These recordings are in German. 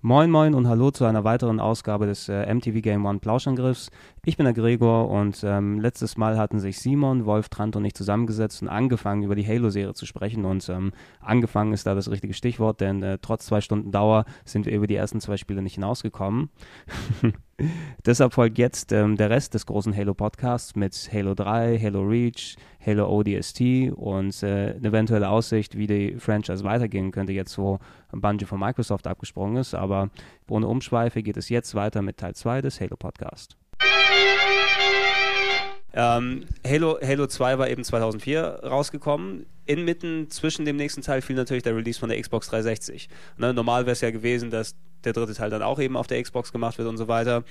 Moin Moin und Hallo zu einer weiteren Ausgabe des äh, MTV Game One Plauschangriffs. Ich bin der Gregor und ähm, letztes Mal hatten sich Simon, Wolf, Trant und ich zusammengesetzt und angefangen über die Halo-Serie zu sprechen und ähm, angefangen ist da das richtige Stichwort, denn äh, trotz zwei Stunden Dauer sind wir über die ersten zwei Spiele nicht hinausgekommen. Deshalb folgt jetzt ähm, der Rest des großen Halo-Podcasts mit Halo 3, Halo Reach, Halo ODST und äh, eine eventuelle Aussicht, wie die Franchise weitergehen könnte, jetzt wo Bungie von Microsoft abgesprungen ist. Aber ohne Umschweife geht es jetzt weiter mit Teil 2 des Halo-Podcasts. Ähm, Halo, Halo 2 war eben 2004 rausgekommen. Inmitten zwischen dem nächsten Teil fiel natürlich der Release von der Xbox 360. Ne, normal wäre es ja gewesen, dass der dritte Teil dann auch eben auf der Xbox gemacht wird und so weiter.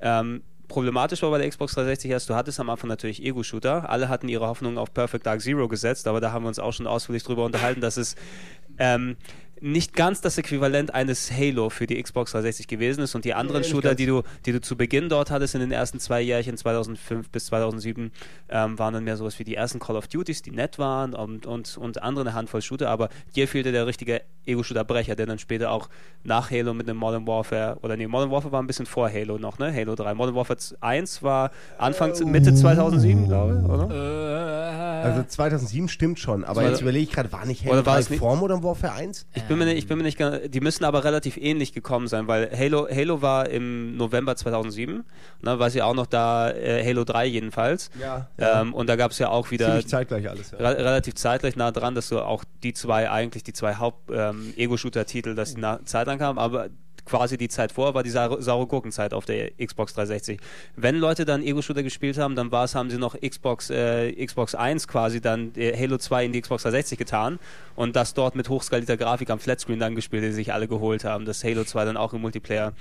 Ähm, problematisch war bei der Xbox 360 erst, du hattest am Anfang natürlich Ego-Shooter. Alle hatten ihre Hoffnungen auf Perfect Dark Zero gesetzt, aber da haben wir uns auch schon ausführlich drüber unterhalten, dass es ähm, nicht ganz das Äquivalent eines Halo für die Xbox 360 gewesen ist und die anderen Nee, Shooter, die du, die du zu Beginn dort hattest in den ersten zwei Jährchen 2005 bis 2007, ähm, waren dann mehr sowas wie die ersten Call of Duties, die nett waren und, und, und andere eine Handvoll Shooter, aber dir fehlte der richtige Ego-Shooter-Brecher, der dann später auch nach Halo mit einem Modern Warfare, oder nee, Modern Warfare war ein bisschen vor Halo noch, ne? Halo 3. Modern Warfare 1 war Anfang, Mitte 2007, glaube ich, oder? Also 2007 stimmt schon, aber jetzt überlege ich gerade, war nicht Halo Oder war 3 es nicht- vor Modern Warfare 1? Ich bin, mir nicht, ich bin mir nicht ganz, die müssen aber relativ ähnlich gekommen sein, weil Halo, Halo war im November 2007, ne, war sie auch noch da, äh, Halo 3 jedenfalls. Ja, Ähm, und da gab es ja auch wieder Ziemlich zeitgleich alles. Ja. re relativ zeitgleich nah dran, dass du auch die zwei, eigentlich die zwei Haupt-Ego-Shooter-Titel, dass die nah, zeitlang kamen, aber quasi die Zeit vorher war die saure, saure Gurkenzeit auf der Xbox 360. Wenn Leute dann Ego-Shooter gespielt haben, dann war es, haben sie noch Xbox, äh, Xbox 1 quasi dann äh, Halo 2 in die Xbox 360 getan und das dort mit hochskalierter Grafik am Flatscreen dann gespielt, die sich alle geholt haben, dass Halo 2 dann auch im Multiplayer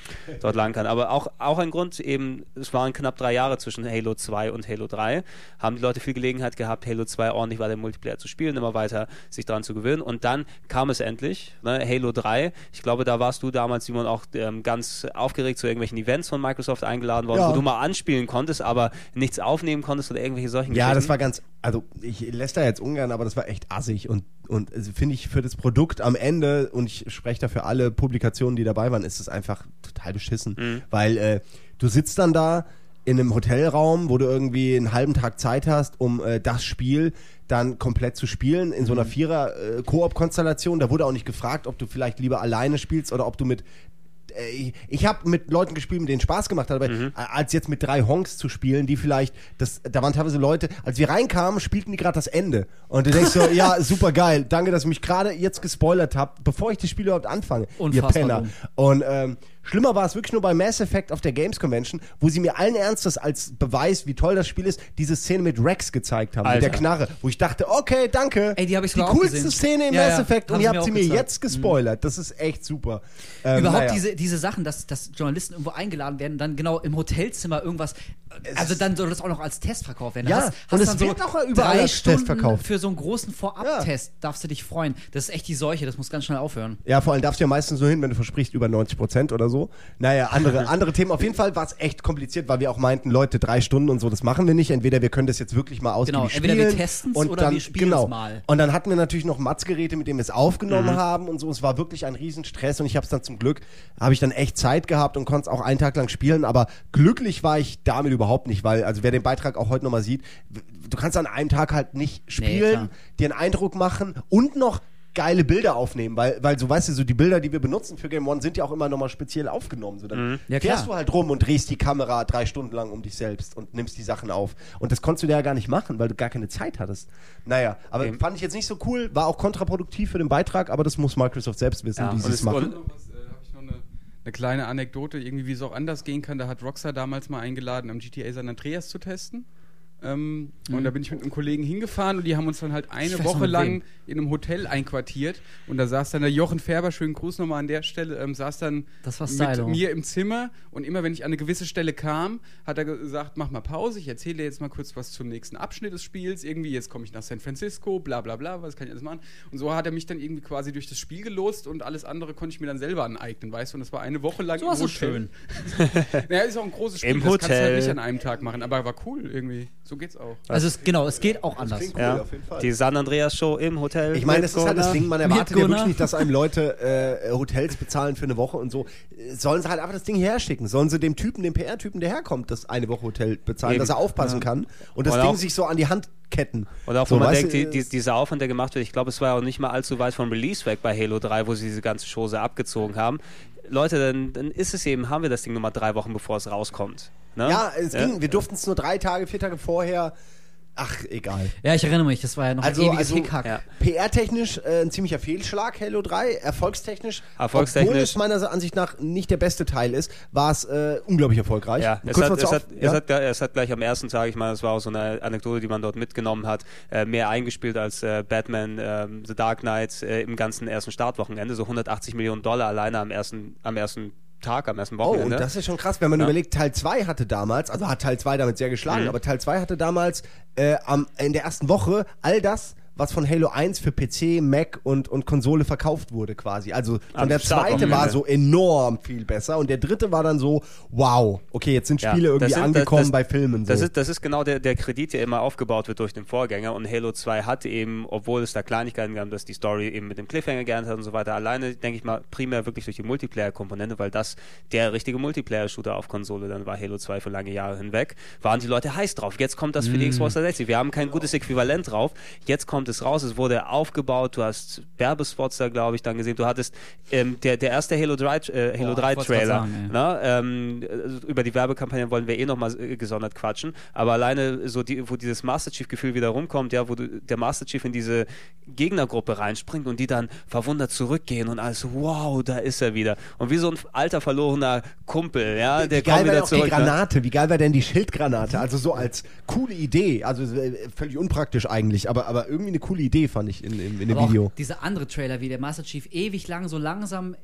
dort lang kann. Aber auch, auch ein Grund eben, es waren knapp drei Jahre zwischen Halo 2 und Halo 3, haben die Leute viel Gelegenheit gehabt, Halo 2 ordentlich weiter im Multiplayer zu spielen, immer weiter sich daran zu gewöhnen und dann kam es endlich, ne, Halo 3. Ich glaube, da warst du damals, Simon, auch ähm, ganz aufgeregt zu irgendwelchen Events von Microsoft eingeladen worden, Ja. wo du mal anspielen konntest, aber nichts aufnehmen konntest oder irgendwelche solchen Ja, das war ganz, also ich lässt da jetzt ungern, aber das war echt assig und, und also finde ich für das Produkt am Ende, und ich spreche da für alle Publikationen, die dabei waren, ist es einfach total beschissen, Mhm. weil äh, du sitzt dann da in einem Hotelraum, wo du irgendwie einen halben Tag Zeit hast, um äh, das Spiel dann komplett zu spielen in so Mhm. einer Vierer-Koop-Konstellation. Da wurde auch nicht gefragt, ob du vielleicht lieber alleine spielst oder ob du mit äh, ich, ich habe mit Leuten gespielt, mit denen Spaß gemacht hat, aber Mhm. als jetzt mit drei Honks zu spielen, die vielleicht, das, da waren teilweise Leute, als wir reinkamen, spielten die gerade das Ende. Und du denkst so, ja, super geil, danke, dass ihr mich gerade jetzt gespoilert habt, bevor ich das Spiel überhaupt anfange, ihr Unfassbar Penner. dumm. Und ähm, schlimmer war es wirklich nur bei Mass Effect auf der Games Convention, wo sie mir allen Ernstes als Beweis, wie toll das Spiel ist, diese Szene mit Rex gezeigt haben, mit der Alter. Knarre, wo ich dachte, okay, danke. Ey, die hab ich Die coolste gesehen. Szene im Ja, Mass ja, Effect und haben ihr sie mir habt sie mir gezeigt. jetzt gespoilert. Das ist echt super. Ähm, Überhaupt naja. diese, diese Sachen, dass, dass Journalisten irgendwo eingeladen werden, dann genau im Hotelzimmer irgendwas, also dann soll das auch noch als Test verkauft werden. Ja, hast, und es dann wird auch überall drei als Test Stunden verkauft. für so einen großen Vorab-Test darfst du dich freuen. Das ist echt die Seuche, das muss ganz schnell aufhören. Ja, vor allem darfst du ja meistens nur hin, wenn du versprichst, über 90 Prozent oder so. Naja, andere, andere Themen. Auf jeden Fall war es echt kompliziert, weil wir auch meinten, Leute, drei Stunden und so, das machen wir nicht. Entweder wir können das jetzt wirklich mal ausgiebig Genau, entweder wir spielen. testen's und oder dann, wir spielen's genau. mal. Und dann hatten wir natürlich noch Matzgeräte, mit denen wir es aufgenommen Mhm. haben und so. Es war wirklich ein Riesenstress und ich habe es dann zum Glück, habe ich dann echt Zeit gehabt und konnte es auch einen Tag lang spielen. Aber glücklich war ich damit überhaupt nicht, weil, also wer den Beitrag auch heute nochmal sieht, du kannst an einem Tag halt nicht spielen, klar. dir einen Eindruck machen und noch geile Bilder aufnehmen, weil, weil so weißt du, so die Bilder, die wir benutzen für Game One, sind ja auch immer nochmal speziell aufgenommen. So, dann Ja, fährst klar. du halt rum und drehst die Kamera drei Stunden lang um dich selbst und nimmst die Sachen auf. Und das konntest du ja gar nicht machen, weil du gar keine Zeit hattest. Naja, aber Okay. fand ich jetzt nicht so cool, war auch kontraproduktiv für den Beitrag, aber das muss Microsoft selbst wissen, Ja, wie sie es machen. Was, äh, hab ich noch eine, eine kleine Anekdote, irgendwie wie es auch anders gehen kann. Da hat Rockstar damals mal eingeladen, am GTA San Andreas zu testen. Ähm, Und da bin ich mit einem Kollegen hingefahren und die haben uns dann halt eine Woche lang in einem Hotel einquartiert. Und da saß dann der Jochen Färber, schönen Gruß nochmal an der Stelle, ähm, saß dann Das war mit mir im Zimmer. Und immer wenn ich an eine gewisse Stelle kam, hat er gesagt, mach mal Pause, ich erzähle dir jetzt mal kurz was zum nächsten Abschnitt des Spiels. Irgendwie, jetzt komme ich nach San Francisco, bla bla bla, was kann ich alles machen? Und so hat er mich dann irgendwie quasi durch das Spiel gelost und alles andere konnte ich mir dann selber aneignen, weißt du? Und das war eine Woche lang Sowas im Hotel. schön. Naja, ist auch ein großes Spiel, Im das kannst du halt Hotel. nicht an einem Tag machen, aber war cool irgendwie. So geht's auch. Also es, genau, es geht auch anders. cool, Ja. auf jeden Fall. Die San Andreas Show im Hotel. Ich meine, das ist halt das. Ding, man Mit erwartet ja wirklich nicht, dass einem Leute äh, Hotels bezahlen für eine Woche und so. Äh, Sollen sie halt einfach das Ding herschicken. Sollen sie dem Typen, dem PR-Typen, der herkommt, das eine Woche Hotel bezahlen, Eben. dass er aufpassen kann und das Und Ding auch- sich so an die Hand ketten. Und auch, so, wo man denkt, die, die, dieser Aufwand, der gemacht wird, ich glaube, es war ja auch nicht mal allzu weit vom Release weg bei Halo 3, wo sie diese ganze Chose abgezogen haben. Leute, dann, dann ist es eben, haben wir das Ding nochmal drei Wochen, bevor es rauskommt. Ne? Ja, es ging, wir durften es nur drei Tage, vier Tage vorher. Ach, egal. Ja, ich erinnere mich, das war ja noch Also- ein ewiges also- Hickhack. Ja. PR-technisch äh, ein ziemlicher Fehlschlag, Halo 3. Erfolgstechnisch, Erfolgstechnisch- obwohl es meiner Ansicht nach nicht der beste Teil ist, war es äh, unglaublich erfolgreich. Ja, es Kurz hat, es, hat, Auf- es, ja? hat, es hat gleich am ersten Tag, ich meine, das war auch so eine Anekdote, die man dort mitgenommen hat, äh, mehr eingespielt als äh, Batman ähm, The Dark Knight äh, im ganzen ersten Startwochenende, so 180 Millionen Dollar alleine am ersten, am ersten Tag, am ersten Oh, Wochenende. und das ist schon krass, wenn man Ja. überlegt, Teil 2 hatte damals, also hat Teil 2 damit sehr geschlagen, Mhm. aber Teil 2 hatte damals äh, am, in der ersten Woche all das, was von Halo 1 für PC, Mac und, und Konsole verkauft wurde quasi. Also und Am der zweite Startwochenende. war so enorm viel besser und der dritte war dann so, wow, okay, jetzt sind Ja, Spiele irgendwie das sind- angekommen das- bei Filmen. So. Das ist, das ist genau der, der Kredit, der immer aufgebaut wird durch den Vorgänger. Und Halo 2 hat eben, obwohl es da Kleinigkeiten gab, dass die Story eben mit dem Cliffhanger geändert hat und so weiter, alleine, denke ich mal, primär wirklich durch die Multiplayer-Komponente, weil das der richtige Multiplayer-Shooter auf Konsole dann war Halo 2 für lange Jahre hinweg, waren die Leute heiß drauf. Jetzt kommt das für die Xbox 360. Wir haben kein gutes Äquivalent drauf. Jetzt kommt es raus. Es wurde aufgebaut. Du hast Werbespots da, glaube ich, dann gesehen. Du hattest ähm, der, der erste Halo 3, äh, Halo Boah, 3 ich wollt's grad Trailer. sagen, ey. Ne? Ähm, äh, über die Werbekampagne wollen wir eh nochmal äh, gesondert quatschen. Aber alleine so, die, wo dieses Master Chief-Gefühl wieder rumkommt, ja, wo du, der Master Chief in diese Gegnergruppe reinspringt und die dann verwundert zurückgehen und alles, wow, da ist er wieder. Und wie so ein alter verlorener Kumpel, ja, der wie geil kommt war wieder auch die zurück. ne? Granate? Wie geil war denn die Schildgranate? Also so als coole Idee. Also äh, völlig unpraktisch eigentlich, aber, aber irgendwie eine coole Idee fand ich in, in, in dem Video. dieser andere Trailer, wie der Master Chief ewig lang, so langsam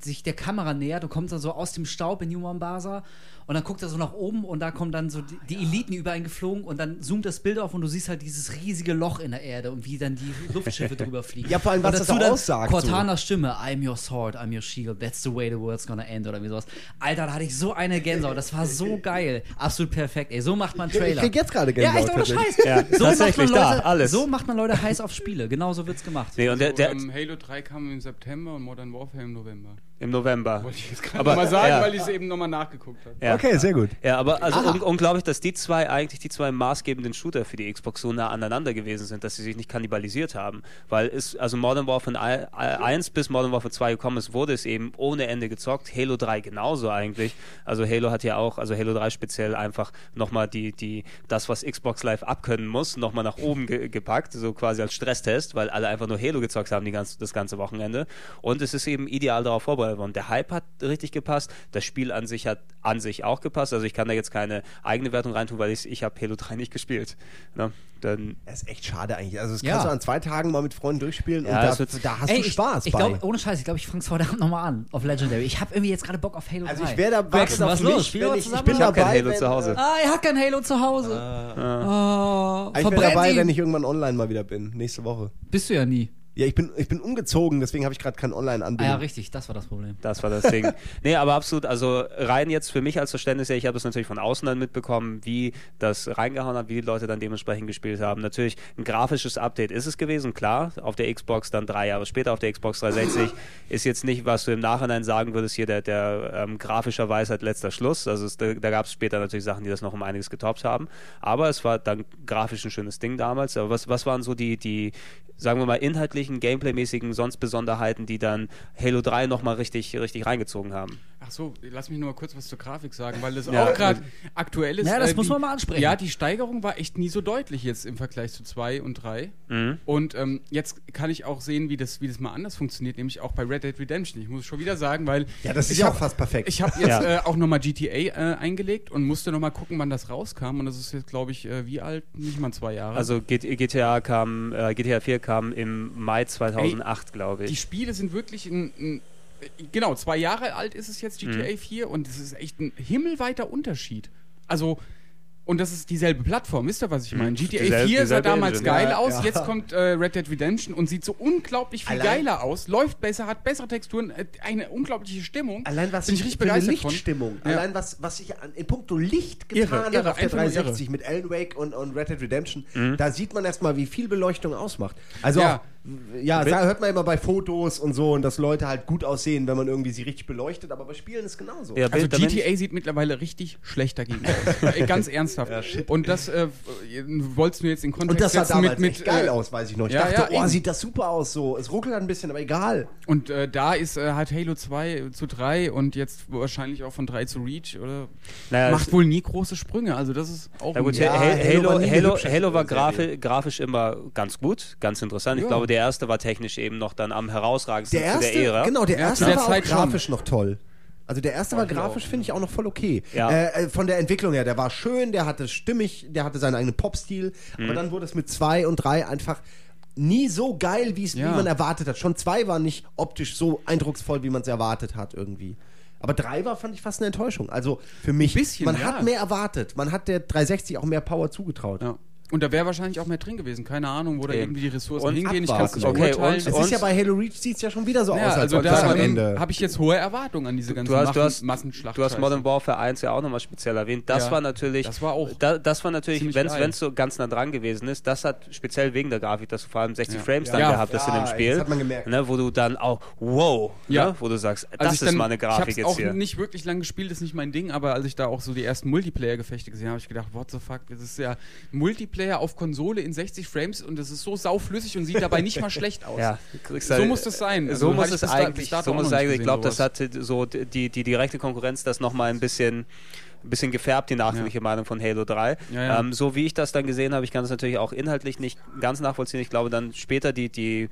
sich der Kamera nähert und kommt dann so aus dem Staub in New Mombasa und dann guckt er so nach oben und da kommen dann so die, die Eliten über ihn geflogen und dann zoomt das Bild auf und du siehst halt dieses riesige Loch in der Erde und wie dann die Luftschiffe drüber fliegen. Ja, vor allem, was und das auch dann aussagt, Cortanas Stimme, I'm your sword, I'm your shield, that's the way the world's gonna end oder wie sowas. Alter, da hatte ich so eine Gänsehaut, das war so geil. Absolut perfekt, ey. So macht man Ich Trailer. krieg jetzt gerade ja, Gänsehaut. echt ohne tatsächlich. Scheiß. Ja, so macht man tatsächlich, Leute, da, alles. So macht man Leute heiß auf Spiele. Genauso wird's gemacht. Nee, und der, der, ähm, Halo 3 kam im September und Modern Warfare im November. Im November. Wollte ich jetzt gerade Aber, mal sagen, ja. weil ich es eben nochmal nachgeguckt habe. Ja. Okay, sehr gut. Ja, aber also un unglaublich, dass die zwei eigentlich die zwei maßgebenden Shooter für die Xbox so nah aneinander gewesen sind, dass sie sich nicht kannibalisiert haben. Weil es, also Modern Warfare 1 bis Modern Warfare 2 gekommen ist, wurde es eben ohne Ende gezockt. Halo 3 genauso eigentlich. Also Halo hat ja auch, also Halo 3 speziell einfach nochmal die, die, das, was Xbox Live abkönnen muss, nochmal nach oben ge gepackt, so quasi als Stresstest, weil alle einfach nur Halo gezockt haben die ganze, das ganze Wochenende. Und es ist eben ideal darauf vorbereitet worden. Der Hype hat richtig gepasst, das Spiel an sich hat an sich auch gepasst. Also ich kann da jetzt keine eigene Wertung reintun, weil ich, ich habe Halo 3 nicht gespielt. Ne? Dann, Das ist echt schade eigentlich. Also das Ja. kannst du an zwei Tagen mal mit Freunden durchspielen Ja, und da, wird- da hast Ey, du Spaß ich, ich glaub, ohne Scheiß, ich glaube, ich fange es heute Abend nochmal an auf Legendary. Ich habe irgendwie jetzt gerade Bock auf Halo 3. also ich wäre da Braxton, was auf los? mich, Spielen wir ich, ich zusammen? bin Ich hab kein dabei, Halo wenn, zu Hause. Ah, er hat kein Halo zu Hause. Oh, ich wäre verbrennt dabei, ihn. wenn ich irgendwann online mal wieder bin, nächste Woche. Bist du ja nie. Ja, ich bin, ich bin umgezogen, deswegen habe ich gerade kein Ah Online-Anbindung. ja, richtig, das war das Problem. Das war das Ding. nee, aber absolut, also rein jetzt für mich als Verständnis her, ich habe das natürlich von außen dann mitbekommen, wie das reingehauen hat, wie die Leute dann dementsprechend gespielt haben. Natürlich ein grafisches Update ist es gewesen, klar, auf der Xbox dann drei Jahre später, auf der Xbox 360 ist jetzt nicht, was du im Nachhinein sagen würdest, hier der, der ähm, grafischer Weisheit letzter Schluss. Also es, da, da gab es später natürlich Sachen, die das noch um einiges getoppt haben. Aber es war dann grafisch ein schönes Ding damals. Aber was, was waren so die, die, sagen wir mal, inhaltlichen, gameplaymäßigen sonst Besonderheiten, die dann Halo 3 nochmal richtig, richtig reingezogen haben? Ach so, lass mich nur mal kurz was zur Grafik sagen, weil das Ja, auch gerade aktuell ist. Ja, das äh, muss die, man mal ansprechen. Ja, die Steigerung war echt nie so deutlich jetzt im Vergleich zu 2 und 3. Und ähm, jetzt kann ich auch sehen, wie das, wie das mal anders funktioniert, nämlich auch bei Red Dead Redemption. Ich muss es schon wieder sagen, weil. Ja, das ist ich ja hab- auch fast perfekt. Ich habe jetzt Ja. äh, auch nochmal GTA äh, eingelegt und musste nochmal gucken, wann das rauskam. Und das ist jetzt, glaube ich, äh, wie alt? Nicht mal zwei Jahre. Also GTA kam, äh, GTA 4 kam im Mai 2008, glaube die ich. Spiele sind wirklich ein, ein genau, zwei Jahre alt ist es jetzt, GTA Mhm. 4, und es ist echt ein himmelweiter Unterschied. Also, und das ist dieselbe Plattform, wisst ihr, was ich meine? GTA Mhm. Dieselbe- 4 sah damals Engine. geil Ja, aus, ja. jetzt kommt äh, Red Dead Redemption und sieht so unglaublich viel Allein- geiler aus, läuft besser, hat bessere Texturen, äh, eine unglaubliche Stimmung. Allein was Bin ich richtig begeistert. Lichtstimmung. Ja. Allein was, was sich an, in puncto Licht Irre, getan irre, hat auf der einfach nur 360 mit Alan Wake und, und Red Dead Redemption, Mhm. da sieht man erstmal, wie viel Beleuchtung ausmacht. Also Ja. auch, ja, da hört man immer bei Fotos und so und dass Leute halt gut aussehen, wenn man irgendwie sie richtig beleuchtet, aber bei Spielen ist genauso. Ja, Also GTA sieht mittlerweile richtig schlecht dagegen aus. Ganz ernsthaft. und das äh, wolltest du jetzt in Kontext Und das sah setzen damals mit, echt mit geil äh, aus, weiß ich noch. Ich ja, dachte, ja, oh, eben. sieht das super aus so. Es ruckelt halt ein bisschen, aber egal. Und äh, da ist äh, hat Halo 2 zu 3 und jetzt wahrscheinlich auch von 3 zu Reach oder Naja, macht wohl nie große Sprünge. Also das ist auch gut, Ja, Ha- Halo Halo, war Halo, Halo, war Serie. grafi grafisch immer ganz gut, ganz interessant. Ich Ja. glaube, der erste war technisch eben noch dann am herausragendsten Der erste, zu der Ära. genau, der Ja, erste der war Zeit auch schon. grafisch noch toll. Also der erste war ich grafisch, finde ich auch noch voll okay. Ja. Äh, äh, von der Entwicklung her, der war schön, der hatte stimmig, der hatte seinen eigenen Pop-Stil, Mhm. aber dann wurde es mit zwei und drei einfach nie so geil, wie es Ja. wie man erwartet hat. Schon zwei war nicht optisch so eindrucksvoll, wie man es erwartet hat irgendwie. Aber drei war, fand ich fast eine Enttäuschung. Also für mich, Ein bisschen, man ja. hat mehr erwartet. Man hat der 360 auch mehr Power zugetraut. ja. Und da wäre wahrscheinlich auch mehr drin gewesen. Keine Ahnung, wo da irgendwie die Ressourcen Und hingehen. Ich kann es nicht Okay, beurteilen. und- Es ist ja bei Halo Reach sieht es ja schon wieder so ja, aus, als also da am Ende. habe ich jetzt hohe Erwartungen an diese ganze Du hast, du hast, Massenschlacht. du hast Modern Warfare 1 ja auch nochmal speziell erwähnt. Das Ja, war natürlich, das war auch da, das war natürlich, wenn es so ganz nah dran gewesen ist, das hat speziell wegen der Grafik, dass du vor allem 60 Ja. Frames dann Ja. gehabt hast Ja, in dem Spiel. das hat man gemerkt. Ne, wo du dann auch, wow, Ja. ne, wo du sagst, Als das ich ist dann- mal eine Grafik ich jetzt hab's auch hier. nicht wirklich lange gespielt, ist nicht mein Ding, aber als ich da auch so die ersten Multiplayer-Gefechte gesehen habe, habe ich gedacht, what the fuck, das ist ja Multiplayer auf Konsole in 60 Frames und das ist so sauflüssig und sieht dabei nicht mal schlecht aus. Ja, So muss es sein. Also so muss es da- eigentlich, dato so muss es eigentlich. Ich glaube, das hatte so die, die direkte Konkurrenz das nochmal ein bisschen, ein bisschen gefärbt, die nachträgliche Meinung von Halo 3. Ja, ja. Ähm, so wie ich das dann gesehen habe, ich kann das natürlich auch inhaltlich nicht ganz nachvollziehen. Ich glaube dann später die, die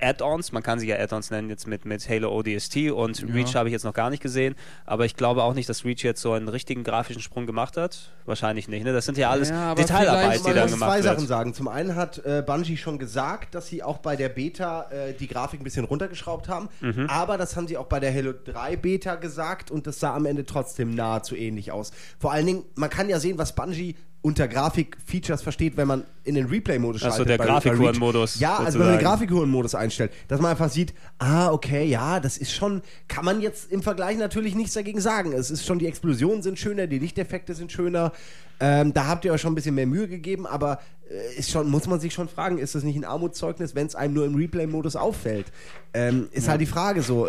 Add-ons, man kann sie ja Add-ons nennen, jetzt mit, mit Halo ODST und Ja. Reach habe ich jetzt noch gar nicht gesehen, aber ich glaube auch nicht, dass Reach jetzt so einen richtigen grafischen Sprung gemacht hat. Wahrscheinlich nicht. Ne? Das sind ja alles Ja, aber Detailarbeit, die dann muss gemacht zwei wird. Sachen sagen. Zum einen hat äh, Bungie schon gesagt, dass sie auch bei der Beta äh, die Grafik ein bisschen runtergeschraubt haben. Mhm. Aber das haben sie auch bei der Halo 3 Beta gesagt und das sah am Ende trotzdem nahezu ähnlich aus. Vor allen Dingen, man kann ja sehen, was Bungie unter Grafik-Features versteht, wenn man in den Replay-Modus schaltet. der bei- bei Reach. Grafikuhren-Modus Ja, also wenn man den sozusagen. Grafikuhren-Modus einstellt, dass man einfach sieht, ah, okay, ja, das ist schon, kann man jetzt im Vergleich natürlich nichts dagegen sagen. Es ist schon, die Explosionen sind schöner, die Lichteffekte sind schöner. Ähm, da habt ihr euch schon ein bisschen mehr Mühe gegeben, aber äh, ist schon, muss man sich schon fragen, ist das nicht ein Armutszeugnis, wenn es einem nur im Replay-Modus auffällt? Ähm, ist halt die Frage so.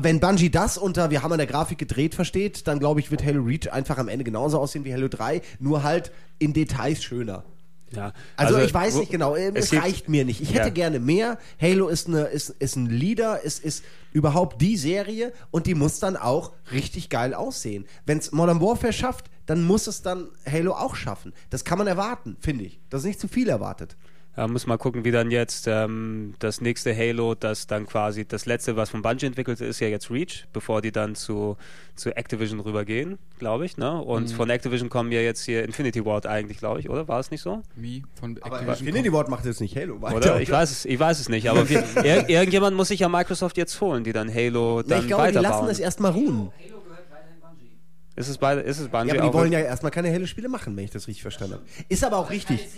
Wenn Bungie das unter wir haben an der Grafik gedreht versteht, dann glaube ich, wird Halo Reach einfach am Ende genauso aussehen wie Halo 3, nur halt in Details schöner. Ja. Also, ich weiß nicht genau, äh, es gibt- reicht mir nicht. Ich hätte Ja. gerne mehr. Halo ist, eine, ist, ist ein Leader, es ist überhaupt die Serie und die muss dann auch richtig geil aussehen. Wenn es Modern Warfare schafft, dann muss es dann Halo auch schaffen. Das kann man erwarten, finde ich. Das ist nicht zu viel erwartet. Ja, muss mal gucken, wie dann jetzt ähm, das nächste Halo, das dann quasi das letzte, was von Bungie entwickelt ist, ja jetzt Reach, bevor die dann zu, zu Activision rübergehen, glaube ich. Ne? Und von Activision kommen ja jetzt hier Infinity Ward eigentlich, glaube ich, oder? War es nicht so? Wie von Aber Activision Infinity Ward macht jetzt nicht Halo weiter. Oder? Ich weiß es, ich weiß es nicht, aber wir, ir irgendjemand muss sich ja Microsoft jetzt holen, die dann Halo dann ich glaube, die lassen weiterbauen. das erstmal ruhen. Ist es beide, ist es Bungie Ja, aber die auch? wollen ja erstmal keine Halo-Spiele machen, wenn ich das richtig verstanden habe. Ist aber auch richtig.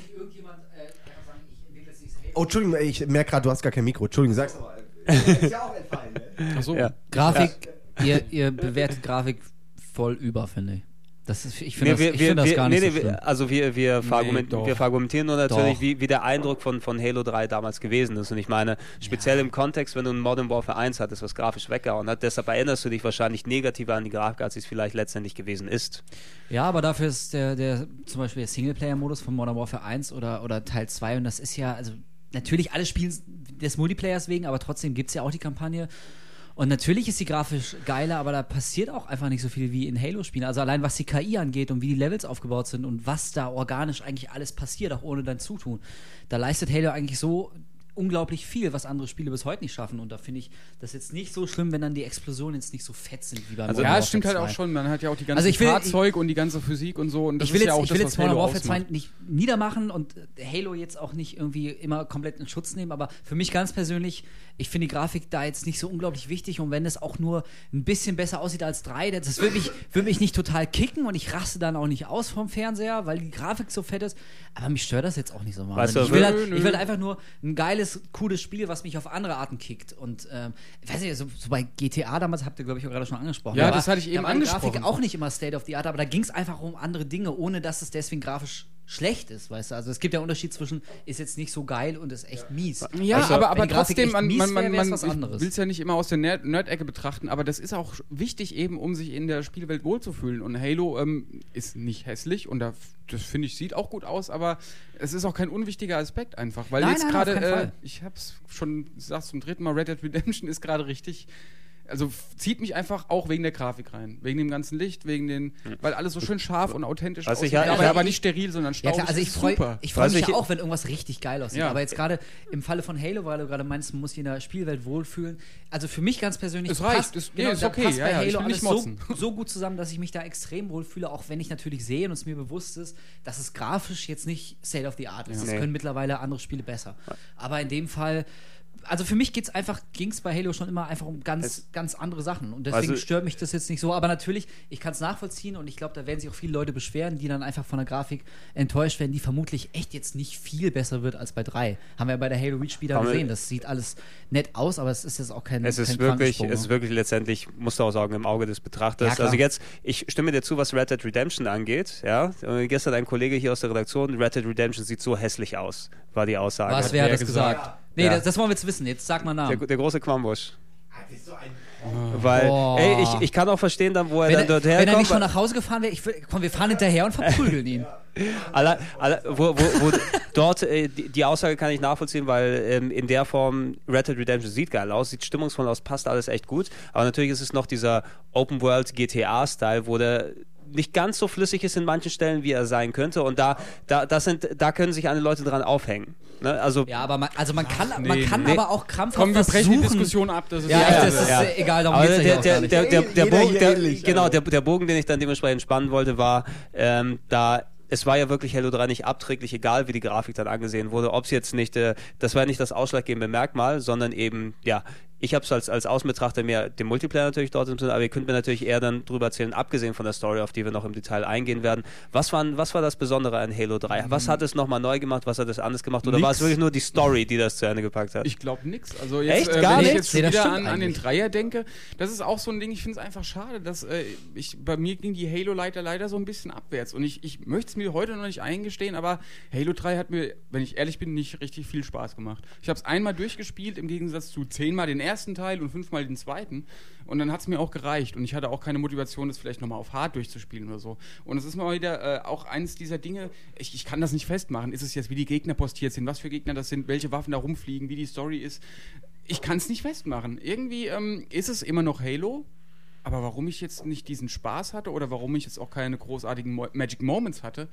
Oh, Entschuldigung, ich merke gerade, du hast gar kein Mikro. Entschuldigung, sag's nochmal. Ist ja auch entfallen, ne? Ach so. Ja. Grafik, ihr, ihr bewertet Grafik voll über, finde ich. Das ist, ich finde Nee, das, find das gar nicht nee, so nee, schlimm. wir- also wir, wir, verargument, wir verargumentieren nur natürlich, wie, wie der Eindruck von, von Halo 3 damals gewesen ist. Und ich meine, speziell im Kontext, wenn du ein Modern Warfare 1 hattest, was grafisch weggehauen hat, deshalb erinnerst du dich wahrscheinlich negativer an die Grafik, als es vielleicht letztendlich gewesen ist. Ja, aber dafür ist der, der zum Beispiel der Singleplayer-Modus von Modern Warfare 1 oder, oder Teil 2 und das ist ja, also natürlich alle spielen des Multiplayers wegen, aber trotzdem gibt es ja auch die Kampagne. Und natürlich ist sie grafisch geiler, aber da passiert auch einfach nicht so viel wie in Halo-Spielen. Also allein was die KI angeht und wie die Levels aufgebaut sind und was da organisch eigentlich alles passiert, auch ohne dein Zutun. Da leistet Halo eigentlich so unglaublich viel, was andere Spiele bis heute nicht schaffen. Und da finde ich das jetzt nicht so schlimm, wenn dann die Explosionen jetzt nicht so fett sind wie beim Also, ja, es stimmt halt 2. auch schon. Man hat ja auch die ganzen Also ich will- Fahrzeug und die ganze Physik und so. Und das ich will ist jetzt, ja auch ich will das, jetzt was Modern Warfare 2 ausmacht. nicht niedermachen und Halo jetzt auch nicht irgendwie immer komplett in Schutz nehmen, aber für mich ganz persönlich, ich finde die Grafik da jetzt nicht so unglaublich wichtig und wenn es auch nur ein bisschen besser aussieht als 3, das würde mich, würde mich nicht total kicken und ich raste dann auch nicht aus vom Fernseher, weil die Grafik so fett ist, aber mich stört das jetzt auch nicht so Weißt wahnsinnig. du, ich, will halt, ich will einfach nur ein geiles, cooles Spiel, was mich auf andere Arten kickt und ähm, ich weiß nicht, so, so bei GTA damals habt ihr glaube ich auch gerade schon angesprochen. Ja, Da das war- hatte ich da eben war die angesprochen. Grafik auch nicht immer State of the Art, aber da ging es einfach um andere Dinge, ohne dass es deswegen grafisch schlecht ist, weißt du? Also es gibt ja einen Unterschied zwischen ist jetzt nicht so geil und ist echt mies. Ja, Also, aber, aber trotzdem, man, mies man, man, man was anderes. will es ja nicht immer aus der Nerd- Nerd-Ecke betrachten, aber das ist auch wichtig eben, um sich in der Spielwelt wohlzufühlen. Und Halo ähm, ist nicht hässlich und da, das finde ich, sieht auch gut aus, aber es ist auch kein unwichtiger Aspekt einfach. Weil Nein, jetzt gerade, äh, ich habe es schon gesagt zum dritten Mal, Red Dead Redemption ist gerade richtig... Also zieht mich einfach auch wegen der Grafik rein. Wegen dem ganzen Licht, wegen den. Weil alles so schön scharf und authentisch Also ich aussieht. ich aber, hab- aber nicht steril, sondern Ja staubig. klar, also ich ist freue ich freu Also mich ich- ja auch, wenn irgendwas richtig geil aussieht. Ja. Aber jetzt gerade im Falle von Halo, weil du gerade meinst, man muss sich in der Spielwelt wohlfühlen. Also für mich ganz persönlich Es reicht, passt, es- nee, genau, ist da okay, passt ja, bei ja, ich Halo alles so, so gut zusammen, dass ich mich da extrem wohlfühle, auch wenn ich natürlich sehe und es mir bewusst ist, dass es grafisch jetzt nicht State of the Art ist. Das Nee. können mittlerweile andere Spiele besser. Aber in dem Fall also für mich geht's einfach, ging es bei Halo schon immer einfach um ganz, ganz andere Sachen. Und deswegen Also- stört mich das jetzt nicht so. Aber natürlich, ich kann es nachvollziehen und ich glaube, da werden sich auch viele Leute beschweren, die dann einfach von der Grafik enttäuscht werden, die vermutlich echt jetzt nicht viel besser wird als bei 3. Haben wir ja bei der Halo Reach wieder gesehen. Das sieht alles nett aus, aber es ist jetzt auch kein Es ist kein wirklich, es ist ne? wirklich letztendlich, musst du auch sagen, im Auge des Betrachters. Ja, also jetzt, ich stimme dir zu, was Red Dead Redemption angeht. Ja, Äh, gestern ein Kollege hier aus der Redaktion, Red Dead Redemption sieht so hässlich aus, war die Aussage. Was, Hat wer hat wer das gesagt? gesagt? Nee, Ja. das, das wollen wir jetzt wissen. Jetzt sag mal Der, Namen. der große Quambusch. So ein Weil, Boah. ey, ich, ich kann auch verstehen dann, wo er Wenn dann er, dort wenn er nicht schon nach Hause gefahren wäre, ich komm, wir fahren hinterher und verprügeln ihn. Alle, alle, wo, wo, wo dort äh, die, die Aussage kann ich nachvollziehen, weil ähm, in der Form Red Dead Redemption sieht geil aus, sieht stimmungsvoll aus, passt alles echt gut. Aber natürlich ist es noch dieser Open World GTA-Style, wo der nicht ganz so flüssig ist in manchen Stellen, wie er sein könnte. Und da, da, das sind, da können sich andere Leute dran aufhängen. Ne? Also Ja, aber man, also man kann, man nee, kann nee. aber auch krampfhaft Komm, wir brechen die versuchen- Diskussion ab. Das ist Ja, ja, das ist ja. egal, darum geht's der, der, der, der, der, Bogen, der, genau, also. der, der Bogen, den ich dann dementsprechend spannen wollte, war, ähm, da es war ja wirklich Halo 3 nicht abträglich, egal wie die Grafik dann angesehen wurde. Ob es jetzt nicht, äh, das war ja nicht das ausschlaggebende Merkmal, sondern eben, ja, ich habe es als, als Außenbetrachter mehr den Multiplayer natürlich dort im Sinne, aber ihr könnt mir natürlich eher dann drüber erzählen, abgesehen von der Story, auf die wir noch im Detail eingehen werden. Was, waren, was war das Besondere an Halo 3? Was hat es nochmal neu gemacht? Was hat es anders gemacht? Oder war es Nix. wirklich nur die Story, die das zu Ende gepackt hat? Ich glaube nix. Also jetzt, Echt? äh, Gar wenn ich nichts? jetzt schon Nee, wieder an, an den. Dreier denke, das ist auch so ein Ding, ich finde es einfach schade, dass äh, ich, bei mir ging die Halo-Leiter leider so ein bisschen abwärts. Und ich, ich möchte es mir heute noch nicht eingestehen, aber Halo 3 hat mir, wenn ich ehrlich bin, nicht richtig viel Spaß gemacht. Ich habe es einmal durchgespielt, im Gegensatz zu zehnmal den ersten Teil und fünfmal den zweiten. Und dann hat es mir auch gereicht. Und ich hatte auch keine Motivation, das vielleicht nochmal auf Hard durchzuspielen oder so. Und es ist mal wieder äh, auch eines dieser Dinge, ich, ich kann das nicht festmachen. Ist es jetzt, wie die Gegner postiert sind, was für Gegner das sind, welche Waffen da rumfliegen, wie die Story ist. Ich kann es nicht festmachen. Irgendwie ähm, ist es immer noch Halo. Aber warum ich jetzt nicht diesen Spaß hatte oder warum ich jetzt auch keine großartigen Mo Magic Moments hatte,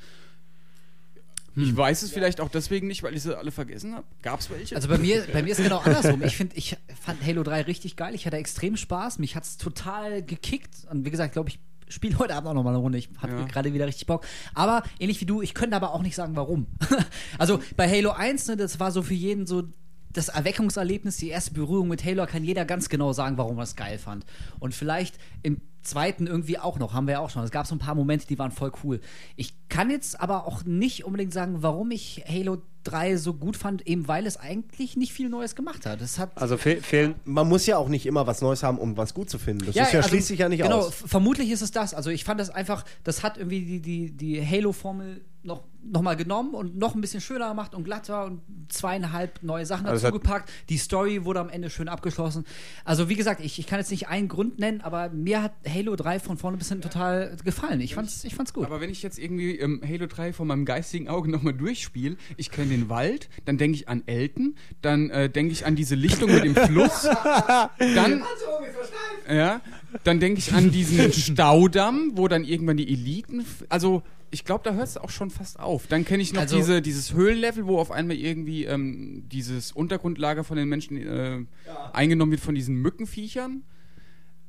ich weiß es vielleicht auch deswegen nicht, weil ich sie alle vergessen habe. Gab es welche? Also bei mir, bei mir ist genau andersrum. Ich finde, ich fand Halo 3 richtig geil. Ich hatte extrem Spaß. Mich hat es total gekickt. Und wie gesagt, glaube ich, spiele heute Abend auch noch mal eine Runde. Ich hatte Ja. gerade wieder richtig Bock. Aber ähnlich wie du, ich könnte aber auch nicht sagen, warum. also bei Halo 1, ne, das war so für jeden so das Erweckungserlebnis, die erste Berührung mit Halo, kann jeder ganz genau sagen, warum er es geil fand. Und vielleicht im zweiten irgendwie auch noch, haben wir ja auch schon. Es gab so ein paar Momente, die waren voll cool. Ich kann jetzt aber auch nicht unbedingt sagen, warum ich Halo 3 so gut fand, eben weil es eigentlich nicht viel Neues gemacht hat. Es hat also fe fehlen, Man muss ja auch nicht immer was Neues haben, um was gut zu finden. Das ist ja also, schließt sich ja nicht genau, aus. f- vermutlich ist es das. Also ich fand das einfach, das hat irgendwie die, die, die Halo-Formel noch, noch mal genommen und noch ein bisschen schöner gemacht und glatter und zweieinhalb neue Sachen Also dazu gepackt. Die Story wurde am Ende schön abgeschlossen. Also wie gesagt, ich, ich kann jetzt nicht einen Grund nennen, aber mir hat Halo 3 von vorne bis hinten total gefallen. Ich fand's, ich fand's gut. Aber wenn ich jetzt irgendwie ähm, Halo 3 vor meinem geistigen Auge nochmal durchspiele, ich kenne den Wald, dann denke ich an Elton, dann äh, denke ich an diese Lichtung mit dem Fluss, dann, Ja, dann denke ich an diesen Staudamm, wo dann irgendwann die Eliten, also ich glaube, da hört es auch schon fast auf. Dann kenne ich noch Also- diese, dieses Höhlenlevel, wo auf einmal irgendwie ähm, dieses Untergrundlager von den Menschen äh, eingenommen wird von diesen Mückenviechern.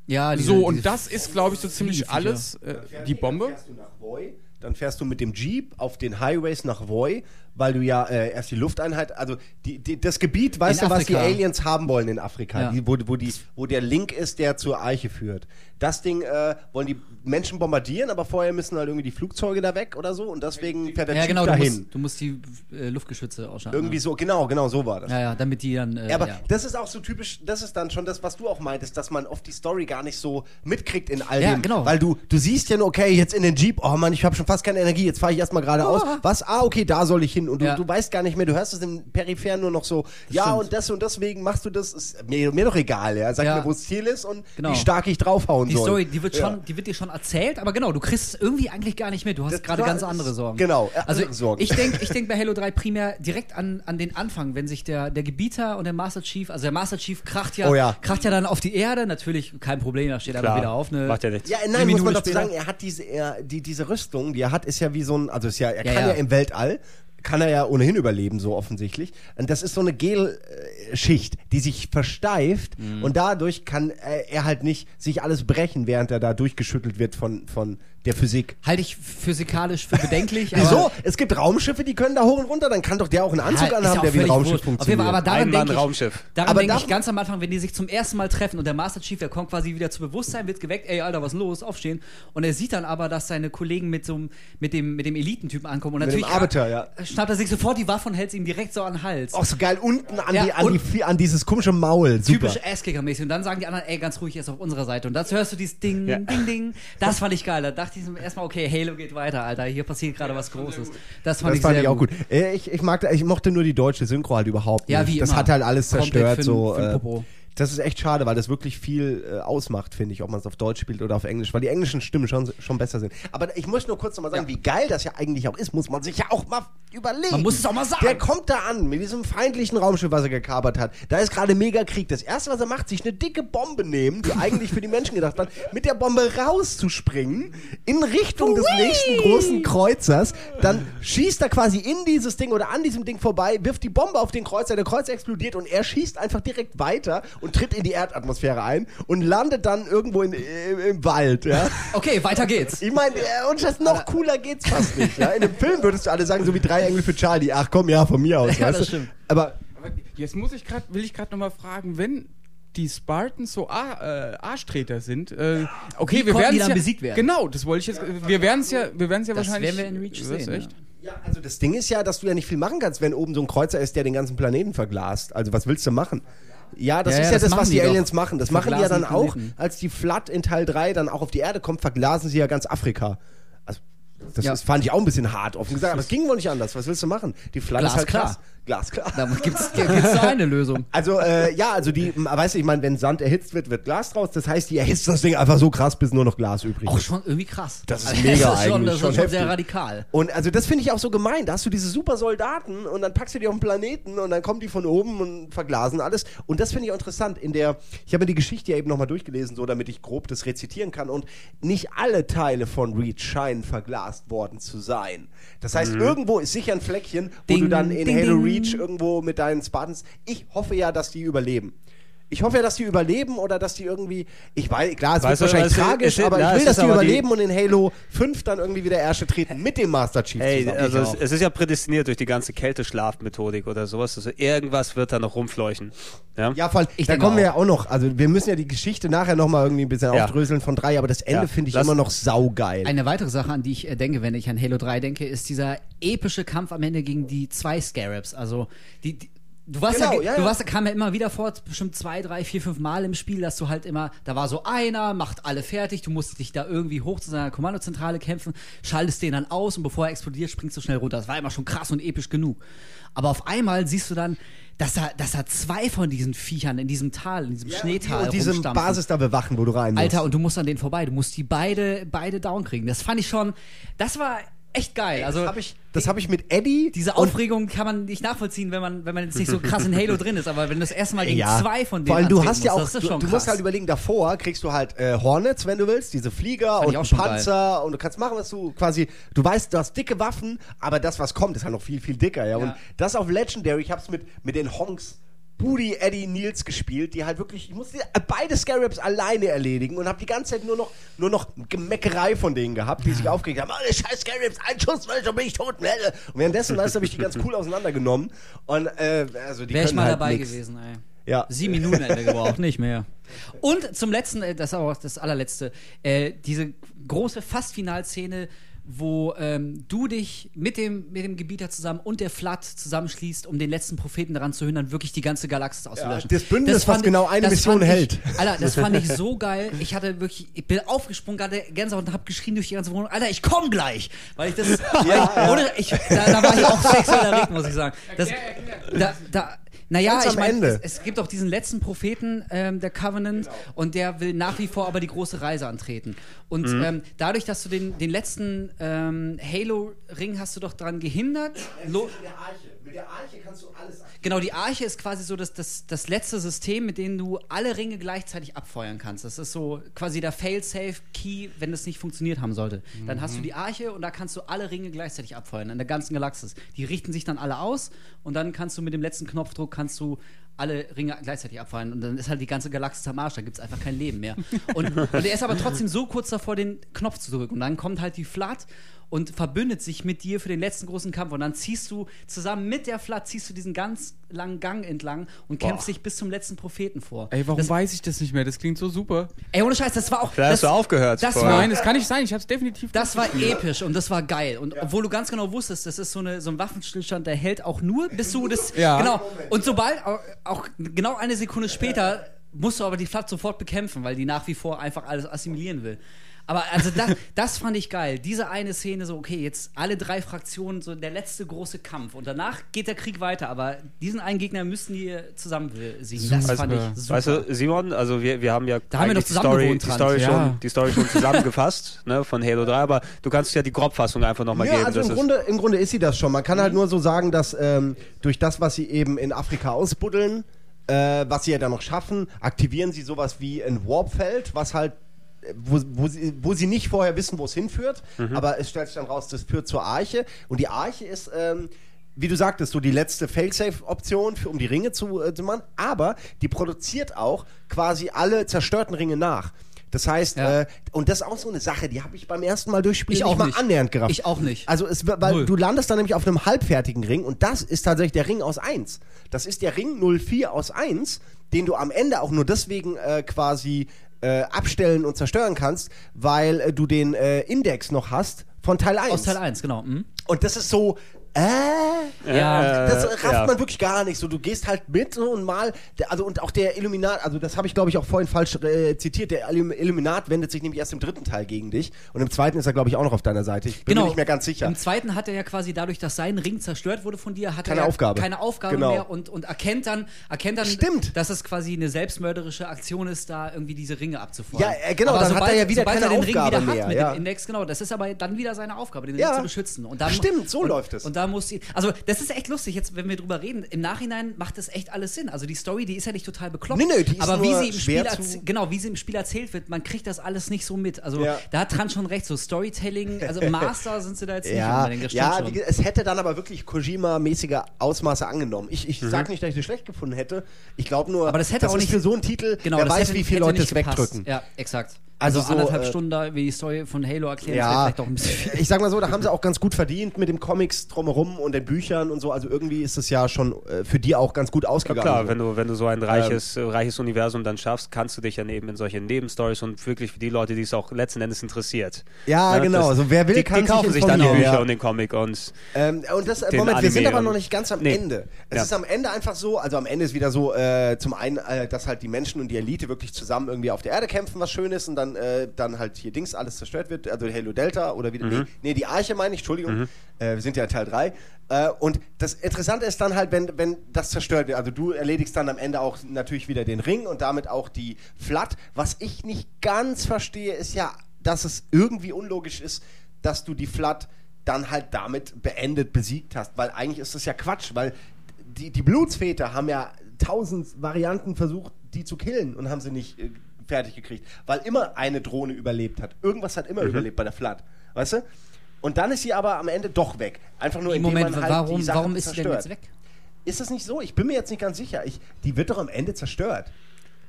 Ja, diese- so, und das ist, glaube ich, so ziemlich alles. Äh, die Bombe. Dann fährst du nach Voi, dann fährst du mit dem Jeep auf den Highways nach Voi, weil du ja äh, erst die Lufteinheit, also die, die, das Gebiet, weißt In du, was die. Aliens haben wollen in Afrika, Ja. die, wo, wo, die, wo der Link ist, der zur Eiche führt. Das Ding äh, wollen die Menschen bombardieren, aber vorher müssen halt irgendwie die Flugzeuge da weg oder so und deswegen fährt der Ja, Jeep genau, du dahin. musst, du musst die äh, Luftgeschütze ausschalten. Irgendwie ne? so, genau, genau so war das. Ja, ja, damit die dann. Äh, Ja, aber ja. das ist auch so typisch, das ist dann schon das, was du auch meintest, dass man oft die Story gar nicht so mitkriegt in all Ja, dem. genau. Weil du, du siehst ja nur, okay, jetzt in den Jeep, oh Mann, ich habe schon fast keine Energie, jetzt fahre ich erstmal geradeaus. Was? Ah, okay, da soll ich hin. Und du, Ja. du weißt gar nicht mehr, du hörst es im Peripheren nur noch so, ja, stimmt. und das und deswegen machst du das, ist mir, mir doch egal, ja. Sag Ja. mir, wo das Ziel ist und Genau. wie stark ich draufhauen Die soll. Story, die wird, Ja. schon, die wird dir schon erzählt, aber genau, du kriegst es irgendwie eigentlich gar nicht mit. Du hast Das- gerade das- ganz andere Sorgen. genau, äh, Also Sorgen. ich denke ich denk bei Halo 3 primär direkt an, an den Anfang, wenn sich der, der Gebieter und der Master Chief, also der Master Chief kracht ja, Oh ja. kracht ja dann auf die Erde, natürlich kein Problem, da steht einfach wieder auf. Ne, Macht ja nichts. Ja, Eine nein, muss man später. sagen, er hat diese, er, die, diese Rüstung, die er hat, ist ja wie so ein, also ist ja, er Ja, kann ja. ja. im Weltall, kann er ja ohnehin überleben, so offensichtlich. Und das ist so eine Gelschicht, die sich versteift Mhm. und dadurch kann äh, er halt nicht sich alles brechen, während er da durchgeschüttelt wird von, von der Physik. Halte ich physikalisch für bedenklich. Wieso? Es gibt Raumschiffe, die können da hoch und runter, dann kann doch der auch einen Anzug Ja, ist anhaben, der wie ein Raumschiff wurscht. Auf jeden funktioniert. Fall, aber daran denke ich, Raumschiff. daran darf- ich ganz am Anfang, wenn die sich zum ersten Mal treffen und der Master Chief, der kommt quasi wieder zu Bewusstsein, wird geweckt, ey, Alter, was ist los, aufstehen. Und er sieht dann aber, dass seine Kollegen mit so einem, mit dem, mit dem Elitentypen ankommen. Und Mit dem natürlich Arbiter, ja. schnappt er sich sofort die Waffe und hält sie ihm direkt so an den Hals. Auch so geil, unten an, Ja, die, an, die, an dieses komische Maul. Super. Typisch Asskicker-mäßig. Und dann sagen die anderen, ey, ganz ruhig, er ist auf unserer Seite. Und dazu hörst du dieses Ding, Ja. Ding, Ding. Das fand ich geil. Da dachte ich erstmal, okay, Halo geht weiter, Alter. Hier passiert gerade was Großes. Das fand Das ich fand sehr ich auch gut. Äh, Ich, ich, mag, ich mochte nur die deutsche Synchro halt überhaupt Ja, nicht. wie das immer. hat halt alles Komplett zerstört. für'n- so, äh, Popo. Das ist echt schade, weil das wirklich viel äh, ausmacht, finde ich, ob man es auf Deutsch spielt oder auf Englisch, weil die englischen Stimmen schon, schon besser sind. Aber ich muss nur kurz nochmal sagen, wie geil das ja eigentlich auch ist, muss man sich ja auch mal überlegen. Man muss es auch mal sagen. Der kommt da an mit diesem feindlichen Raumschiff, was er gekapert hat. Da ist gerade mega Krieg. Das erste, was er macht, sich eine dicke Bombe nehmen, die eigentlich für die Menschen gedacht war, mit der Bombe rauszuspringen in Richtung des nächsten großen Kreuzers. Dann schießt er quasi in dieses Ding oder an diesem Ding vorbei, wirft die Bombe auf den Kreuzer, der Kreuzer explodiert und er schießt einfach direkt weiter und tritt in die Erdatmosphäre ein und landet dann irgendwo in, im, im Wald. Ja? Okay, weiter geht's. Ich meine, äh, und das noch cooler geht's fast nicht. Ja? In dem Film würdest du alle sagen, so wie drei Engel für Charlie. Ach komm, ja, von mir aus. Ja, weißt das du? stimmt. Aber Aber jetzt muss ich gerade, will ich gerade nochmal fragen, wenn die Spartans so Ar äh, Arschtreter sind, äh, okay, Wie wir werden die ja, dann besiegt werden? Genau, das wollte ich jetzt, wir werden es ja, wir werden es ja Das wahrscheinlich. werden wir in Reach sehen, echt? Ja, also das Ding ist ja, dass du ja nicht viel machen kannst, wenn oben so ein Kreuzer ist, der den ganzen Planeten verglast. Also was willst du machen? Ja, das Ja, ist ja, das das, was die, die. Aliens machen. Das machen die ja dann auch, als die Flood in Teil 3 dann auch auf die Erde kommt, verglasen sie ja ganz Afrika. Also, das Ja. ist, fand ich auch ein bisschen hart offen gesagt, aber es ging wohl nicht anders. Was willst du machen? Die Flood ist halt Glasklar. krass. Glasklar. Da gibt's, gibt's nur eine Lösung. Also, äh, ja, also die, weißt du, ich meine, wenn Sand erhitzt wird, wird Glas draus. Das heißt, die erhitzt das Ding einfach so krass, bis nur noch Glas übrig Auch ist. schon irgendwie krass. Das ist Also, mega das ist schon, eigentlich, Das ist schon schon sehr radikal. Und also das finde ich auch so gemein. Da hast du diese super Soldaten und dann packst du die auf den Planeten und dann kommen die von oben und verglasen alles. Und das finde ich auch interessant. In der, ich habe mir die Geschichte ja eben nochmal durchgelesen, so damit ich grob das rezitieren kann. Und nicht alle Teile von Reach scheinen verglast worden zu sein. Das heißt, irgendwo ist sicher ein Fleckchen, wo Ding, du dann in ding, Halo ding. Reach irgendwo mit deinen Spartans. Ich hoffe ja, dass die überleben. Ich hoffe ja, dass die überleben oder dass die irgendwie. Ich weiß, klar, es Weißt wird du, wahrscheinlich tragisch, ist- aber ja, ich will, dass die aber die- überleben und in Halo 5 dann irgendwie wieder Ärsche treten mit dem Master Chief Hey, zusammen. also es, es ist ja prädestiniert durch die ganze Kälteschlafmethodik oder sowas. Also irgendwas wird da noch rumfleuchen. Ja, Ja, vor allem, Ich da kommen wir auch. ja auch noch, also wir müssen ja die Geschichte nachher nochmal irgendwie ein bisschen Ja. aufdröseln von drei, aber das Ende Ja, finde ich lass- immer noch saugeil. Eine weitere Sache, an die ich äh, denke, wenn ich an Halo 3 denke, ist dieser epische Kampf am Ende gegen die zwei Scarabs. Also, die, die Du warst, Genau, ja, ja, du ja. warst, kam ja immer wieder vor, bestimmt zwei, drei, vier, fünf Mal im Spiel, dass du halt immer, da war so einer, macht alle fertig, du musst dich da irgendwie hoch zu seiner Kommandozentrale kämpfen, schaltest den dann aus und bevor er explodiert, springst du schnell runter. Das war immer schon krass und episch genug. Aber auf einmal siehst du dann, dass da, dass da zwei von diesen Viechern in diesem Tal, in diesem Schneetal und diese. Basis da bewachen, wo du rein musst. Alter, und du musst an denen vorbei. Du musst die beide, beide down kriegen. Das fand ich schon, das war, echt geil. Also hab ich, das habe ich mit Eddie. diese Aufregung kann man nicht nachvollziehen, wenn man, wenn man jetzt nicht so krass in Halo drin ist, aber wenn du das erste Mal gegen ja. zwei von denen Vor allem, du hast ja musst, auch, das du, schon du musst halt überlegen, davor kriegst du halt äh, Hornets, wenn du willst, diese Flieger und Panzer und du kannst machen, was du quasi, du weißt, du hast dicke Waffen, aber das, was kommt, ist halt noch viel, viel dicker, ja. Und Ja. das auf Legendary, ich hab's mit, mit den Honks Booty, Eddie, Nils gespielt, die halt wirklich, ich musste beide Scarabs alleine erledigen und habe die ganze Zeit nur noch, nur noch Gemeckerei von denen gehabt, die sich aufgeregt haben, alle scheiß Scarabs, ein Schuss, weil schon bin ich tot. Und währenddessen, weißt habe ich die ganz cool auseinandergenommen und, äh, also die Wäre ich mal halt dabei nix. gewesen, ey. Ja. Sieben Minuten Ende gebraucht, nicht mehr. Und zum letzten, äh, das ist auch das allerletzte, äh, diese große Fast-Finalszene, wo ähm, du dich mit dem, mit dem Gebieter zusammen und der Flat zusammenschließt, um den letzten Propheten daran zu hindern, wirklich die ganze Galaxis auszulöschen. das Bündnis, was fand ich- genau eine das Mission fand hält. Ich, Alter, das fand ich so geil. Ich hatte wirklich, ich bin aufgesprungen, hatte Gänsehaut und hab geschrien durch die ganze Wohnung, Alter, ich komm gleich! Weil ich das, weil ich, Ohne, ich, da, da war ich auch sexuell erregt, muss ich sagen. Das, da, da, naja, ich meine, Ende. es, es gibt auch diesen letzten Propheten ähm, der Covenant Genau. und der will nach wie vor aber die große Reise antreten. Und Mhm. ähm, dadurch, dass du den, den letzten ähm, Halo-Ring hast du doch dran gehindert. Lo der Arche. Mit der Arche kannst du alles genau, die Arche ist quasi so das, das, das letzte System, mit dem du alle Ringe gleichzeitig abfeuern kannst. Das ist so quasi der Fail-Safe-Key, wenn das nicht funktioniert haben sollte. Dann hast du die Arche und da kannst du alle Ringe gleichzeitig abfeuern in der ganzen Galaxis. Die richten sich dann alle aus und dann kannst du mit dem letzten Knopfdruck kannst du alle Ringe gleichzeitig abfallen und dann ist halt die ganze Galaxis am Arsch, da gibt es einfach kein Leben mehr. Und, und er ist aber trotzdem so kurz davor, den Knopf zu drücken. Und dann kommt halt die Flat und verbündet sich mit dir für den letzten großen Kampf. Und dann ziehst du zusammen mit der Flat, ziehst du diesen ganz langen Gang entlang und kämpfst dich bis zum letzten Propheten vor. Ey, warum das, weiß ich das nicht mehr? Das klingt so super. ey, ohne Scheiß, das war auch. Vielleicht hast das, du aufgehört Das vorher. war, Nein, das kann nicht sein. Ich hab's definitiv das war episch und das war geil. Und obwohl du ganz genau wusstest, das ist so, eine, so ein Waffenstillstand, der hält auch nur, bis du das. Ja. Genau. Und sobald, auch, auch genau eine Sekunde später, musst du aber die Flat sofort bekämpfen, weil die nach wie vor einfach alles assimilieren will. Aber also das, das fand ich geil. Diese eine Szene, so, okay, jetzt alle drei Fraktionen, so der letzte große Kampf. Und danach geht der Krieg weiter. Aber diesen einen Gegner müssen die zusammen besiegen. Das Super. fand ich super. Weißt du, Simon, also wir, wir haben ja Da haben wir doch die Story, die. Story, Ja. schon, die Story schon zusammengefasst ne, von Halo 3, aber du kannst ja die Grobfassung einfach nochmal Ja, geben. also im Grunde, im Grunde ist sie das schon. Man kann halt nur so sagen, dass ähm, durch das, was sie eben in Afrika ausbuddeln, äh, was sie ja dann noch schaffen, aktivieren sie sowas wie ein Warpfeld, was halt wo, wo, sie, wo sie nicht vorher wissen, wo es hinführt, aber es stellt sich dann raus, das führt zur Arche. Und die Arche ist, ähm, wie du sagtest, so die letzte Failsafe-Option, um die Ringe zu, äh, zu machen. Aber die produziert auch quasi alle zerstörten Ringe nach. Das heißt, Ja. äh, und das ist auch so eine Sache, die habe ich beim ersten Mal durchspielen Ich nicht auch mal nicht. annähernd gerafft. Ich auch nicht. Also es, weil Null. du landest dann nämlich auf einem halbfertigen Ring und das ist tatsächlich der Ring aus 1. Das ist der Ring 04 aus 1, den du am Ende auch nur deswegen äh, quasi äh, abstellen und zerstören kannst, weil äh, du den äh, Index noch hast von Teil 1. Aus Teil 1, genau. Mhm. Und das ist so, äh, Ja, das Äh, rafft ja. man wirklich gar nicht. So, du gehst halt mit so und mal, also und auch der Illuminat, also das habe ich glaube ich auch vorhin falsch äh, zitiert. Der Illum- Illuminat wendet sich nämlich erst im dritten Teil gegen dich und im zweiten ist er glaube ich auch noch auf deiner Seite. Ich bin mir nicht mehr ganz sicher. Genau. Im zweiten hat er ja quasi dadurch, dass sein Ring zerstört wurde von dir, hat Keine er ja Aufgabe. keine Aufgabe Genau. mehr und, und erkennt dann, erkennt dann, Stimmt. dass es quasi eine selbstmörderische Aktion ist, da irgendwie diese Ringe abzufeuern. Ja, äh, genau, dann hat er ja wieder sobald keine er den Ring Aufgabe wieder mehr, hat mit ja. dem Index, genau, das ist aber dann wieder seine Aufgabe, den. Ring zu beschützen. Und dann, Stimmt, so und, läuft es. Und da muss die, also das ist echt lustig, jetzt wenn wir drüber reden, im Nachhinein macht das echt alles Sinn. Also die Story, die ist ja nicht total bekloppt, Nee, nee, die ist aber wie sie im Spiel, zu- genau, wie sie im Spiel erzählt wird, man kriegt das alles nicht so mit. Also Ja. da hat Tran schon recht, so Storytelling, also Master sind sie da jetzt nicht Ja, unbedingt, das ja ge- es hätte dann aber wirklich Kojima-mäßige Ausmaße angenommen. Ich, ich sag nicht, dass ich das schlecht gefunden hätte. Ich glaube nur, Mhm. Aber das hätte auch ist nicht- für so einen Titel, Genau, wer das weiß, hätte, wie viele Leute es wegdrücken. Ja, exakt. Also Also, so, anderthalb äh, Stunden da wie die Story von Halo erklären, Ja. vielleicht auch ein bisschen viel. Ich sag mal so, da haben sie auch ganz gut verdient mit dem Comics drumherum und den Büchern und so. Also irgendwie ist es ja schon äh, für die auch ganz gut Ja, ausgegangen. klar, wenn du, wenn du so ein reiches, äh, reiches Universum dann schaffst, kannst du dich dann eben in solche Nebenstories und wirklich für die Leute, die es auch letzten Endes interessiert. Ja, Ne, genau. das- Also wer will, die, kann die kaufen sich sich dann die Bücher ja. und den Comic und Ähm, und das, äh, Den Moment, wir sind Anime aber noch nicht ganz am Nee. Ende. Es Ja. ist am Ende einfach so, also am Ende ist wieder so, äh, zum einen, äh, dass halt die Menschen und die Elite wirklich zusammen irgendwie auf der Erde kämpfen, was schön ist, und dann, äh, dann halt hier Dings alles zerstört wird, also Halo Delta oder wieder, nee, nee, die Arche meine ich, Entschuldigung, äh, wir sind ja in Teil 3. Äh, und das Interessante ist dann halt, wenn, wenn das zerstört wird, also du erledigst dann am Ende auch natürlich wieder den Ring und damit auch die Flat. Was ich nicht ganz verstehe, ist ja, dass es irgendwie unlogisch ist, dass du die Flat dann halt damit beendet, besiegt hast. Weil eigentlich ist das ja Quatsch, weil die, die Blutsväter haben ja tausend Varianten versucht, die zu killen und haben sie nicht äh, fertig gekriegt. Weil immer eine Drohne überlebt hat. Irgendwas hat Mhm. immer überlebt bei der Flat. Weißt du? Und dann ist sie aber am Ende doch weg. Einfach nur Im indem Moment, man halt warum, die Sachen warum ist sie denn jetzt weg? Ist das nicht so? Ich bin mir jetzt nicht ganz sicher. Ich, die wird doch am Ende zerstört.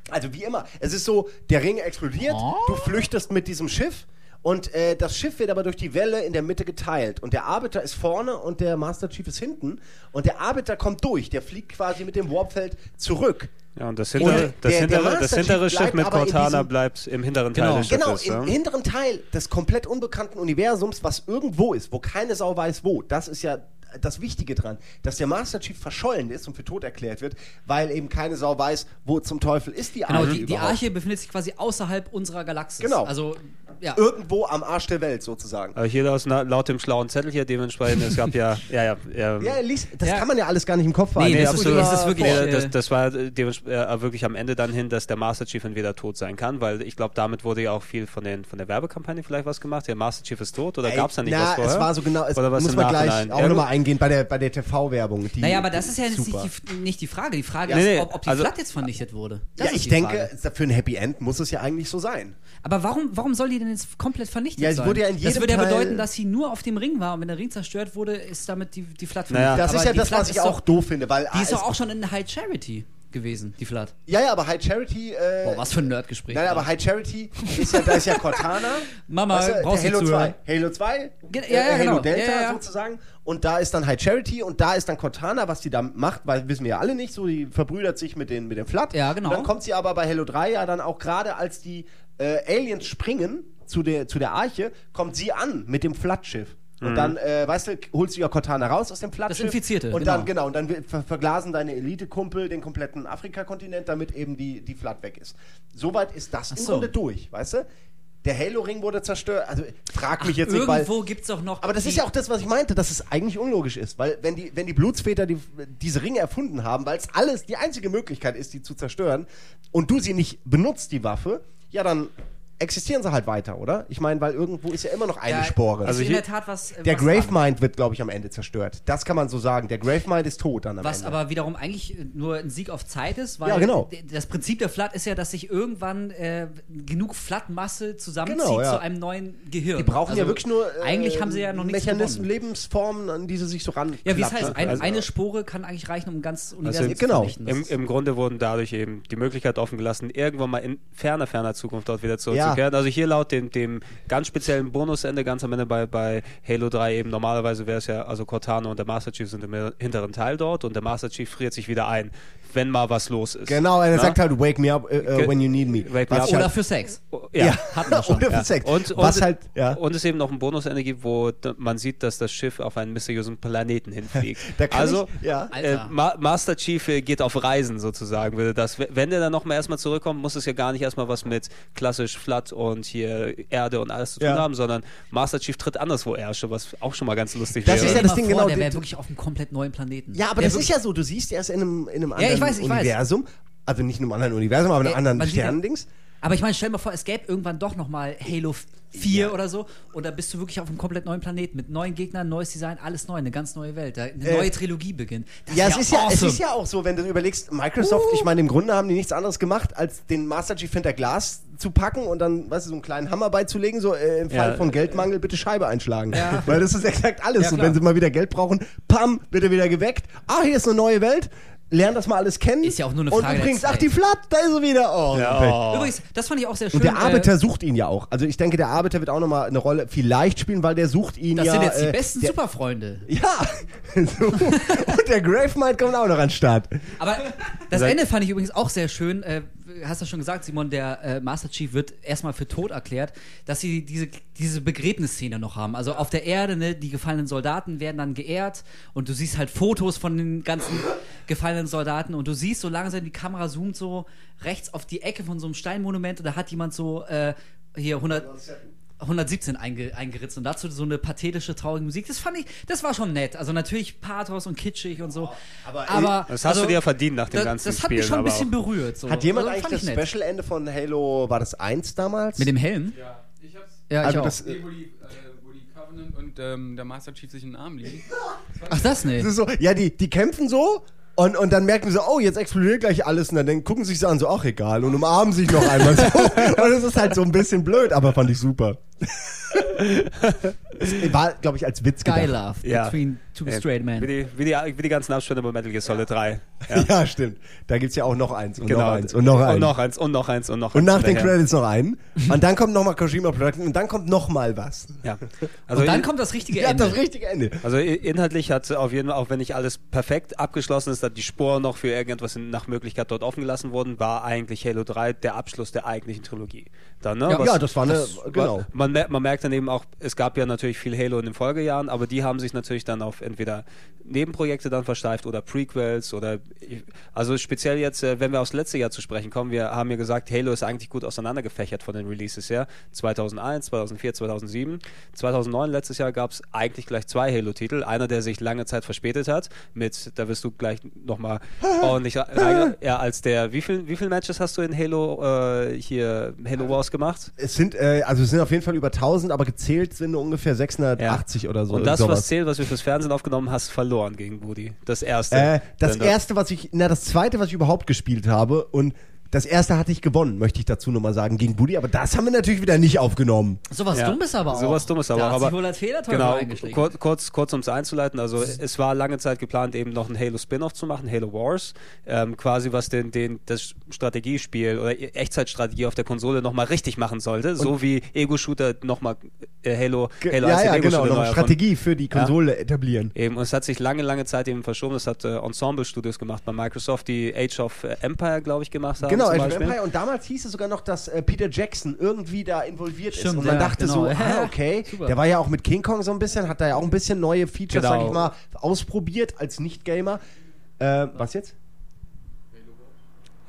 Also wie immer. Es ist so, der Ring explodiert, Oh. du flüchtest mit diesem Schiff und äh, das Schiff wird aber durch die Welle in der Mitte geteilt. Und der Arbiter ist vorne und der Master Chief ist hinten. Und der Arbiter kommt durch. Der fliegt quasi mit dem Warpfeld zurück. Ja, und das Und hintere, der- das der hintere, Master das hintere Schiff mit Cortana bleibt im hinteren Genau. Teil des Genau, Schiffes. im ja. hinteren Teil des komplett unbekannten Universums, was irgendwo ist, wo keine Sau weiß wo. Das ist ja das Wichtige dran, dass der Master Chief verschollen ist und für tot erklärt wird, weil eben keine Sau weiß, wo zum Teufel ist die Genau, Arche die, die überhaupt. Arche befindet sich quasi außerhalb unserer Galaxis. Genau. Also, ja. Irgendwo am Arsch der Welt sozusagen. Aber hier aus, laut dem schlauen Zettel hier dementsprechend, es gab ja, ja, ja, ja, Ja, lies, das Ja. kann man ja alles gar nicht im Kopf behalten. Nee, Das das ist das ist wirklich. Nee, das, das war äh, äh, wirklich am Ende dann hin, dass der Master Chief entweder tot sein kann, weil ich glaube, damit wurde ja auch viel von, den, von der Werbekampagne vielleicht was gemacht. Der Master Chief ist tot oder gab es da nicht na, was vorher? es war so genau, es Oder was muss man gleich auch Ja, nochmal gut. eingehen bei der, bei der TV-Werbung. die naja, aber das ist ja jetzt super. nicht die, nicht die Frage. Die Frage Ja. ist, Nee, ob, ob die also- Flat jetzt vernichtet wurde. Das Ja, ich denke, Frage. für ein Happy End muss es ja eigentlich so sein. Aber warum, warum soll die denn jetzt komplett vernichtet Ja, sie sein? wurde ja in das jedem würde ja bedeuten, dass sie nur auf dem Ring war und wenn der Ring zerstört wurde, ist damit die, die Flat Naja. vernichtet. Das Aber ist ja das, was ich auch doof finde, weil Die ist doch auch schon in High Charity gewesen, die Flat. Ja, ja, aber High Charity. Äh, Boah, was für ein Nerdgespräch. Nein, aber High Charity ist ja, da ist ja Cortana. Mama, weißt du, brauchst Halo zuhören. 2. Halo 2, Ge- äh, ja, ja, Halo genau. Delta Ja, sozusagen. Und da ist dann High Charity und da ist dann Cortana, was die da macht, weil wissen wir ja alle nicht, so die verbrüdert sich mit den, mit den Flat. Ja, genau. Und dann kommt sie aber bei Halo 3 ja dann auch gerade, als die äh, Aliens springen zu der, zu der Arche, kommt sie an mit dem Flat-Schiff. Und dann, äh, weißt du, holst du ja Cortana raus aus dem Flat-Schiff. Infizierte, Und genau. dann, genau, und dann ver verglasen deine Elite-Kumpel den kompletten Afrika-Kontinent, damit eben die, die Flat weg ist. Soweit ist das im so. Grunde durch, weißt du? Der Halo-Ring wurde zerstört. Also frag mich jetzt nicht, weil. Irgendwo gibt es doch noch. Aber das ist ja auch das, was ich meinte, dass es eigentlich unlogisch ist, weil wenn die, wenn die Blutsväter die, diese Ringe erfunden haben, weil es alles die einzige Möglichkeit ist, die zu zerstören, und du sie nicht benutzt, die Waffe, ja dann existieren sie halt weiter, oder? Ich meine, weil irgendwo ist ja immer noch eine ja, Spore. Also Also in der Tat was. der was Gravemind wird, glaube ich, am Ende zerstört. Das kann man so sagen. Der Gravemind ist tot dann am Was Ende. aber wiederum eigentlich nur ein Sieg auf Zeit ist, weil Ja, genau. das Prinzip der Flat ist ja, dass sich irgendwann äh, genug Flat-Masse zusammenzieht Genau, ja. zu einem neuen Gehirn. die brauchen Also ja wirklich nur äh, eigentlich haben sie ja noch nichts Mechanismen. Lebensformen, an die sie sich so ran. Ja, wie es heißt, klappen. ein, Also- eine Spore kann eigentlich reichen, um ein ganzes Universum Also, zu genau. Im, Im Grunde wurden dadurch eben die Möglichkeit offen gelassen, irgendwann mal in ferner, ferner Zukunft dort wieder zurückzukehren. Also hier laut dem, dem ganz speziellen Bonusende, ganz am Ende bei, bei Halo 3 eben, normalerweise wäre es ja, also Cortana und der Master Chief sind im hinteren Teil dort und der Master Chief friert sich wieder ein, wenn mal was los ist. Genau, er sagt halt, wake me up uh, when you need me. Wake me Was up. Oder halt, für Sex. Ja. ja, hatten wir schon. oder für Ja. Sex. Und, Was und, halt, ja. und es eben noch ein Bonusende gibt, wo man sieht, dass das Schiff auf einen mysteriösen Planeten hinfliegt. Da kann also, ich- ja. äh. Ma Master Chief äh, geht auf Reisen sozusagen. Würde das, wenn der dann nochmal erstmal zurückkommt, muss es ja gar nicht erstmal was mit klassisch Flat und hier Erde und alles zu tun Ja. haben, sondern Master Chief tritt anders wo Ärsche, was auch schon mal ganz lustig Das wäre. ist ja das Ding, vor, genau, Der wäre wirklich auf einem komplett neuen Planeten. Ja, aber Der das ist ja so, du siehst erst in einem, in einem Ja, anderen ich weiß, ich weiß. Universum, also nicht in einem anderen Universum, aber in einem anderen sieht ja- Sternendings. Aber ich meine, stell dir mal vor, es gäbe irgendwann doch nochmal Halo 4 oder so und da bist du wirklich auf einem komplett neuen Planeten mit neuen Gegnern, neues Design, alles neu, eine ganz neue Welt, da eine Äh, neue Trilogie beginnt. Das Ja, es ist ja, es awesome. ist ja auch so, wenn du überlegst, Microsoft, ich meine, im Grunde haben die nichts anderes gemacht, als den Master Chief hinter Glas zu packen und dann, weißt du, so einen kleinen Hammer beizulegen, so äh, im Fall Ja, von Geldmangel bitte Scheibe einschlagen. Ja. Weil das ist exakt alles. Ja, und wenn sie mal wieder Geld brauchen, pam, wird er wieder geweckt. Ah, hier ist eine neue Welt. Lern das mal alles kennen. Ist ja auch nur eine Und Frage der übrigens, ach, die Flat, da ist er wieder. Oh, Ja, oh. Übrigens, das fand ich auch sehr schön. Und der äh, Arbeiter sucht ihn ja auch. Also ich denke, der Arbeiter wird auch nochmal eine Rolle vielleicht spielen, weil der sucht ihn das ja. sind jetzt die äh, besten der, Superfreunde. Ja. so. Und der Gravemind kommt auch noch an den Start. Aber das Ende fand ich übrigens auch sehr schön. Äh, hast du schon gesagt, Simon, der äh, Master Chief wird erstmal für tot erklärt, dass sie diese, diese Begräbnisszene noch haben. Also auf der Erde, ne, die gefallenen Soldaten werden dann geehrt und du siehst halt Fotos von den ganzen gefallenen Soldaten und du siehst so langsam, die Kamera zoomt so rechts auf die Ecke von so einem Steinmonument und da hat jemand so äh, hier 100. 117 einge, eingeritzt und dazu so eine pathetische, traurige Musik. Das fand ich, das war schon nett. Also natürlich Pathos und kitschig und so. aber, aber Das hast du dir ja verdient nach dem das, ganzen Das hat mich schon ein bisschen auch- berührt. So. Hat jemand Also, eigentlich das. Special-Ende von Halo, war das 1 damals? Mit dem Helm? Ja, ich hab's. Ja, Also ich auch. das- wo die, äh, und, und ähm, der Master Chief sich in den Arm liegen. Ach, das nicht. Das ist so, ja, die, die kämpfen so und, und dann merken sie, so, oh, jetzt explodiert gleich alles und dann gucken sich so an, so, ach egal, und umarmen sich noch einmal so. Und es ist halt so ein bisschen blöd, aber fand ich super. Es War, glaube ich, als Witz Guy gedacht. Love Ja. between two Äh, straight Wie men. die, wie, die, wie die ganzen Abstände bei Metal Gear Solid 3. Ja, stimmt. Da gibt's ja auch noch eins und Genau. noch eins und noch eins. Und noch eins und noch eins und noch Und eins. nach den. Credits noch einen. Und dann kommt nochmal Kojima Production und dann kommt nochmal was. Ja. Also Und dann kommt das richtige Ja, Ende. das richtige Ende. Also inhaltlich hat auf jeden Fall, auch wenn nicht alles perfekt abgeschlossen ist, dass die Sporen noch für irgendetwas nach Möglichkeit dort offen gelassen wurden, war eigentlich Halo 3 der Abschluss der eigentlichen Trilogie. Dann, ne? Ja, ja, das war eine, das genau. Man, man merkt dann eben auch, es gab ja natürlich viel Halo in den Folgejahren, aber die haben sich natürlich dann auf entweder Nebenprojekte dann versteift oder Prequels oder also speziell jetzt, äh, wenn wir aufs letzte Jahr zu sprechen kommen, wir haben ja gesagt, Halo ist eigentlich gut auseinandergefächert von den Releases her. 2001, 2004, 2007. 2009, letztes Jahr, gab es eigentlich gleich zwei Halo-Titel. Einer, der sich lange Zeit verspätet hat, mit, da wirst du gleich nochmal ordentlich rein, ja, als der, wie viel, wie viele Matches hast du in Halo, äh, hier, Halo Wars gemacht? Es sind, äh, also es sind auf jeden Fall über 1000, aber gezählt sind ungefähr 680 oder so. Und das, was zählt, was wir fürs Fernsehen aufgenommen hast, verloren gegen Woody. Das erste. Äh, das Denn erste, was ich, na, das zweite, was ich überhaupt gespielt habe und das erste hatte ich gewonnen, möchte ich dazu nochmal sagen, gegen Buddy, aber das haben wir natürlich wieder nicht aufgenommen. Sowas Ja. Dummes aber auch. Sowas Dummes aber da auch, hat sich aber- wohl als Genau, kurz, kurz, kurz um es einzuleiten, also es war lange Zeit geplant, eben noch ein Halo-Spin-Off zu machen, Halo Wars, ähm, quasi was den, den, das Strategiespiel oder Echtzeitstrategie auf der Konsole nochmal richtig machen sollte, so wie Ego-Shooter nochmal äh, Halo, Halo ja, als ja, genau, Ego-Shooter noch erfunden. Strategie für die Konsole etablieren. Eben, und es hat sich lange, lange Zeit eben verschoben. Das hat äh, Ensemble Studios gemacht bei Microsoft, die Age of Empire, glaube ich, gemacht haben. Genau, zum Age of. Empire. Und damals hieß es sogar noch, dass äh, Peter Jackson irgendwie da involviert ist. Stimmt, Und man ja, dachte genau. so, ah, okay. Super. Der war ja auch mit King Kong so ein bisschen, hat da ja auch ein bisschen neue Features, Genau. sag ich mal, ausprobiert als Nicht-Gamer. Äh, was jetzt?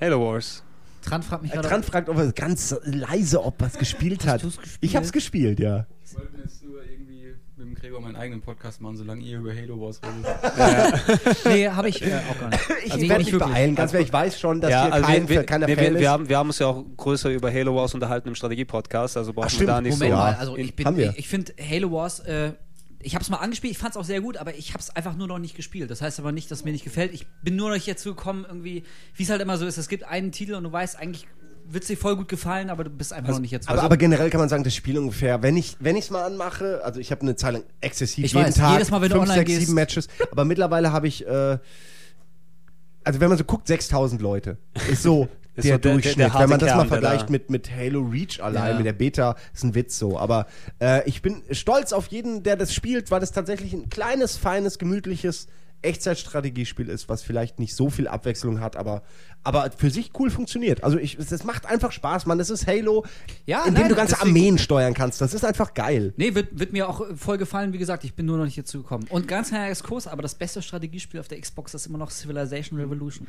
Halo Wars. Tran fragt mich Äh. Trant fragt ob er ganz leise, ob er es gespielt hat. gespielt? Ich hab's gespielt, ja. Ich wollte jetzt nur irgendwie mit dem Gregor meinen eigenen Podcast machen, solange ihr über Halo Wars redet. Nee, habe ich äh, auch gar nicht. Ich Also, werde mich beeilen, ganz ehrlich. Ich weiß schon, dass ja, hier also kein, wir, keiner wir, Fan wir, ist. wir, haben, wir haben uns ja auch größer über Halo Wars unterhalten im Strategie-Podcast, also brauchen stimmt. wir da nicht Moment so. mal, also ich bin, ich, ich finde Halo Wars, äh, ich habe es mal angespielt, ich fand es auch sehr gut, aber ich habe es einfach nur noch nicht gespielt. Das heißt aber nicht, dass es mir nicht gefällt. Ich bin nur noch nicht dazu gekommen, irgendwie, wie es halt immer so ist. Es gibt einen Titel und du weißt, eigentlich wird es dir voll gut gefallen, aber du bist einfach noch nicht jetzt. aber, aber generell kann man sagen, das Spiel ungefähr, wenn ich es mal anmache, also ich habe eine Zeit lang exzessiv Ich jeden weiß, Tag jedes Mal, wenn du fünf, online sechs, gehst- sieben Matches, aber mittlerweile habe ich äh, also wenn man so guckt, 6000 Leute ist so Ist der so der- der- Durchschnitt. der harte wenn man das Kern, mal der vergleicht mit, mit Halo Reach allein, Ja. mit der Beta, ist ein Witz so. Aber äh, ich bin stolz auf jeden, der das spielt, weil es tatsächlich ein kleines, feines, gemütliches Echtzeitstrategiespiel ist, was vielleicht nicht so viel Abwechslung hat, aber, aber für sich cool funktioniert. Also ich, es macht einfach Spaß, man. Es ist Halo, Ja, in dem nein, du ganze Armeen steuern kannst. Das ist einfach geil. Nee, wird, wird mir auch äh, voll gefallen. Wie gesagt, ich bin nur noch nicht dazu gekommen. Und ganz kleiner Exkurs, aber das beste Strategiespiel auf der Xbox ist immer noch Civilization Revolution.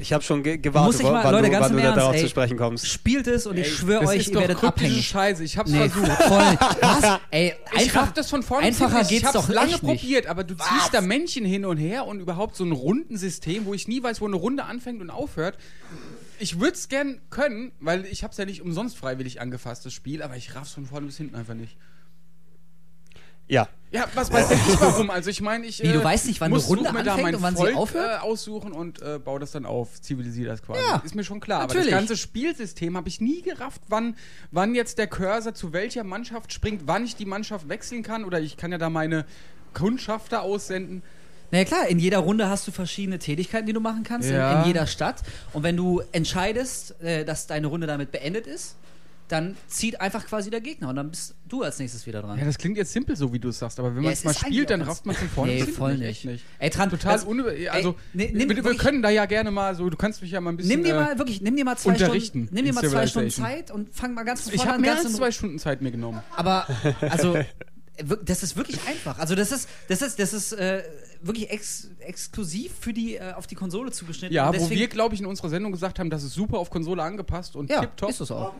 Ich habe schon ge Muss gewartet, ich mal, wann, Leute, du, ganz wann du da Ernst, darauf ey, zu sprechen kommst. Spielt es und ich schwöre euch, ihr doch werdet abhängig. Scheiße. Ich hab's Nee, versucht. voll. Was? Ey, Ich einfach, raff das von vorne einfacher geht's ich hab's doch lange echt nicht. probiert, aber du ziehst da Männchen hin und her und überhaupt so ein Rundensystem, wo ich nie weiß, wo eine Runde anfängt und aufhört. Ich würde es gern können, weil ich hab's ja nicht umsonst freiwillig angefasst, das Spiel, aber ich raff's von vorne bis hinten einfach nicht. Ja, Ja, was weiß ich warum? Also ich meine, ich Wie, du äh, weißt nicht, wann muss eine Runde such mir da anfängt mein und wann sie Volk, aufhört? Äh, aussuchen und äh, baue das dann auf, zivilisiere das quasi. Ja, ist mir schon klar. natürlich. Aber das ganze Spielsystem habe ich nie gerafft, wann, wann jetzt der Cursor zu welcher Mannschaft springt, wann ich die Mannschaft wechseln kann oder ich kann ja da meine Kundschafter aussenden. Naja klar, in jeder Runde hast du verschiedene Tätigkeiten, die du machen kannst, Ja. in, in jeder Stadt. Und wenn du entscheidest, äh, dass deine Runde damit beendet ist, dann zieht einfach quasi der Gegner und dann bist du als nächstes wieder dran. Ja, das klingt jetzt simpel, so wie du es sagst, aber wenn man es es mal spielt, dann rafft man von vorne Nee, voll nicht, nicht. Ey, Tran, Total das- unüber... Also, Ey, nimm wir, wir können da ja gerne mal so, du kannst mich ja mal ein bisschen... Nimm dir äh, mal wirklich, nimm dir mal zwei unterrichten Stunden, nimm dir mal zwei Stunden. Zeit und fang mal ganz von Ich vorne habe an, mehr ganz als in- zwei Stunden Zeit mir genommen. Aber also wir- das ist wirklich einfach. Also das ist das ist das ist äh, wirklich ex exklusiv für die äh, auf die Konsole zugeschnitten. Ja, wo wir, glaube ich, in unserer Sendung gesagt haben, das ist super auf Konsole angepasst und ja, tipptopp. ist es auch.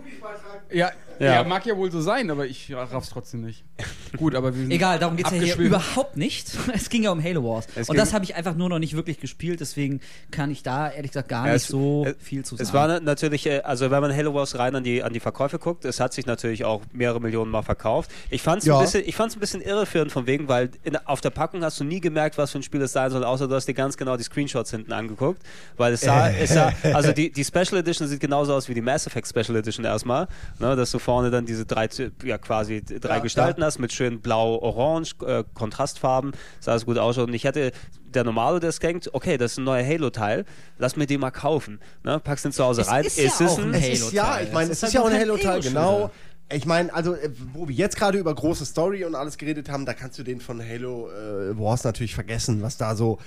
Ja, Ja. ja. mag ja wohl so sein, aber ich raff's trotzdem nicht. Gut, aber wir sind Egal, darum geht es ja hier überhaupt nicht. Es ging ja um Halo Wars. Es und das habe ich einfach nur noch nicht wirklich gespielt, deswegen kann ich da ehrlich gesagt gar Ja, nicht es- so es- viel zu sagen. Es war na- natürlich, äh, also wenn man Halo Wars rein an die, an die Verkäufe guckt, es hat sich natürlich auch mehrere Millionen Mal verkauft. Ich fand es Ja. ein bisschen, ich fand's ein bisschen irreführend von wegen, weil in, auf der Packung hast du nie gemerkt, was für ein Spiel es sein soll, außer du hast dir ganz genau die Screenshots hinten angeguckt, weil es sah, es sah also die, die Special Edition sieht genauso aus wie die Mass Effect Special Edition erstmal, ne, dass du vorne dann diese drei, ja quasi drei Ja, Gestalten ja. hast mit schön blau-orange, äh, Kontrastfarben, sah es gut ausschaut und ich hätte der Normale, der es denkt, okay, das ist ein neuer Halo-Teil, lass mir den mal kaufen. Ne? Packst den zu Hause Es rein. ist ja ein Es ist ja, Halo-Teil. ich meine, Es ist ist ja auch halt ein Halo-Teil, genau. Ich meine, also, äh, wo wir jetzt gerade über große Story und alles geredet haben, da kannst du den von Halo äh, Wars natürlich vergessen, was da so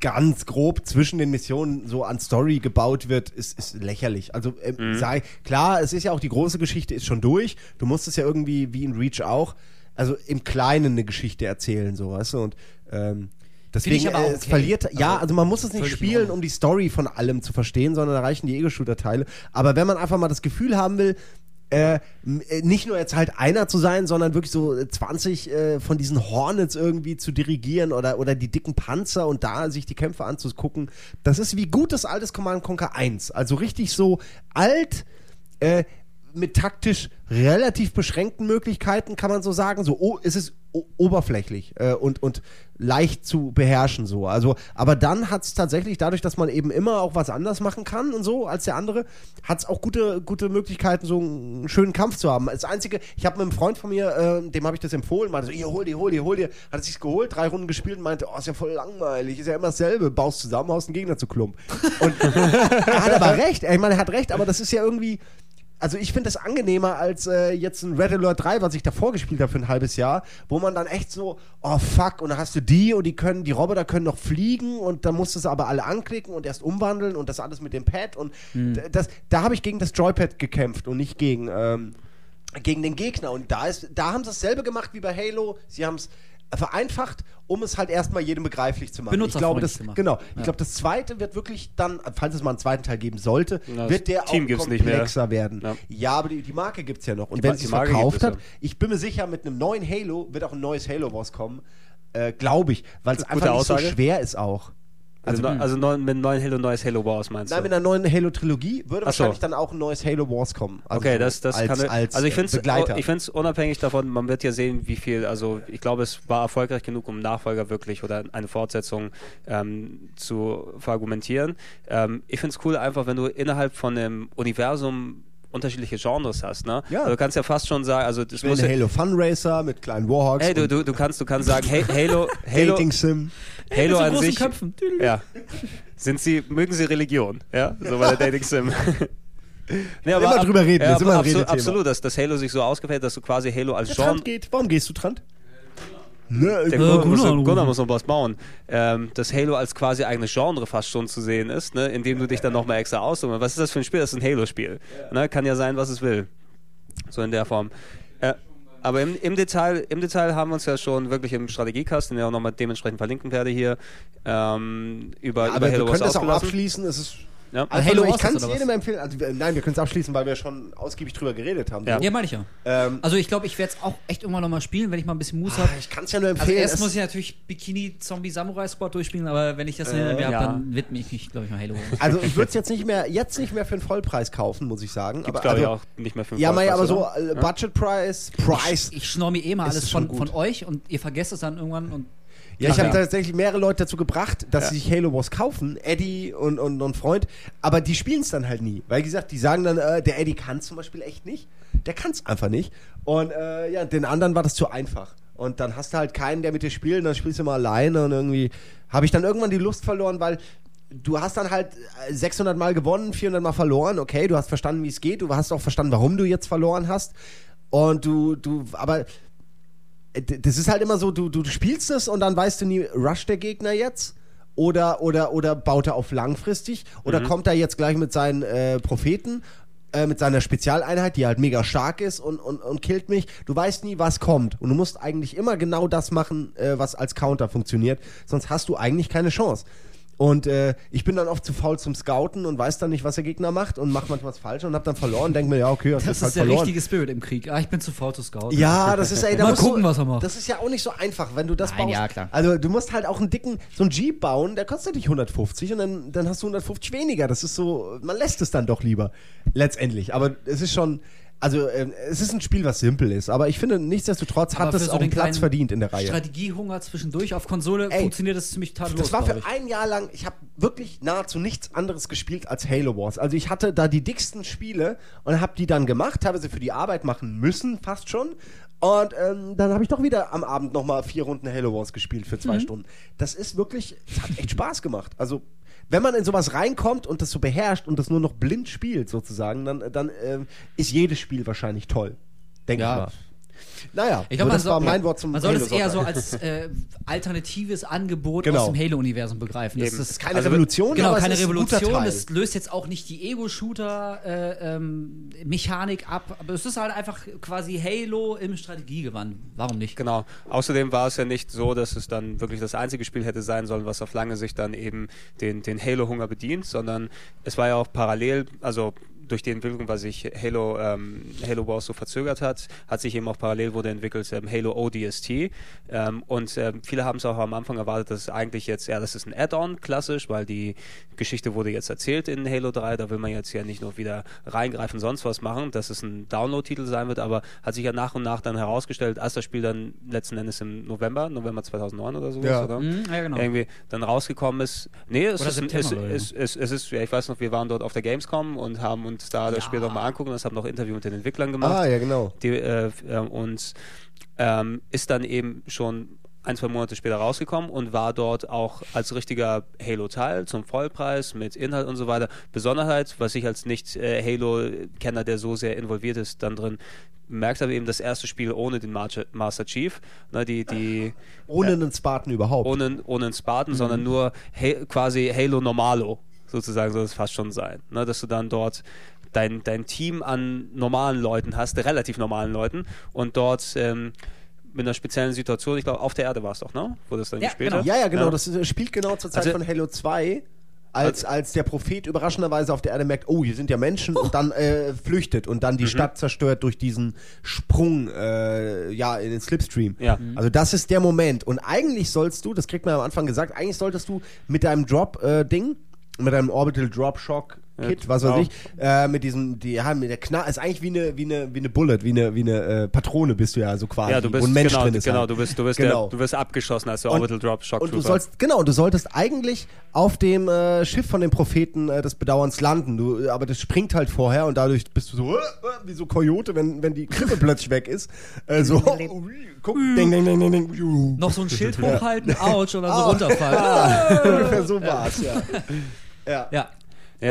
ganz grob zwischen den Missionen so an Story gebaut wird, ist, ist lächerlich. Also ähm, sei klar, es ist ja auch die große Geschichte ist schon durch. Du musst es ja irgendwie wie in Reach auch, also im Kleinen eine Geschichte erzählen, so weißt du und ähm, Deswegen, ich aber äh, es okay. verliert, ja, Also, also man muss es nicht spielen, um die Story von allem zu verstehen, sondern da reichen die Ego-Shooter-Teile. Aber wenn man einfach mal das Gefühl haben will, äh, äh, nicht nur jetzt halt einer zu sein, sondern wirklich so äh, 20 äh, von diesen Hornets irgendwie zu dirigieren oder, oder die dicken Panzer und da sich die Kämpfe anzugucken, das ist wie gutes altes Command Conquer 1. Also richtig so alt, äh, mit taktisch relativ beschränkten Möglichkeiten, kann man so sagen. So, oh, es ist oberflächlich äh, und, und leicht zu beherrschen so. Also, aber dann hat es tatsächlich, dadurch, dass man eben immer auch was anders machen kann und so als der andere, hat es auch gute, gute Möglichkeiten, so einen schönen Kampf zu haben. Das Einzige, ich habe mit einem Freund von mir, äh, dem habe ich das empfohlen, meinte so, hier, hol dir, hol dir, hol dir. Hat es sich geholt, drei Runden gespielt und meinte, oh, ist ja voll langweilig, ist ja immer dasselbe, baust zusammen, haust einen Gegner zu Klump. Und er hat aber recht, ich meine, er hat recht, aber das ist ja irgendwie, also ich finde das angenehmer als äh, jetzt ein Red Alert 3, was ich davor gespielt habe für ein halbes Jahr, wo man dann echt so, oh fuck, und dann hast du die und die können, die Roboter können noch fliegen und dann musst du sie aber alle anklicken und erst umwandeln und das alles mit dem Pad und d- das, da habe ich gegen das Joypad gekämpft und nicht gegen, ähm, gegen den Gegner. Und da ist, da haben sie dasselbe gemacht wie bei Halo. Sie haben es vereinfacht, um es halt erstmal jedem begreiflich zu machen. Ich glaube, das, genau. Ich Ja. glaube, das zweite wird wirklich dann, falls es mal einen zweiten Teil geben sollte, Na, wird der Team auch gibt's nicht mehr. komplexer werden. Ja. Ja, aber die, die Marke gibt es ja noch. Und Die wenn sie es verkauft hat, ich bin mir sicher, mit einem neuen Halo wird auch ein neues Halo Wars kommen. Äh, Glaube ich, weil es einfach nicht so schwer ist auch. Also, also, also neu, mit einem neuen Halo, neues Halo Wars meinst Nein, du? mit einer neuen Halo-Trilogie würde so. wahrscheinlich dann auch ein neues Halo Wars kommen. Also okay, das, das als, kann. als also ich äh, finde es Begleiter. ich find's unabhängig davon, man wird ja sehen, wie viel, also ich glaube, es war erfolgreich genug, um Nachfolger wirklich oder eine Fortsetzung ähm, zu verargumentieren. Ähm, ich finde es cool einfach, wenn du innerhalb von einem Universum unterschiedliche Genres hast, ne? Ja. Also du kannst ja fast schon sagen, also das Ich muss Halo Fun Racer mit kleinen Warhawks. Hey, du, du, du kannst, du kannst sagen, hey, Halo, Halo, Dating Sim. Halo so an sich, Köpfen. ja, sind sie, mögen sie Religion, ja, so bei der Dating Sim. nee, Immer drüber reden, ja, ist immer ein aber absolut, absolut, dass das Halo sich so ausgefällt, dass du quasi Halo als Genre Trant geht. Warum gehst du, Trant? Ne, Der Gunnar, muss. Gunnar muss noch was bauen. Ähm, dass Halo als quasi eigenes Genre fast schon zu sehen ist, ne? indem du dich dann nochmal extra aussuchst. Was ist das für ein Spiel? Das ist ein Halo-Spiel. Ne? Kann ja sein, was es will. So in der Form. Äh, aber im, im, Detail, im Detail haben wir uns ja schon wirklich im Strategiekast, den ich auch nochmal dementsprechend verlinken werde hier, ähm, über, über aber wir Halo können was das auch abschließen. Es ist Ja. Also Halo ich kann es jedem empfehlen. Also, nein, wir können es abschließen, weil wir schon ausgiebig drüber geredet haben. Ja. Ja, meine ich ja. Ähm, Also ich glaube, ich werde es auch echt irgendwann nochmal spielen, wenn ich mal ein bisschen Muße habe. ich kann es ja nur Also empfehlen. erst es- muss ich natürlich Bikini Zombie Samurai Squad durchspielen, aber wenn ich das hinter mir ja. habe, dann widme ich mich, glaube ich, mal Halo. also ich würde es jetzt nicht mehr, jetzt nicht mehr für einen Vollpreis kaufen, muss ich sagen. Gibt's, aber, glaube ich, also, auch nicht mehr für Ja, Mai, aber so äh, Budget Price, Price. Ich schnorr mir eh mal alles schon von, gut. von euch und ihr vergesst es dann irgendwann und Ja, ich habe tatsächlich mehrere Leute dazu gebracht, dass Ja. sie sich Halo Wars kaufen, Eddie und, und, und Freund, aber die spielen es dann halt nie. Weil, wie gesagt, die sagen dann, äh, der Eddie kann zum Beispiel echt nicht. Der kann es einfach nicht. Und äh, ja, den anderen war das zu einfach. Und dann hast du halt keinen, der mit dir spielt, und dann spielst du mal alleine und irgendwie habe ich dann irgendwann die Lust verloren, weil du hast dann halt äh, 600 Mal gewonnen, 400 Mal verloren, okay, du hast verstanden, wie es geht, du hast auch verstanden, warum du jetzt verloren hast. Und du, du, aber das ist halt immer so, du, du, spielst es und dann weißt du nie, rusht der Gegner jetzt? Oder, oder, oder baut er auf langfristig? Oder kommt er jetzt gleich mit seinen äh, Propheten, äh, mit seiner Spezialeinheit, die halt mega stark ist und, und, und killt mich? Du weißt nie, was kommt. Und du musst eigentlich immer genau das machen, äh, was als Counter funktioniert. Sonst hast du eigentlich keine Chance. Und äh, ich bin dann oft zu faul zum Scouten und weiß dann nicht, was der Gegner macht und macht manchmal was falsch und hab dann verloren. Denk mir, ja, okay, das jetzt ist halt der verloren. richtige Spirit im Krieg. Ah, ich bin zu faul zu scouten. Ja, das ist ey, da Mal gucken, du, was er macht. Das ist ja auch nicht so einfach, wenn du das Nein, baust. ja, klar. Also du musst halt auch einen dicken, so einen Jeep bauen, der kostet dich 150 und dann, dann hast du 150 weniger. Das ist so, man lässt es dann doch lieber. Letztendlich. Aber es ist schon, Also ähm, es ist ein Spiel, was simpel ist, aber ich finde, nichtsdestotrotz hat es so auch einen Platz verdient in der Reihe. Strategiehunger zwischendurch auf Konsole Ey, funktioniert das ziemlich tadellos. Das war für ein Jahr lang, ich habe wirklich nahezu nichts anderes gespielt als Halo Wars. Also ich hatte da die dicksten Spiele und habe die dann gemacht, teilweise für die Arbeit machen müssen, fast schon. Und ähm, dann habe ich doch wieder am Abend nochmal vier Runden Halo Wars gespielt für Mhm. zwei Stunden. Das ist wirklich, es hat echt Spaß gemacht. Also wenn man in sowas reinkommt und das so beherrscht und das nur noch blind spielt sozusagen, dann, dann ähm, ist jedes Spiel wahrscheinlich toll. Denke Ja. ich mal. Naja, Ich so, glaube, das man war soll, mein Wort zum Man soll es eher so als äh, alternatives Angebot Genau. aus dem Halo-Universum begreifen. Das Eben. ist keine Also, Revolution, Genau, aber keine es ist ein Revolution. Teil. Das löst jetzt auch nicht die Ego-Shooter-Mechanik ab. Aber es ist halt einfach quasi Halo im Strategiegewand. Warum nicht? Genau. Außerdem war es ja nicht so, dass es dann wirklich das einzige Spiel hätte sein sollen, was auf lange Sicht dann eben den, den Halo-Hunger bedient, sondern es war ja auch parallel, also durch die Entwicklung, was sich Halo, ähm, Halo Wars so verzögert hat, hat sich eben auch parallel wurde entwickelt ähm, Halo ODST. Ähm, und ähm, viele haben es auch am Anfang erwartet, dass es eigentlich jetzt, ja, das ist ein Add-on, klassisch, weil die Geschichte wurde jetzt erzählt in Halo 3. Da will man jetzt ja nicht nur wieder reingreifen, sonst was machen, dass es ein Download-Titel sein wird, aber hat sich ja nach und nach dann herausgestellt, als das Spiel dann letzten Endes im November, November 2009 oder so, Ja. oder? Mhm, ja, genau. irgendwie dann rausgekommen ist. Nee, es Oder ist, es, es, es ist, ja, ich weiß noch, wir waren dort auf der Gamescom und haben uns da das Ja. Spiel nochmal angucken. Das haben noch Interview mit den Entwicklern gemacht. Ah, ja, genau. Die, äh, äh, und ähm, ist dann eben schon ein, zwei Monate später rausgekommen und war dort auch als richtiger Halo-Teil zum Vollpreis mit Inhalt und so weiter. Besonderheit, was ich als Nicht-Halo-Kenner, der so sehr involviert ist, dann drin merkt habe, eben das erste Spiel ohne den Master Chief. Ne, die, die, Ohne einen Spartan überhaupt. ohne, ohne einen Spartan, sondern nur ha quasi Halo Normalo, sozusagen soll es fast schon sein. Ne, dass du dann dort dein, dein Team an normalen Leuten hast, relativ normalen Leuten, und dort ähm, mit einer speziellen Situation, ich glaube, auf der Erde war es doch, ne? Wo das dann Ja, gespielt genau. hat. Ja, ja, genau. Das ist, spielt genau zur Zeit Also- von Halo 2. Als, als der Prophet überraschenderweise auf der Erde merkt, oh, hier sind ja Menschen und dann äh, flüchtet und dann die Mhm. Stadt zerstört durch diesen Sprung äh, ja, in den Slipstream. Ja. Mhm. Also das ist der Moment. Und eigentlich sollst du, das kriegt man am Anfang gesagt, eigentlich solltest du mit deinem Drop-Ding, mit deinem Orbital Drop Shock Kit, Ja, was weiß ich, äh, mit diesem, die haben mit der Knall, ist eigentlich wie eine, wie eine, wie eine Bullet, wie eine, wie eine äh, Patrone bist du ja so quasi. Ja, du bist wo ein Mensch genau, drin ist. genau, halt. du bist, du bist, Genau. der, du wirst abgeschossen als der Und- Orbital Drop Shock Und du Trooper. sollst, genau, du solltest eigentlich auf dem äh, Schiff von dem Propheten äh, des Bedauerns landen. Du, aber das springt halt vorher und dadurch bist du so äh, äh, wie so Coyote, wenn, wenn die Krippe plötzlich weg ist. Äh, so, guck, ding, ding, ding, ding, ding. Noch so ein Schild hochhalten, ouch, oder so runterfallen. Ungefähr so war's, ja. Ja. Ja.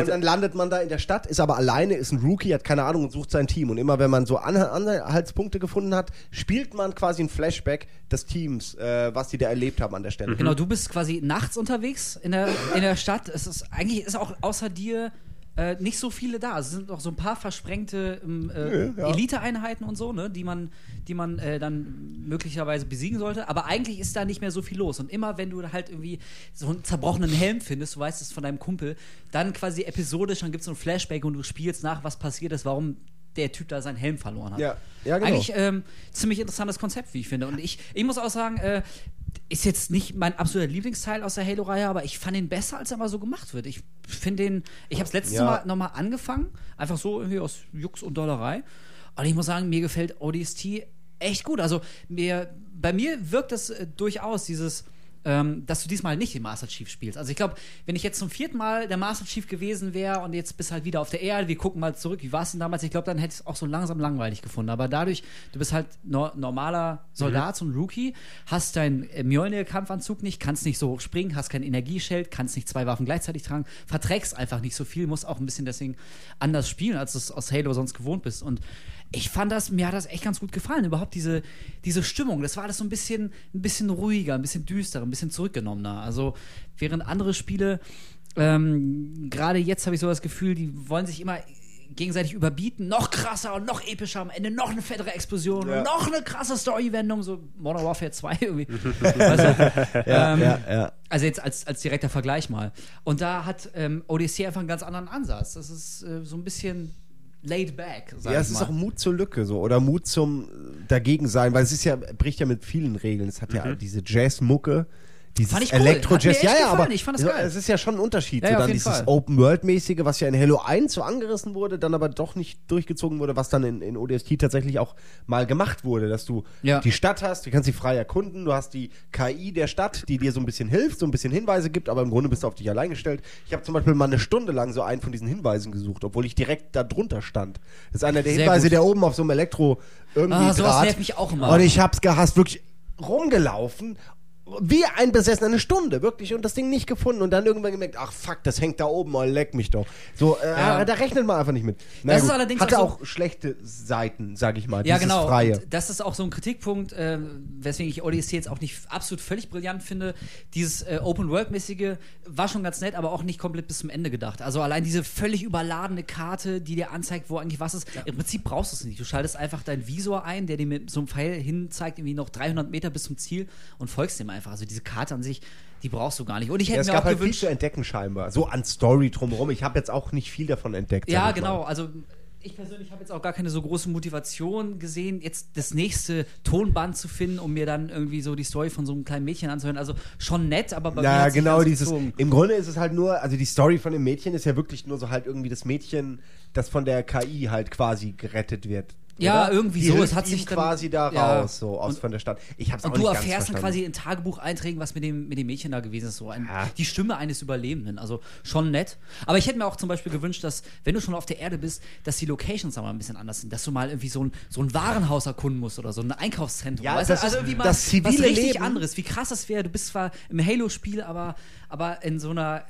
Und dann landet man da in der Stadt, ist aber alleine, ist ein Rookie, hat keine Ahnung und sucht sein Team. Und immer wenn man so Anha- Anhaltspunkte gefunden hat, spielt man quasi ein Flashback des Teams, äh, was die da erlebt haben an der Stelle. Genau, du bist quasi nachts unterwegs in der, in der Stadt. Es ist eigentlich ist auch außer dir äh, nicht so viele da. Es sind noch so ein paar versprengte ähm, äh, Nö, ja. Elite-Einheiten und so, ne, die man, die man äh, dann möglicherweise besiegen sollte. Aber eigentlich ist da nicht mehr so viel los. Und immer wenn du halt irgendwie so einen zerbrochenen Helm findest, du weißt es von deinem Kumpel, dann quasi episodisch, dann gibt es so ein Flashback und du spielst nach, was passiert ist, warum der Typ da seinen Helm verloren hat. Ja, ja genau. Eigentlich ähm, ziemlich interessantes Konzept, wie ich finde. Und ich, ich muss auch sagen, äh, ist jetzt nicht mein absoluter Lieblingsteil aus der Halo-Reihe, aber ich fand ihn besser, als er mal so gemacht wird. Ich finde den, ich habe es letztes Ja. Mal nochmal angefangen, einfach so irgendwie aus Jux und Dollerei. Und ich muss sagen, mir gefällt ODST echt gut. Also mir, bei mir wirkt das äh, durchaus dieses ähm, dass du diesmal nicht den Master Chief spielst. Also ich glaube, wenn ich jetzt zum vierten Mal der Master Chief gewesen wäre und jetzt bist halt wieder auf der Erde, wir gucken mal zurück, wie war es denn damals? Ich glaube, dann hätte ich es auch so langsam langweilig gefunden. Aber dadurch, du bist halt no normaler Soldat, so ein Rookie, hast deinen äh, Mjolnir-Kampfanzug nicht, kannst nicht so hoch springen, hast kein Energieschild, kannst nicht zwei Waffen gleichzeitig tragen, verträgst einfach nicht so viel, musst auch ein bisschen deswegen anders spielen, als du es aus Halo sonst gewohnt bist. Und ich fand das, mir hat das echt ganz gut gefallen. Überhaupt diese, diese Stimmung, das war alles so ein bisschen, ein bisschen ruhiger, ein bisschen düsterer, ein bisschen zurückgenommener. Also während andere Spiele, ähm, gerade jetzt habe ich so das Gefühl, die wollen sich immer gegenseitig überbieten, noch krasser und noch epischer, am Ende noch eine fettere Explosion Ja. und noch eine krasse Story-Wendung, so Modern Warfare 2 irgendwie. du? ja, ähm, ja. Also jetzt als, als direkter Vergleich mal. Und da hat ähm, Odyssey einfach einen ganz anderen Ansatz. Das ist äh, so ein bisschen laid back, sag Ja, es ist mal. auch Mut zur Lücke so oder Mut zum Dagegensein, weil es ist ja, bricht ja mit vielen Regeln. Es hat ja Mhm. diese Jazz-Mucke, dieses Fand ich cool. Elektro-Jazz. Ja, ja, aber. Ich fand das so, geil. es ist ja schon ein Unterschied. Ja, so ja, dann dieses. Open-World-mäßige, was ja in Halo 1 so angerissen wurde, dann aber doch nicht durchgezogen wurde, was dann in, in ODST tatsächlich auch mal gemacht wurde, dass du Ja. die Stadt hast, du kannst sie frei erkunden, du hast die KI der Stadt, die dir so ein bisschen hilft, so ein bisschen Hinweise gibt, aber im Grunde bist du auf dich allein gestellt. Ich habe zum Beispiel mal eine Stunde lang so einen von diesen Hinweisen gesucht, obwohl ich direkt da drunter stand. Das ist einer der Sehr Hinweise, gut. der oben auf so einem Elektro irgendwie Ah, sowas Draht. nervt mich auch immer. Und ich hab's gehasst, wirklich rumgelaufen. Wie ein Besessener, eine Stunde, wirklich, und das Ding nicht gefunden und dann irgendwann gemerkt, ach fuck, das hängt da oben, oh, leck mich doch. So, äh, Ja. da rechnet man einfach nicht mit. Na Das ist gut, allerdings Hatte auch so- auch schlechte Seiten, sag ich mal, Ja, genau. Freie. Und das ist auch so ein Kritikpunkt, äh, weswegen ich ODST jetzt auch nicht absolut völlig brillant finde. Dieses äh, Open-World-mäßige war schon ganz nett, aber auch nicht komplett bis zum Ende gedacht. Also allein diese völlig überladene Karte, die dir anzeigt, wo eigentlich was ist. Im Prinzip brauchst du es nicht. Du schaltest einfach deinen Visor ein, der dir mit so einem Pfeil hin zeigt, irgendwie noch 300 Meter bis zum Ziel und folgst dem einfach. Also diese Karte an sich, die brauchst du gar nicht. Und ich hätte Ja, es mir gab auch halt viel gewünscht. zu entdecken scheinbar. So an Story drumherum. Ich habe jetzt auch nicht viel davon entdeckt. Ja, genau. Mal. Also ich persönlich habe jetzt auch gar keine so große Motivation gesehen, jetzt das nächste Tonband zu finden, um mir dann irgendwie so die Story von so einem kleinen Mädchen anzuhören. Also schon nett, aber bei mir Ja, nicht genau dieses. gezogen. Im Grunde ist es halt nur, also die Story von dem Mädchen ist ja wirklich nur so halt irgendwie das Mädchen, das von der KI halt quasi gerettet wird. Ja, oder? irgendwie die so. Es hat sich dann- quasi da ja. raus, so aus Und- von der Stadt. Ich hab's auch Und du nicht erfährst dann quasi in Tagebucheinträgen, was mit dem, mit dem Mädchen da gewesen ist. So ein, Ja. Die Stimme eines Überlebenden. Also schon nett. Aber ich hätte mir auch zum Beispiel gewünscht, dass, wenn du schon auf der Erde bist, dass die Locations auch mal ein bisschen anders sind. Dass du mal irgendwie so ein, so ein Warenhaus erkunden musst oder so ein Einkaufszentrum. Ja, weißt das? Also ist- irgendwie mal das zivile was richtig Leben- anderes. Wie krass das wäre. Du bist zwar im Halo-Spiel, aber, aber in so einer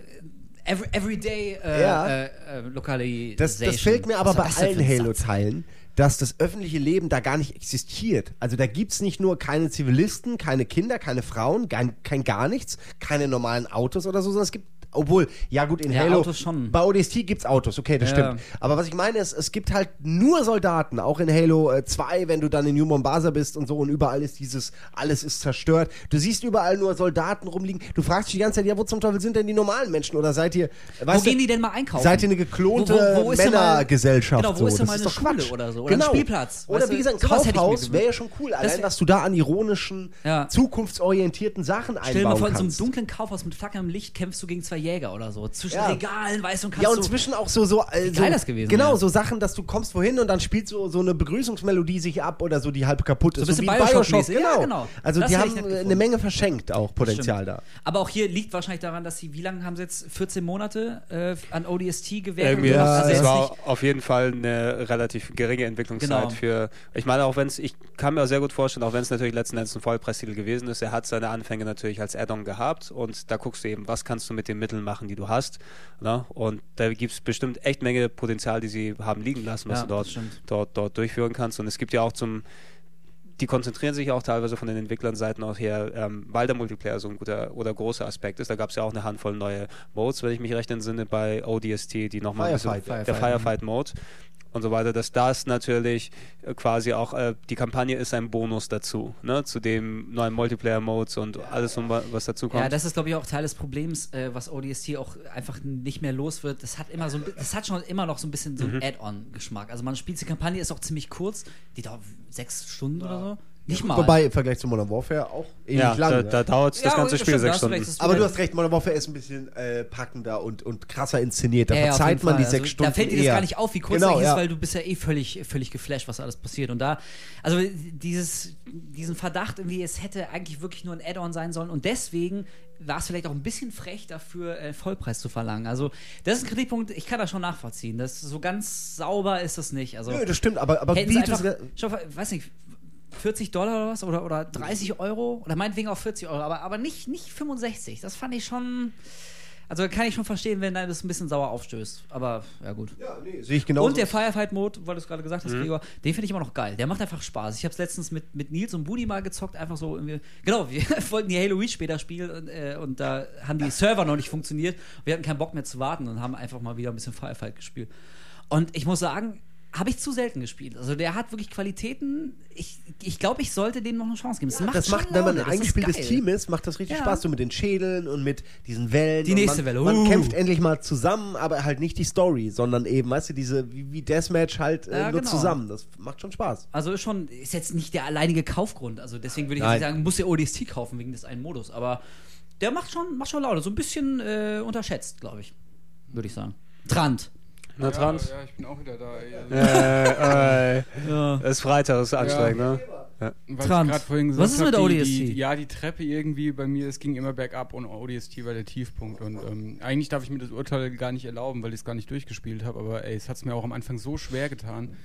äh, every, Everyday äh, Ja. äh, äh, Lokalisation. Das, das fehlt mir aber bei allen? Halo-Teilen, dass das öffentliche Leben da gar nicht existiert. Also da gibt's nicht nur keine Zivilisten, keine Kinder, keine Frauen, kein, kein gar nichts, keine normalen Autos oder so, sondern es gibt obwohl, ja gut, in Ja, Halo, Autos schon. bei ODST gibt's Autos, okay, das Ja. stimmt. Aber was ich meine ist, es gibt halt nur Soldaten, auch in Halo äh, 2, wenn du dann in New Mombasa bist und so und überall ist dieses, alles ist zerstört. Du siehst überall nur Soldaten rumliegen. Du fragst dich die ganze Zeit, ja, wo zum Teufel sind denn die normalen Menschen? Oder seid ihr, Wo weißt gehen du, die denn mal einkaufen? Seid ihr eine geklonte Wo- wo- wo ist denn mal- Männergesellschaft? Genau, wo so. ist denn das mal eine Schule Quatsch. oder so? Oder ein genau. Spielplatz? Oder Weißt wie gesagt, ein Kaufhaus wäre ja schon cool. Allein, wär- was du da an ironischen, Ja. zukunftsorientierten Sachen Stell dir mal vor, in so einem dunklen Kaufhaus mit flackerndem Licht kämpfst du gegen zwei Jäger oder so. Zwischen Ja. Regalen, weißt du, und kannst Ja, und so zwischen auch so, so, äh, so geil das gewesen Genau, wäre. so Sachen, dass du kommst wohin und dann spielt so, so eine Begrüßungsmelodie sich ab oder so, die halb kaputt ist. ein bisschen wie in Bioshock-mäßig. genau. Ja, genau. Also Das die haben eine. Menge verschenkt, auch Potenzial da. Aber auch hier liegt wahrscheinlich daran, dass sie, wie lange haben sie jetzt? 14 Monate äh, an ODST gewährt? Irgendwie, sowas? Ja, also es jetzt war nicht, auf jeden Fall eine relativ geringe Entwicklungszeit Genau. für. Ich meine, auch wenn es, ich kann mir auch sehr gut vorstellen, auch wenn es natürlich letzten Endes ein Vollpreistitel gewesen ist, er hat seine Anfänge natürlich als Add-on gehabt und da guckst du eben, was kannst du mit den Mitteln machen, die du hast. Ne? Und da gibt es bestimmt echt Menge Potenzial, die sie haben liegen lassen, was Ja, du dort, dort, dort durchführen kannst. Und es gibt ja auch zum die konzentrieren sich auch teilweise von den Entwicklern-Seiten auch her, ähm, weil der Multiplayer so ein guter oder großer Aspekt ist. Da gab es ja auch eine Handvoll neue Modes, wenn ich mich recht entsinne, bei ODST, die nochmal ein bisschen, Firefight. der Firefight, Firefight-Mode und so weiter, dass das natürlich äh, quasi auch, äh, die Kampagne ist ein Bonus dazu, ne, zu dem neuen Multiplayer-Modes und alles, wa- was dazu kommt. ja, das ist, glaube ich, auch Teil des Problems, äh, was ODST auch einfach nicht mehr los wird. Das hat immer so ein das hat schon immer noch so ein bisschen so Mhm. einen Add-on-Geschmack. Also man spielt die Kampagne, ist auch ziemlich kurz, die dauert sechs Stunden oder so. Nicht mal. Wobei im Vergleich zu Modern Warfare auch ewig ja, lang. da, ne? da dauert das Ja, ganze Spiel sechs Stunden. recht, Aber du hast recht, Modern Warfare ist ein bisschen äh, packender und, und krasser inszeniert. Da Ja, verzeiht man Fall. die sechs also, Stunden Da fällt dir das eher. gar nicht auf, wie kurz Genau, das ist, weil du bist ja eh völlig, völlig geflasht, was alles passiert. Und da, also dieses, diesen Verdacht irgendwie, es hätte eigentlich wirklich nur ein Add-on sein sollen und deswegen war es vielleicht auch ein bisschen frech dafür, äh, Vollpreis zu verlangen. Also das ist ein Kritikpunkt, ich kann das schon nachvollziehen. Das so ganz sauber ist das nicht. Also Nö, das stimmt, aber, aber wie einfach, schau, weiß nicht, 40 Dollar oder was? Oder, oder 30 Euro? Oder meinetwegen auch 40 Euro, aber, aber nicht, nicht 65. Das fand ich schon. Also kann ich schon verstehen, wenn das ein bisschen sauer aufstößt. Aber ja, gut. Ja, nee, sehe ich genauso. Und der Firefight-Mode, weil du es gerade gesagt hast, Gregor, den finde ich immer noch geil. Der macht einfach Spaß. Ich habe es letztens mit, mit Nils und Budi mal gezockt, einfach so irgendwie. Genau, wir wollten die Halo Reach später spielen und, äh, und da haben die Server noch nicht funktioniert. Wir hatten keinen Bock mehr zu warten und haben einfach mal wieder ein bisschen Firefight gespielt. Und ich muss sagen, habe ich zu selten gespielt. Also der hat wirklich Qualitäten. Ich, ich glaube, ich sollte dem noch eine Chance geben. Es macht das macht, wenn man ein das eingespieltes. Team ist, macht das richtig Ja. Spaß, so mit den Schädeln und mit diesen Wellen. Die nächste man, Welle, Man uh. kämpft endlich mal zusammen, aber halt nicht die Story, sondern eben, weißt du, diese, wie, wie Deathmatch halt äh, Ja, nur genau. zusammen. Das macht schon Spaß. Also ist schon, ist jetzt nicht der alleinige Kaufgrund. Also deswegen würde ich nicht sagen, muss der ODST kaufen wegen des einen Modus. Aber der macht schon, macht schon Laune. So ein bisschen äh, unterschätzt, glaube ich. Würde ich sagen. Trant. Na, Trans? Ja, ja, ich bin auch wieder da. ey. Äh, äh, Ja. es ist Freitag, es ist anstrengend, ne? weil ich Trans. grad vorhin gesagt Was ist mit hab, die, ODST? Die, ja, die Treppe irgendwie bei mir, es ging immer bergab und ODST war der Tiefpunkt. Und ähm, eigentlich darf ich mir das Urteil gar nicht erlauben, weil ich es gar nicht durchgespielt habe. Aber ey, es hat es mir auch am Anfang so schwer getan.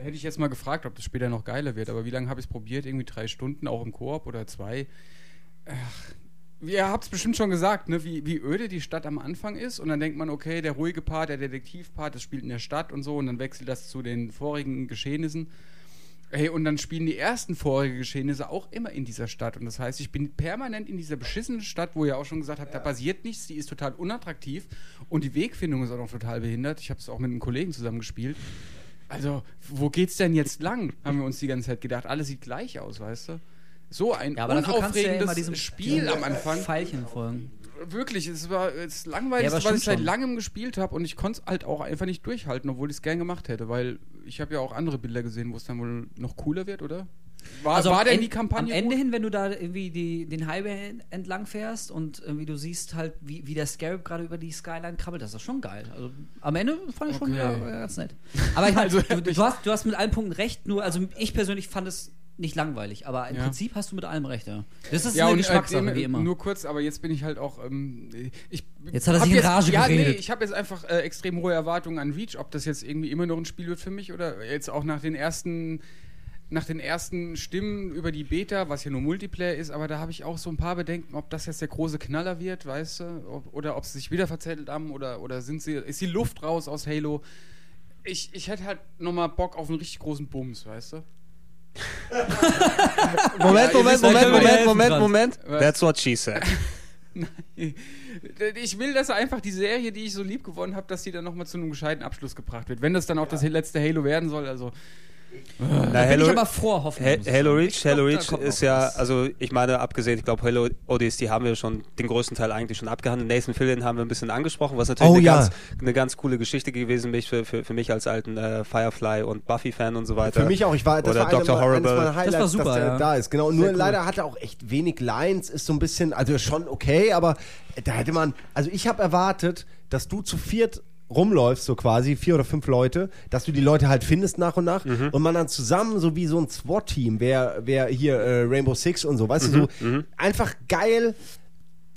Hätte ich jetzt mal gefragt, ob das später noch geiler wird. Aber wie lange habe ich es probiert? Irgendwie drei Stunden, auch im Koop oder zwei. Ach, ihr habt es bestimmt schon gesagt, ne? wie, wie öde die Stadt am Anfang ist. Und dann denkt man, okay, der ruhige Part, der Detektivpart, das spielt in der Stadt und so. Und dann wechselt das zu den vorigen Geschehnissen. Hey, und dann spielen die ersten vorigen Geschehnisse auch immer in dieser Stadt. Und das heißt, ich bin permanent in dieser beschissenen Stadt, wo ihr auch schon gesagt habt, da passiert nichts, die ist total unattraktiv und die Wegfindung ist auch noch total behindert. Ich habe es auch mit einem Kollegen zusammen gespielt. Also, wo geht's denn jetzt lang? Haben wir uns die ganze Zeit gedacht. Alles sieht gleich aus, weißt du? So ein Ja, aber du ja unaufregendes diesem Spiel am Anfang. Pfeilchen folgen. Wirklich, es war das Ja, Langweiligste, aber was ich seit schon. langem gespielt habe und ich konnte es halt auch einfach nicht durchhalten, obwohl ich es gern gemacht hätte, weil ich habe ja auch andere Bilder gesehen, wo es dann wohl noch cooler wird, oder? War, Also war denn En- die Kampagne Am Ende gut? hin, wenn du da irgendwie die, den Highway entlang fährst und irgendwie du siehst halt, wie, wie der Scarab gerade über die Skyline krabbelt, das ist schon geil. Also am Ende fand ich schon Okay. wieder äh, ganz nett. Aber ich meine, Also, du, du, hast, du hast mit allen Punkten recht, nur, also ich persönlich fand es nicht langweilig, aber im Ja. Prinzip hast du mit allem recht, ja. Das ist Ja, eine und Geschmackssache, äh, wie immer. Nur kurz, aber jetzt bin ich halt auch. Ähm, ich, Jetzt hat er sich in jetzt, Rage ja, Nee, geredet. ich habe jetzt einfach äh, extrem hohe Erwartungen an Reach, ob das jetzt irgendwie immer noch ein Spiel wird für mich oder jetzt auch nach den ersten. Nach den ersten Stimmen über die Beta, was ja nur Multiplayer ist, aber da habe ich auch so ein paar Bedenken, ob das jetzt der große Knaller wird, weißt du? Ob, oder ob sie sich wieder verzettelt haben oder, oder sind sie, ist die Luft raus aus Halo? Ich, ich hätte halt nochmal Bock auf einen richtig großen Bums, weißt du? Moment, Moment, Moment, Moment, Moment. Moment. That's what she said. Ich will, dass einfach die Serie, die ich so lieb gewonnen habe, dass die dann nochmal zu einem gescheiten Abschluss gebracht wird. Wenn das dann auch das letzte Halo werden soll, also. Na, da bin Hello, ich aber vor Hoffnung. Ha- muss ich Halo sagen. Reach, glaub, da Reach ist ja, was. also ich meine, abgesehen, ich glaube, Halo ODST haben wir schon den größten Teil eigentlich schon abgehandelt. Nathan Fillion haben wir ein bisschen angesprochen, was natürlich Oh, eine, ja. ganz, eine ganz coole Geschichte gewesen mich für, für, für mich als alten äh, Firefly und Buffy-Fan und so weiter. Für mich auch. Ich war, das Oder war Dr. Horrible. meiner Highlights, war super, dass der ja. da ist. Genau. Nur leider hat er auch echt wenig Lines. Ist so ein bisschen, also schon okay, aber da hätte man, also ich habe erwartet, dass du zu viert rumläufst, so quasi, vier oder fünf Leute, dass du die Leute halt findest nach und nach und man dann zusammen, so wie so ein SWAT-Team, wer, wer hier äh, Rainbow Six und so, weißt du, so einfach geil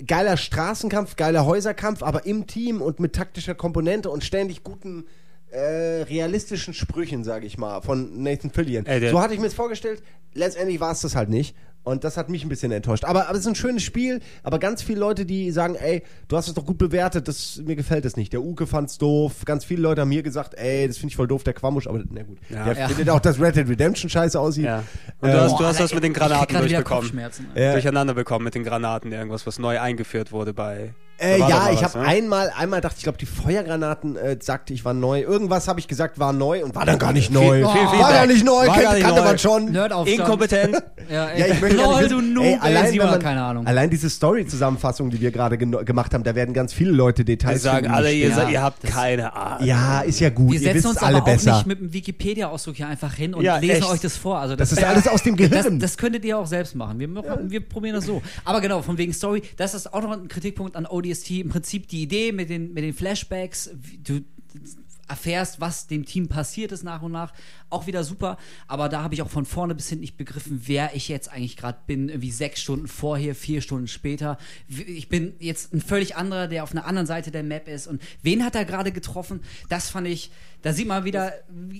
geiler Straßenkampf, geiler Häuserkampf, aber im Team und mit taktischer Komponente und ständig guten äh, realistischen Sprüchen, sage ich mal, von Nathan Fillion. Ey, so hatte ich mir es vorgestellt. Letztendlich war es das halt nicht. Und das hat mich ein bisschen enttäuscht. Aber, aber es ist ein schönes Spiel. Aber ganz viele Leute, die sagen, ey, du hast es doch gut bewertet, das, mir gefällt es nicht. Der Uke fand's doof. Ganz viele Leute haben mir gesagt, ey, das finde ich voll doof, der Quamusch. Aber na gut. Ja. Der Ja. findet auch, dass Red Dead Redemption scheiße aussieht. ja. Und du Ähm, hast, du Boah, hast das mit den Granaten durchbekommen. Kopfschmerzen. Ja. Durcheinander bekommen mit den Granaten, irgendwas, was neu eingeführt wurde bei. Äh, war ja, ich habe ne? einmal, einmal dachte ich, glaube die Feuergranaten äh, sagte ich war neu. Irgendwas habe ich gesagt war neu und war dann gar nicht neu. viel war Feedback. gar nicht neu, War kennt, gar nicht kannte neu. man schon. Inkompetent. Ja. Ja, ich möchte Lol, nicht du wissen- Noob, ey, allein, wenn man, keine Ahnung. allein diese Story-Zusammenfassung, die wir gerade gemacht haben, da werden ganz viele Leute Die Details sagen finden, alle, die ihr, seid, ihr habt keine Ahnung. Ja, ist ja gut. Wir ihr setzen wisst uns alle aber auch besser. nicht mit einem Wikipedia-Ausdruck hier einfach hin und Ja, lesen echt. euch das vor. Also das ist alles aus dem Das, Gehirn. das könntet ihr auch selbst machen. Wir, probieren das so. Aber genau, von wegen Story, das ist auch noch ein Kritikpunkt an ODST. Im Prinzip die Idee mit den, mit den Flashbacks, du erfährst, was dem Team passiert ist nach und nach, auch wieder super. Aber da habe ich auch von vorne bis hinten nicht begriffen, wer ich jetzt eigentlich gerade bin. Irgendwie sechs Stunden vorher, vier Stunden später. Ich bin jetzt ein völlig anderer, der auf einer anderen Seite der Map ist. Und wen hat er gerade getroffen? Das fand ich, da sieht man wieder,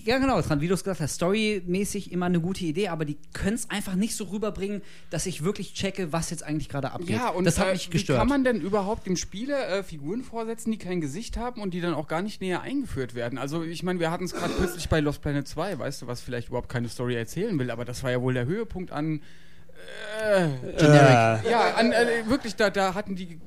ja genau, dran, wie du es gesagt hast, storymäßig immer eine gute Idee, aber die können es einfach nicht so rüberbringen, dass ich wirklich checke, was jetzt eigentlich gerade abgeht. Ja, und das hat äh, mich wie gestört. kann man denn überhaupt dem Spieler äh, Figuren vorsetzen, die kein Gesicht haben und die dann auch gar nicht näher eingeführt werden? Also ich meine, wir hatten es gerade kürzlich bei Lost Planet 2, weißt du, was vielleicht überhaupt keine Story erzählen will, aber das war ja wohl der Höhepunkt an Äh, Ja, an, äh, wirklich, da, da hatten die.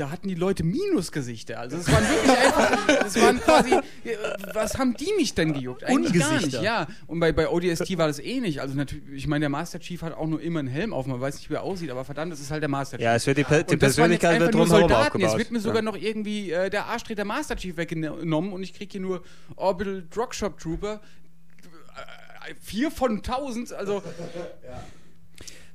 Da hatten die Leute Minusgesichter. Also es waren wirklich einfach, es waren quasi, äh, was haben die mich denn gejuckt? Eigentlich gar nicht, Ungesichter. ja. Und bei, bei ODST war das ähnlich. Also natürlich, ich meine, der Master Chief hat auch nur immer einen Helm auf, man weiß nicht, wie er aussieht, aber verdammt, das ist halt der Master Chief. Ja, es wird die, Pe- die jetzt Persönlichkeit wird drumherum Soldaten. Jetzt aufgebaut. wird mir sogar ja. noch irgendwie äh, der Arschtreter Master Chief weggenommen und ich kriege hier nur Orbital Drugshop Trooper. Äh, Vier von tausend, also Ja,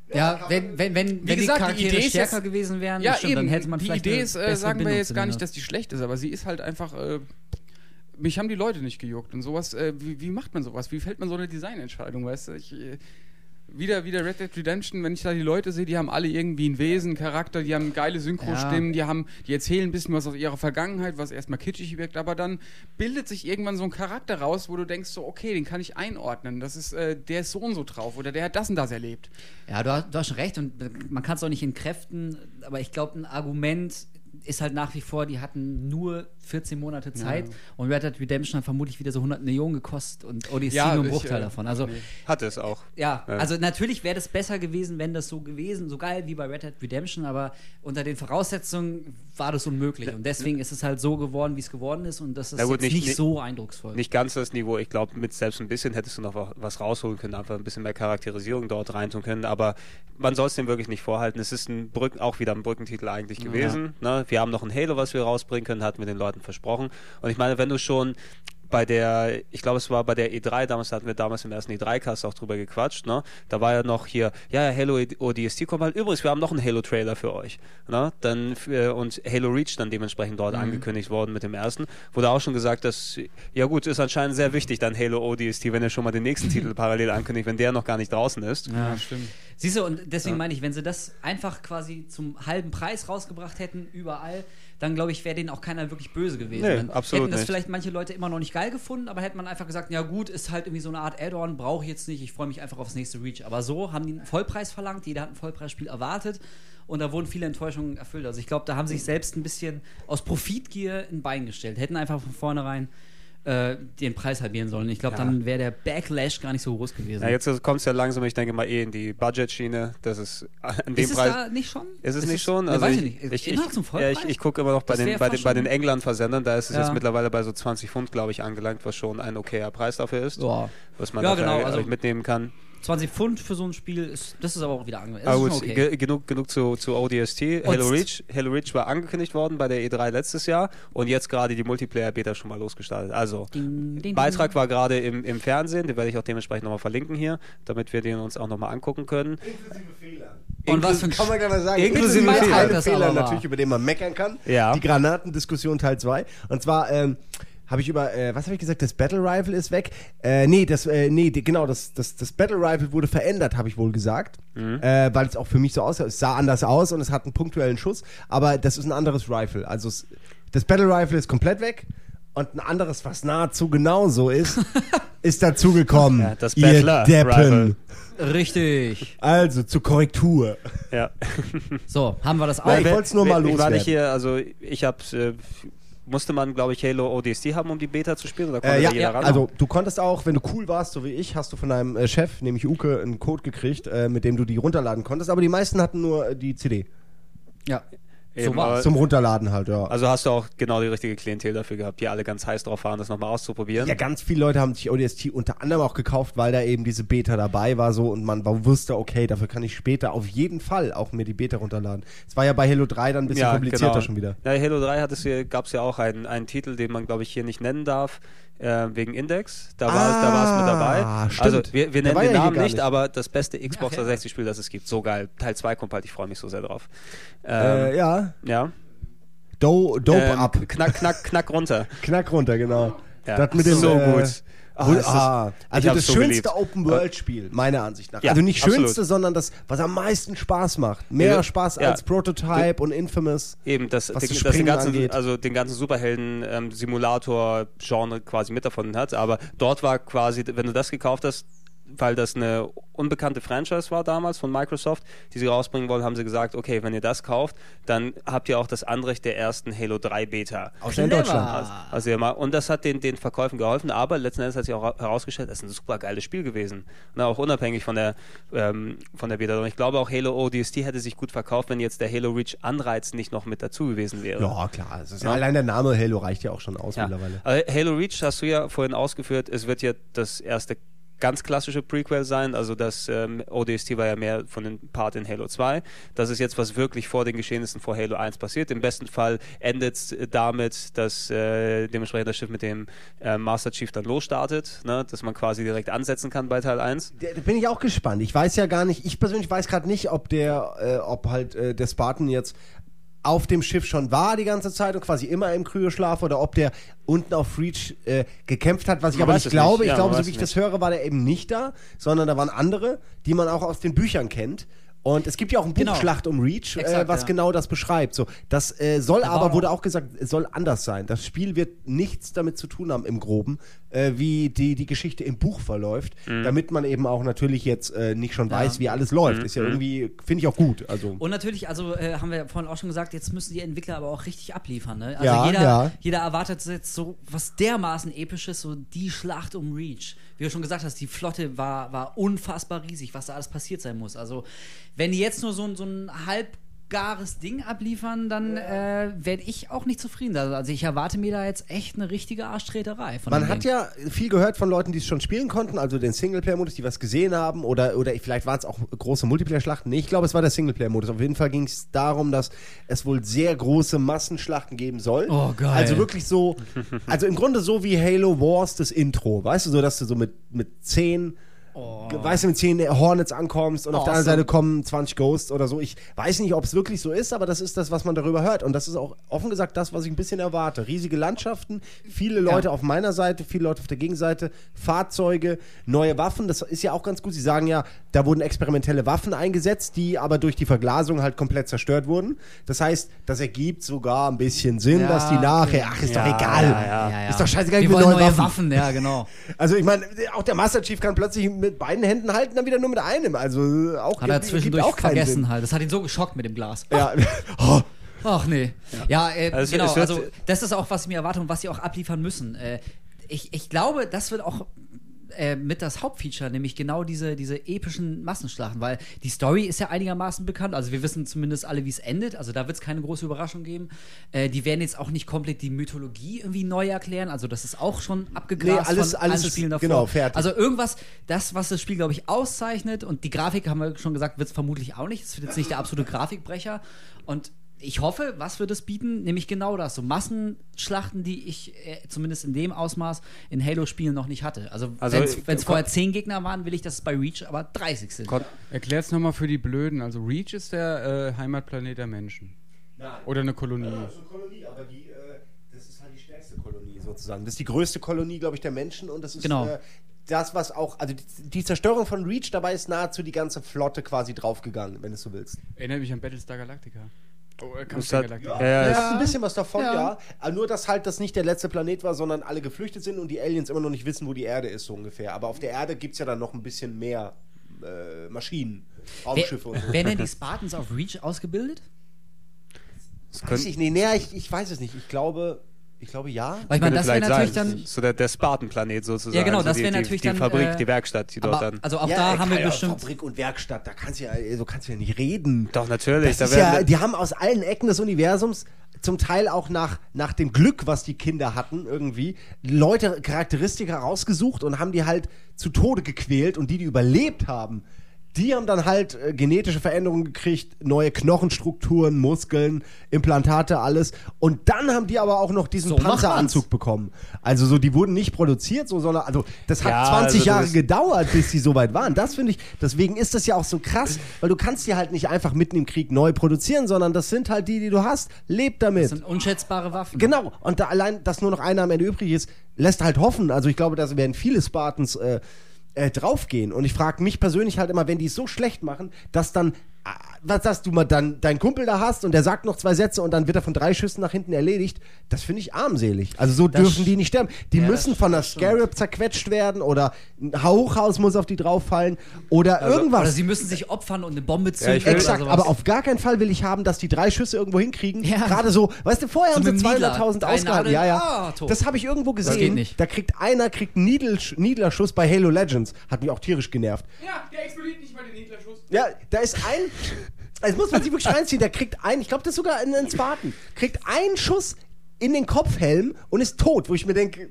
wenn, wenn, wenn, wenn gesagt, die die Charaktere Idee ist stärker jetzt- gewesen wären, Ja, stimmt, eben. dann hätte man die vielleicht Idee eine ist, äh, sagen wir Bindung jetzt zu gar nicht, dass die schlecht ist, aber sie ist halt einfach. Äh, mich haben die Leute nicht gejuckt und sowas. Äh, wie, wie macht man sowas? Wie fällt man so eine Designentscheidung? Weißt du, ich. Wieder, wieder Red Dead Redemption, wenn ich da die Leute sehe, die haben alle irgendwie ein Wesen, einen Charakter, die haben geile Synchrostimmen, die haben, die erzählen ein bisschen was aus ihrer Vergangenheit, was erstmal kitschig wirkt, aber dann bildet sich irgendwann so ein Charakter raus, wo du denkst so, okay, den kann ich einordnen. Das ist, äh, der ist so und so drauf oder der hat das und das erlebt. Ja, du hast, du hast schon recht und man kann es auch nicht entkräften, aber ich glaube, ein Argument ist halt nach wie vor, die hatten nur 14 Monate Zeit und Red Dead Redemption hat vermutlich wieder so 100 Millionen gekostet und Odyssey Ja, nur ein ich, Bruchteil äh, davon. Also Hat es auch. ja, Ja. also natürlich wäre das besser gewesen, wenn das so gewesen, so geil wie bei Red Dead Redemption, aber unter den Voraussetzungen war das unmöglich und deswegen ist es halt so geworden, wie es geworden ist und das ist gut, nicht- nicht, so eindrucksvoll. Nicht ganz das Niveau. Ich glaube, mit selbst ein bisschen hättest du noch wa- was rausholen können, einfach ein bisschen mehr Charakterisierung dort reintun können. Aber man soll es dem wirklich nicht vorhalten. Es ist ein Brücken, auch wieder ein Brückentitel eigentlich gewesen. Ne? Wir haben noch ein Halo, was wir rausbringen können, hatten wir den Leuten versprochen. Und ich meine, wenn du schon bei der, ich glaube, es war bei der E3, damals hatten wir damals im ersten E3-Cast auch drüber gequatscht, ne? Da war ja noch hier, ja, ja, Halo ODST kommt halt. Übrigens, wir haben noch einen Halo-Trailer für euch. Ne? Dann für, und Halo Reach dann dementsprechend dort angekündigt worden mit dem ersten. Wurde auch schon gesagt, dass, ja gut, ist anscheinend sehr wichtig, dann Halo ODST, wenn ihr schon mal den nächsten Titel parallel ankündigt, wenn der noch gar nicht draußen ist. Ja, stimmt. Siehst du, und deswegen meine ich, wenn sie das einfach quasi zum halben Preis rausgebracht hätten, überall, dann glaube ich, wäre denen auch keiner wirklich böse gewesen. Nee, dann absolut hätten das nicht. vielleicht manche Leute immer noch nicht geil gefunden, aber hätte man einfach gesagt, ja gut, ist halt irgendwie so eine Art Add-on, brauche ich jetzt nicht, ich freue mich einfach aufs nächste Reach. Aber so haben die einen Vollpreis verlangt, jeder hat ein Vollpreisspiel erwartet und da wurden viele Enttäuschungen erfüllt. Also ich glaube, da haben sich selbst ein bisschen aus Profitgier ein Bein gestellt, hätten einfach von vornherein äh, den Preis halbieren sollen. Ich glaube, Ja. dann wäre der Backlash gar nicht so groß gewesen. Ja, jetzt kommt es ja langsam, ich denke mal, eh in die Budget-Schiene. Das ist an dem ist es Preis. da nicht schon? Ist es nicht schon? Ja, Also weiß ich, ich nicht. ich, ich, ja, ich, ich gucke immer noch bei Das den, bei den, bei schon- den England-Versendern, da ist es jetzt mittlerweile bei so 20 Pfund, glaube ich, angelangt, was schon ein okayer Preis dafür ist, was man Ja, dafür genau, also- mitnehmen kann. 20 Pfund für so ein Spiel, ist, das ist aber auch wieder angemessen. Aber Das gut, okay. ge genug, genug zu, zu ODST. Und- Halo Reach, Halo Reach war angekündigt worden bei der E3 letztes Jahr und jetzt gerade die Multiplayer-Beta schon mal losgestartet. Also, Ding, ding, Beitrag war gerade im, im Fernsehen, den werde ich auch dementsprechend nochmal verlinken hier, damit wir den uns auch nochmal angucken können. Und was für ein Kann man gar nicht sagen. Inklusive Inklusive Fehler. Fehler natürlich, über den man meckern kann. Ja. Die Granatendiskussion Teil 2. Und zwar ähm, habe ich über, äh, was habe ich gesagt, das Battle Rifle ist weg. Äh, nee, das, äh, nee, die, genau, das, das, das Battle Rifle wurde verändert, habe ich wohl gesagt. Äh, weil es auch für mich so aussah. Es sah anders aus und es hat einen punktuellen Schuss, aber das ist ein anderes Rifle. Also es, das Battle Rifle ist komplett weg. Und ein anderes, was nahezu genauso ist, ist dazugekommen. Ja, das ihr Battler Deppen. Rifle. Richtig. Also zur Korrektur. Ja. So, haben wir das auch. Ja, ich wollt's nur mal Ich war loswerden. nicht hier, also ich habe, äh, musste man, glaube ich, Halo ODST haben, um die Beta zu spielen? Oder konnte Äh, ja, da jeder ja, ran? also du konntest auch, wenn du cool warst, so wie ich, hast du von deinem äh, Chef, nämlich Uke, einen Code gekriegt, äh, mit dem du die runterladen konntest, aber die meisten hatten nur äh, die CD. ja. Eben, so aber- Zum Runterladen halt, ja. Also hast du auch genau die richtige Klientel dafür gehabt, die alle ganz heiß drauf waren, das nochmal auszuprobieren. ja, ganz viele Leute haben sich ODST unter anderem auch gekauft, weil da eben diese Beta dabei war so und man war- wusste, okay, dafür kann ich später auf jeden Fall auch mir die Beta runterladen. Es war ja bei Halo 3 dann ein bisschen komplizierter genau. schon wieder. Ja, Halo 3 hat es hier, gab es ja auch einen, einen Titel, den man, glaube ich, hier nicht nennen darf, äh, wegen Index. Da war es da war es mit dabei. Ah, stimmt. Also wir, wir nennen den ja Namen nicht, nicht. aber das beste Xbox Ach ja. 360-Spiel, das es gibt. So geil. Teil 2 kommt bald, ich freue mich so sehr drauf. Ähm, Äh, ja, ja. Do, Dope Ähm, Up. Knack, knack, knack runter. Knack runter, genau. Ja. Das mit dem, so äh, gut. Ah, ist- ah, also das so schönste geliebt. Open-World-Spiel, meiner Ansicht nach. Ja, also nicht absolut. schönste, sondern das, was am meisten Spaß macht. Mehr Ja, Spaß ja. als Prototype und Infamous. Eben, das, Was den, das das den ganzen, angeht. also den ganzen Superhelden-Simulator-Genre quasi mit davon hat. Aber dort war quasi, wenn du das gekauft hast, weil das eine unbekannte Franchise war damals von Microsoft, die sie rausbringen wollen, haben sie gesagt, okay, wenn ihr das kauft, dann habt ihr auch das Anrecht der ersten Halo 3 Beta. Außer in. Deutschland. Also, also mal, und das hat den, den Verkäufen geholfen, aber letzten Endes hat sich auch herausgestellt, das ist ein super geiles Spiel gewesen. Na, auch unabhängig von der, ähm, von der Beta. Und ich glaube auch Halo ODST hätte sich gut verkauft, wenn jetzt der Halo Reach Anreiz nicht noch mit dazu gewesen wäre. Ja, klar. Ist ja. Ja. Allein der Name Halo reicht ja auch schon aus Ja. mittlerweile. Also Halo Reach hast du ja vorhin ausgeführt, es wird ja das erste ganz klassische Prequel sein. Also das ähm, ODST war ja mehr von dem Part in Halo 2. Das ist jetzt, was wirklich vor den Geschehnissen vor Halo 1 passiert. Im besten Fall endet es damit, dass äh, dementsprechend das Schiff mit dem äh, Master Chief dann losstartet, ne? dass man quasi direkt ansetzen kann bei Teil 1. Da da bin ich auch gespannt. Ich weiß ja gar nicht, ich persönlich weiß gerade nicht, ob der, äh, ob halt äh, der Spartan jetzt auf dem Schiff schon war die ganze Zeit und quasi immer im Kryoschlaf oder ob der unten auf Reach äh, gekämpft hat, was ich Man aber nicht glaube. nicht. Ich Ja, glaube, man so wie ich das höre, war der eben nicht da, sondern da waren andere, die man auch aus den Büchern kennt. Und es gibt ja auch ein Buch Genau. Schlacht um Reach, äh, Exakt, was ja. genau das beschreibt. So, das äh, soll Da aber, auch- wurde auch gesagt, es soll anders sein. Das Spiel wird nichts damit zu tun haben im Groben, äh, wie die, die Geschichte im Buch verläuft, damit man eben auch natürlich jetzt äh, nicht schon Ja. weiß, wie alles läuft. Ist ja irgendwie, finde ich auch gut. Also. Und natürlich, also äh, haben wir vorhin auch schon gesagt, jetzt müssen die Entwickler aber auch richtig abliefern. Ne? Also Ja, jeder, ja. jeder erwartet jetzt so was dermaßen episches, so die Schlacht um Reach. Wie du schon gesagt hast, die Flotte war, war unfassbar riesig, was da alles passiert sein muss. Also wenn die jetzt nur so, ein- so ein halbgares Ding abliefern, dann äh, werde ich auch nicht zufrieden. Also, also ich erwarte mir da jetzt echt eine richtige Arschtreterei. Von Man hat Ding. ja viel gehört von Leuten, die es schon spielen konnten, also den Singleplayer-Modus, die was gesehen haben, oder, oder vielleicht waren es auch große Multiplayer-Schlachten. Nee, ich glaube, es war der Singleplayer-Modus. Auf jeden Fall ging es darum, dass es wohl sehr große Massenschlachten geben soll. Oh, geil. Also wirklich so, also im Grunde so wie Halo Wars das Intro, weißt du, so, dass du so mit, mit zehn weißt du, mit 10 Hornets ankommst und auf der anderen Awesome. Seite kommen 20 Ghosts oder so. Ich weiß nicht, ob es wirklich so ist, aber das ist das, was man darüber hört. Und das ist auch offen gesagt das, was ich ein bisschen erwarte. Riesige Landschaften, viele Leute auf meiner Seite, viele Leute auf der Gegenseite, Fahrzeuge, neue Waffen. Das ist ja auch ganz gut. Sie sagen ja, da wurden experimentelle Waffen eingesetzt, die aber durch die Verglasung halt komplett zerstört wurden. Das heißt, das ergibt sogar ein bisschen Sinn, Ja, dass die nachher, ach, ist Ja, doch egal. ja, ja. Ist doch scheißegal, Wir wollen neue neue Waffen. Waffen. ja, genau. Also ich meine, auch der Master Chief kann plötzlich mit beiden Händen halten, dann wieder nur mit einem. Also auch Hat er zwischendurch auch vergessen Sinn. halt. Das hat ihn so geschockt mit dem Glas. Ja. Oh, Ach nee. Ja, äh, Also genau. also das ist auch, was ich mir erwarte und was sie auch abliefern müssen. Äh, ich, ich glaube, das wird auch äh, mit das Hauptfeature, nämlich genau diese, diese epischen Massenschlachten, weil die Story ist ja einigermaßen bekannt. Also wir wissen zumindest alle, wie es endet. Also da wird es keine große Überraschung geben. Äh, die werden jetzt auch nicht komplett die Mythologie irgendwie neu erklären. Also das ist auch schon abgegrast Nee, alles- von alles Spielen davor. genau, fertig. Also irgendwas, das, was das Spiel, glaube ich, auszeichnet und die Grafik, haben wir schon gesagt, wird es vermutlich auch nicht. Es wird jetzt nicht der absolute Grafikbrecher. Und ich hoffe, was wird es bieten? Nämlich genau das. So Massenschlachten, die ich äh, zumindest in dem Ausmaß in Halo-Spielen noch nicht hatte. Also, Also, wenn es äh, vorher 10 Gegner waren, will ich, dass es bei Reach aber 30 sind. Erklär's nochmal für die Blöden. Also Reach ist der äh, Heimatplanet der Menschen. Oder eine Kolonie. eine Kolonie, aber die, äh, das ist halt die stärkste Kolonie sozusagen. Das ist die größte Kolonie, glaube ich, der Menschen und das ist Genau. äh, das, was auch, also die, die Zerstörung von Reach, dabei ist nahezu die ganze Flotte quasi draufgegangen, wenn du so willst. Erinnert mich an Battlestar Galactica. Oh, Das hat- Galactica. Ja, ja, Ja, ein bisschen was davon, ja. Ja. Nur, dass halt das nicht der letzte Planet war, sondern alle geflüchtet sind und die Aliens immer noch nicht wissen, wo die Erde ist, so ungefähr. Aber auf der Erde gibt es ja dann noch ein bisschen mehr äh, Maschinen, Raumschiffe und so. Wer- Werden denn die Spartans auf Reach ausgebildet? es Weiß ich, nee, nee, ich, ich weiß es nicht. Ich glaube, ich glaube ja. Weil ich meine, das wäre natürlich sein. dann. So der, der Spartan-Planet sozusagen. Ja, genau, also das die- wäre die- natürlich die dann, Fabrik, äh, die Werkstatt, die dort Aber, dann. also auch ja, da ey, haben wir bestimmt. Fabrik und Werkstatt, da kannst du ja, so kannst du ja nicht reden. Doch, natürlich. Das da ja, die haben aus allen Ecken des Universums zum Teil auch nach, nach dem Glück, was die Kinder hatten, irgendwie, Leute, Charakteristika rausgesucht und haben die halt zu Tode gequält und die, die überlebt haben, die haben dann halt äh, genetische Veränderungen gekriegt, neue Knochenstrukturen, Muskeln, Implantate, alles. Und dann haben die aber auch noch diesen So macht Panzeranzug bekommen. Also so, die wurden nicht produziert, so, sondern, also das hat Ja, 20 also das Jahre gedauert, bis die so weit waren. Das finde ich, deswegen ist das ja auch so krass, weil du kannst die halt nicht einfach mitten im Krieg neu produzieren, sondern das sind halt die, die du hast. Leb Das damit. sind unschätzbare Waffen. Genau. Und da allein, dass nur noch einer am Ende übrig ist, lässt halt hoffen. Also ich glaube, da werden viele Spartans äh, äh, draufgehen. Und ich frage mich persönlich halt immer, wenn die es so schlecht machen, dass dann, was sagst du mal, dann deinen Kumpel da hast und der sagt noch zwei Sätze und dann wird er von drei Schüssen nach hinten erledigt, das finde ich armselig. Also so Das dürfen die nicht sterben. Die Ja, müssen das von der stimmt. Scarab zerquetscht werden oder ein Hochhaus muss auf die drauffallen oder irgendwas. Oder sie müssen sich opfern und eine Bombe zünden. oder Exakt, aber auf gar keinen Fall will ich haben, dass die drei Schüsse irgendwo hinkriegen. Ja. Gerade so, weißt du, vorher So haben sie mit dem Niedler. 200.000 Drei ausgehalten. Ja, ja. ah, das habe ich irgendwo gesehen. geht nicht. Da kriegt einer kriegt Niedel, Niedlerschuss bei Halo Legends. Hat mich auch tierisch genervt. Ja, der explodiert nicht mal den Hitlerschuss. Ja, da ist ein. Das muss man sich wirklich reinziehen. Der kriegt einen, ich glaube, das ist sogar in den Spartan, kriegt einen Schuss in den Kopfhelm und ist tot, wo ich mir denke.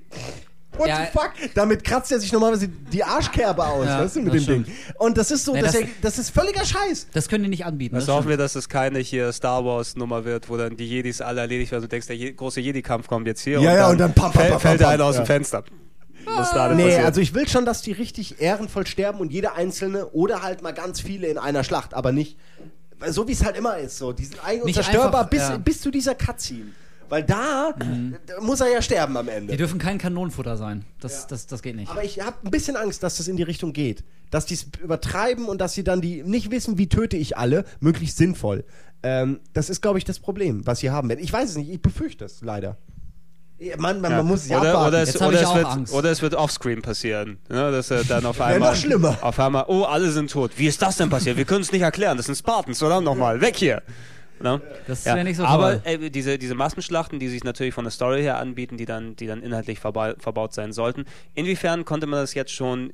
What Ja. the fuck? Damit kratzt er sich normalerweise die Arschkerbe aus, Ja, weißt du, mit dem Ding. stimmt. Und das ist so, Nee, das, das- er- das ist völliger Scheiß. Das können die nicht anbieten. Also das hoffen wir, dass es keine hier Star Wars Nummer wird, wo dann die Jedis alle erledigt werden. Du denkst, der Je große Jedi-Kampf kommt jetzt hier. Ja, ja, und dann pam, pam, fällt, pam, fällt einer aus ja. dem Fenster. Was da denn Nee, passiert. also ich will schon, dass die richtig ehrenvoll sterben und jeder einzelne oder halt mal ganz viele in einer Schlacht, aber nicht so wie es halt immer ist, so die sind eigentlich Nicht unzerstörbar einfach, bis, ja. bis zu dieser Cutscene. Weil da, da muss er ja sterben am Die Ende. dürfen kein Kanonenfutter sein. Das, das, das geht nicht. Aber ich habe ein bisschen Angst, dass das in die Richtung geht. Dass die es übertreiben und dass sie dann die nicht wissen, wie töte ich alle, möglichst sinnvoll. Ähm, das ist, glaube ich, das Problem, was sie haben werden. Ich weiß es nicht, ich befürchte es leider. Man, man, Ja. man muss ja oder, abwarten. oder, es, oder, es wird, Angst. oder es wird offscreen passieren. Ja, dass er dann auf einmal. noch schlimmer. Auf einmal, oh, alle sind tot. Wie ist das denn passiert? Wir können es nicht erklären. Das sind Spartans, oder? Nochmal, weg hier. Ja? Das Ja, wäre nicht so aber toll. äh, diese, diese Massenschlachten, die sich natürlich von der Story her anbieten, die dann, die dann inhaltlich verba verbaut sein sollten, inwiefern konnte man das jetzt schon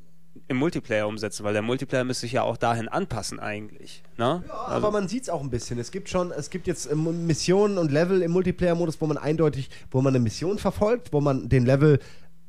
im Multiplayer umsetzen? Weil der Multiplayer müsste sich ja auch dahin anpassen eigentlich. Ne? Aber man sieht es auch ein bisschen. Es gibt schon, es gibt jetzt ähm, Missionen und Level im Multiplayer-Modus, wo man eindeutig, wo man eine Mission verfolgt, wo man den Level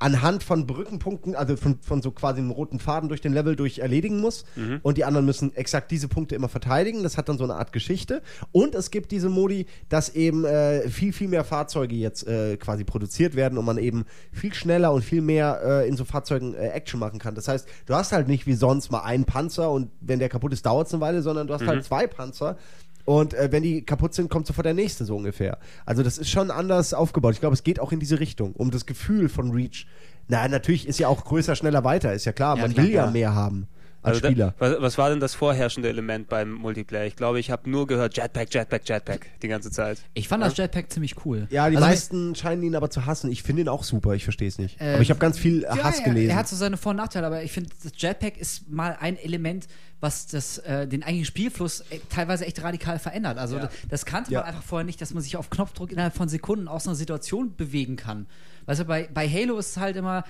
anhand von Brückenpunkten, also von, von so quasi einem roten Faden durch den Level durch erledigen muss. Und die anderen müssen exakt diese Punkte immer verteidigen. Das hat dann so eine Art Geschichte. Und es gibt diese Modi, dass eben äh, viel, viel mehr Fahrzeuge jetzt äh, quasi produziert werden und man eben viel schneller und viel mehr äh, in so Fahrzeugen äh, Action machen kann. Das heißt, du hast halt nicht wie sonst mal einen Panzer und wenn der kaputt ist, dauert es eine Weile, sondern du hast halt zwei Panzer. Und äh, wenn die kaputt sind, kommt sofort der nächste so ungefähr. Also das ist schon anders aufgebaut. Ich glaube, es geht auch in diese Richtung, um das Gefühl von Reach. Na, natürlich ist ja auch größer, schneller, weiter, ist ja klar. Ja, Man klar, will ja ja. mehr haben Also Spieler. Da, was, was war denn das vorherrschende Element beim Multiplayer? Ich glaube, ich habe nur gehört Jetpack, Jetpack, Jetpack die ganze Zeit. Ich fand das Jetpack ziemlich cool. ja, die Also, meisten scheinen ihn aber zu hassen. Ich finde ihn auch super, ich verstehe es nicht. Äh, aber ich habe ganz viel Ja, Hass ja, gelesen. Er hat so seine Vor- und Nachteile, aber ich finde, das Jetpack ist mal ein Element, was das, äh, den eigentlichen Spielfluss äh, teilweise echt radikal verändert. Also das, das kannte Ja. man einfach vorher nicht, dass man sich auf Knopfdruck innerhalb von Sekunden aus einer Situation bewegen kann. Weißt du, bei, bei Halo ist es halt immer,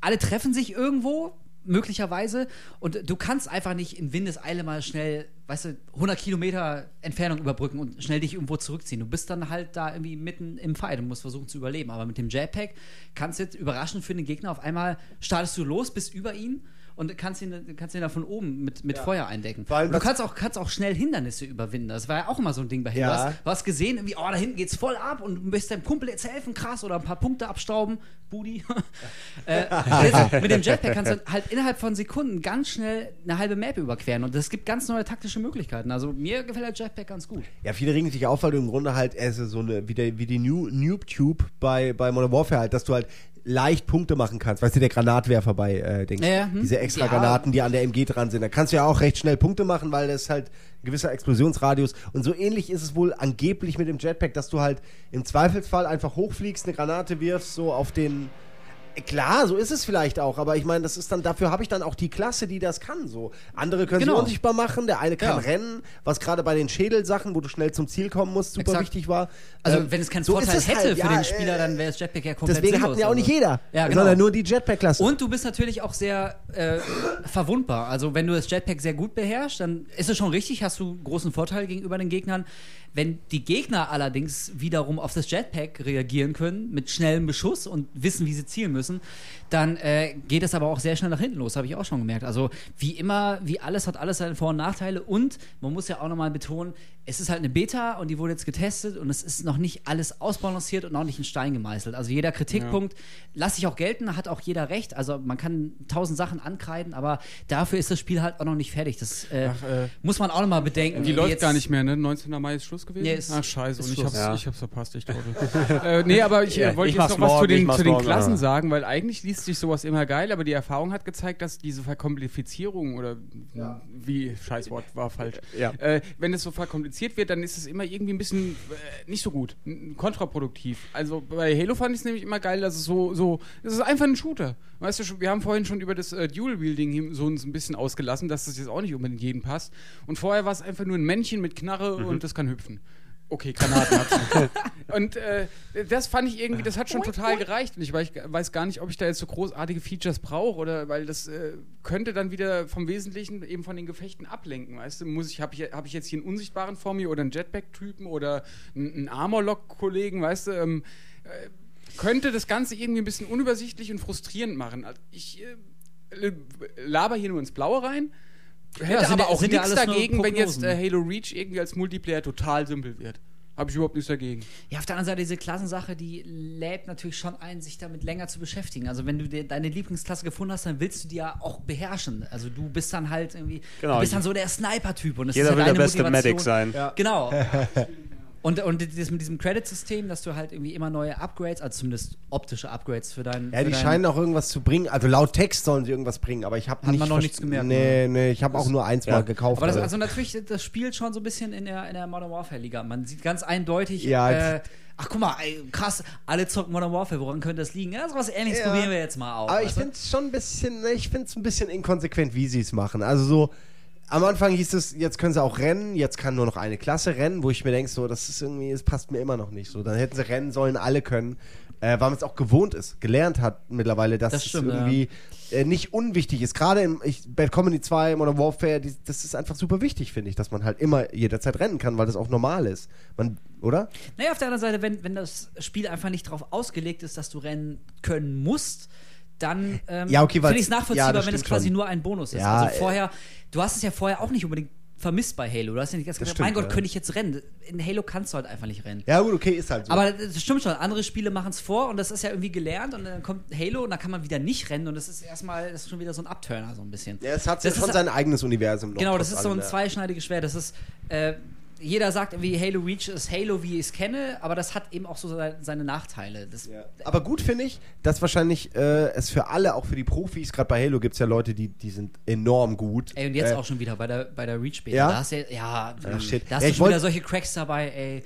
alle treffen sich irgendwo, möglicherweise, und du kannst einfach nicht in Windeseile mal schnell, weißt du, 100 Kilometer Entfernung überbrücken und schnell dich irgendwo zurückziehen. Du bist dann halt da irgendwie mitten im Fight und musst versuchen zu überleben. Aber mit dem Jetpack kannst du jetzt überraschend für den Gegner auf einmal startest du los, bist über ihn und kannst ihn, kannst ihn da von oben mit, mit Feuer eindecken. Und du kannst auch, kannst auch schnell Hindernisse überwinden. Das war ja auch immer so ein Ding bei Halo. Ja. Du, hast, du hast gesehen, irgendwie, oh, da hinten geht's voll ab und du möchtest deinem Kumpel jetzt helfen, krass, oder ein paar Punkte abstauben, Budi. äh, jetzt, mit dem Jetpack kannst du halt innerhalb von Sekunden ganz schnell eine halbe Map überqueren und es gibt ganz neue taktische Möglichkeiten. Also mir gefällt der Jetpack ganz gut. Ja, viele regen sich auf, weil du im Grunde halt so eine, wie, der, wie die New, Noob Tube bei, bei Modern Warfare halt, dass du halt leicht Punkte machen kannst. Weißt du, der Granatwerfer bei äh, Dings. Ja, hm. Diese extra. Granaten, die an der MG dran sind. Da kannst du ja auch recht schnell Punkte machen, weil das halt ein gewisser Explosionsradius. Und so ähnlich ist es wohl angeblich mit dem Jetpack, dass du halt im Zweifelsfall einfach hochfliegst, eine Granate wirfst, so auf den. Klar, so ist es vielleicht auch, aber ich meine, das ist dann, dafür habe ich dann auch die Klasse, die das kann. So. Andere können Genau. sich unsichtbar machen, der eine kann Ja. rennen, was gerade bei den Schädelsachen, wo du schnell zum Ziel kommen musst, super Exakt. wichtig war. Also Ähm, wenn es keinen so Vorteil hätte halt, für ja, den Spieler, äh, dann wäre das Jetpack ja komplett Deswegen hatten ja auch nicht jeder, Ja, genau. sondern nur die Jetpack-Klasse. Und du bist natürlich auch sehr äh, verwundbar. Also wenn du das Jetpack sehr gut beherrschst, dann ist es schon richtig, hast du großen Vorteil gegenüber den Gegnern. Wenn die Gegner allerdings wiederum auf das Jetpack reagieren können, mit schnellem Beschuss und wissen, wie sie zielen müssen, dann äh, geht es aber auch sehr schnell nach hinten los, habe ich auch schon gemerkt. Also wie immer, wie alles hat alles seine Vor- und Nachteile und man muss ja auch nochmal betonen, es ist halt eine Beta und die wurde jetzt getestet und es ist noch nicht alles ausbalanciert und noch nicht in Stein gemeißelt. Also jeder Kritikpunkt lasse ich auch gelten, hat auch jeder recht. Also man kann tausend Sachen ankreiden, aber dafür ist das Spiel halt auch noch nicht fertig. Das äh, Ach, äh, muss man auch nochmal bedenken. Die Wie läuft jetzt- gar nicht mehr, ne? 19. Mai ist Schluss gewesen? Nee, ist- Ach, scheiße. ist Und ich hab's, Ja. ich hab's verpasst, ich glaube. äh, nee, aber ich Ja, äh, wollte jetzt noch was zu den, zu den morgen, Klassen ja. sagen, weil eigentlich liest sich sowas immer geil, aber die Erfahrung hat gezeigt, dass diese Verkomplizierung oder wie, Scheißwort, war falsch. Ja. Äh, wenn es so verkompliziert wird, dann ist es immer irgendwie ein bisschen äh, nicht so gut, kontraproduktiv. Also bei Halo fand ich es nämlich immer geil, dass es so, so, es ist einfach ein Shooter. Weißt du, wir haben vorhin schon über das äh, Dual-Wielding hier so uns ein bisschen ausgelassen, dass das jetzt auch nicht unbedingt jedem passt. Und vorher war es einfach nur ein Männchen mit Knarre Mhm. und das kann hüpfen. Okay, Granaten. Und äh, das fand ich irgendwie, das hat schon total gereicht. Und ich weiß, weiß gar nicht, ob ich da jetzt so großartige Features brauche oder weil das äh, könnte dann wieder vom Wesentlichen eben von den Gefechten ablenken. Weißt du, muss ich, habe ich, hab ich jetzt hier einen Unsichtbaren vor mir oder einen Jetpack-Typen oder einen, einen Armor-Lock-Kollegen, weißt du? Ähm, äh, könnte das Ganze irgendwie ein bisschen unübersichtlich und frustrierend machen. Also ich äh, laber hier nur ins Blaue rein. Hätte sind aber ja- auch sind ja nichts dagegen, wenn jetzt äh, Halo Reach irgendwie als Multiplayer total simpel wird. Habe ich überhaupt nichts dagegen. Ja, auf der anderen Seite, diese Klassensache, die lädt natürlich schon ein, sich damit länger zu beschäftigen. Also, wenn du dir deine Lieblingsklasse gefunden hast, dann willst du die ja auch beherrschen. Also, du bist dann halt irgendwie, Genau. du bist dann so der Sniper-Typ. und das Jeder ist will ja der deine beste Motivation. Medic sein. Ja. Genau. Und, und das mit diesem Credit-System, dass du halt irgendwie immer neue Upgrades, also zumindest optische Upgrades für deinen. Ja, für die deinen, scheinen auch irgendwas zu bringen. Also laut Text sollen sie irgendwas bringen, aber ich habe Hat nicht man noch nichts gemerkt, Nee, nee, ich habe auch nur eins Ja. mal gekauft. Aber das, also. also natürlich, das spielt schon so ein bisschen in der, in der Modern Warfare-Liga. Man sieht ganz eindeutig, Ja, äh, ach guck mal, ey, krass, alle zocken Modern Warfare, woran könnte das liegen? Ja, sowas ähnliches Ja. probieren wir jetzt mal aus. Aber ich finde es schon ein bisschen, ich finde es ein bisschen inkonsequent, wie sie es machen. Also so, am Anfang hieß es, jetzt können sie auch rennen, jetzt kann nur noch eine Klasse rennen, wo ich mir denke, so, das ist irgendwie, es passt mir immer noch nicht. So, dann hätten sie rennen sollen, alle können, äh, weil man es auch gewohnt ist, gelernt hat mittlerweile, dass Das stimmt, es irgendwie äh, nicht unwichtig ist. Gerade in ich, Bad Comedy 2, Modern Warfare, die, das ist einfach super wichtig, finde ich, dass man halt immer jederzeit rennen kann, weil das auch normal ist. Man, oder? Naja, auf der anderen Seite, wenn, wenn das Spiel einfach nicht darauf ausgelegt ist, dass du rennen können musst, dann ähm, Ja, okay, finde ich es nachvollziehbar, ja, wenn es quasi schon. nur ein Bonus ist. Ja, also äh, vorher, du hast es ja vorher auch nicht unbedingt vermisst bei Halo. Du hast ja nicht gesagt, stimmt, mein Gott, könnte ich jetzt rennen. In Halo kannst du halt einfach nicht rennen. Ja, gut, okay, ist halt so. Aber das stimmt schon, andere Spiele machen es vor und das ist ja irgendwie gelernt und dann kommt Halo und dann kann man wieder nicht rennen und das ist erstmal, das ist schon wieder so ein Abturner so ein bisschen. ja, es hat das schon sein eigenes Universum noch. Genau, das ist so ein zweischneidiges Schwert. Das ist, äh, jeder sagt irgendwie, Halo Reach ist Halo, wie ich es kenne, aber das hat eben auch so seine, Nachteile. Das, Ja. Aber gut finde ich, dass wahrscheinlich äh, es für alle, auch für die Profis, gerade bei Halo gibt es ja Leute, die, die sind enorm gut. Ey, und jetzt Äh, auch schon wieder bei der, bei der Reach Beta. Ja? Da hast du ja, ja, Ja, shit. da hast du schon wieder solche Cracks dabei, ey.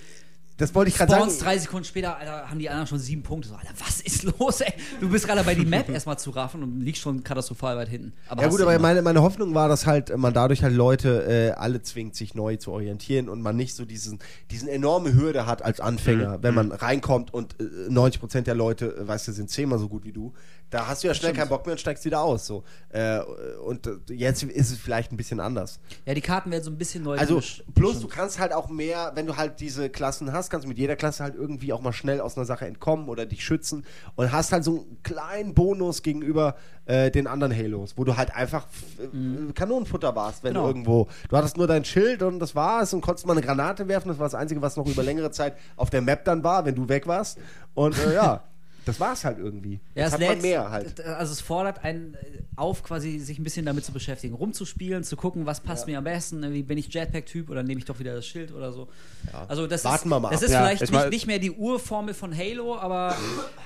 Das wollte ich gerade sagen. Drei Sekunden später, Alter, haben die anderen schon sieben Punkte. So, Alter, was ist los, ey? Du bist gerade bei die Map erstmal zu raffen und liegst schon katastrophal weit hinten. Aber Ja gut, aber meine, meine Hoffnung war, dass halt man dadurch halt Zehnte äh, alle zwingt, sich neu zu orientieren und man nicht so diesen, diesen enorme Hürde hat als Anfänger, wenn man reinkommt und äh, 90% der Leute, äh, weißt du, sind zehnmal so gut wie du. Da hast du ja schnell keinen Bock mehr und steigst wieder aus. So. Äh, und äh, jetzt ist es vielleicht ein bisschen anders. Ja, die Karten werden so ein bisschen neu Also plus du Stimmt. kannst halt auch mehr, wenn du halt diese Klassen hast, kannst du mit jeder Klasse halt irgendwie auch mal schnell aus einer Sache entkommen oder dich schützen und hast halt so einen kleinen Bonus gegenüber äh, den anderen Halos, wo du halt einfach f- äh, Kanonenfutter warst, wenn Genau. du irgendwo, du hattest nur dein Schild und das war's und konntest mal eine Granate werfen, das war das Einzige, was noch über längere Zeit auf der Map dann war, wenn du weg warst und äh, ja, das war's halt irgendwie. Ja, Jetzt es hat man lädt, mehr halt. Also es fordert einen äh, auf, quasi sich ein bisschen damit zu beschäftigen, rumzuspielen, zu gucken, was passt mir am besten. Irgendwie bin ich Jetpack-Typ oder nehme ich doch wieder das Schild oder so. Also das Warten ist, wir mal das ab. ist Ja, vielleicht ich nicht, nicht mehr die Urformel von Halo, aber,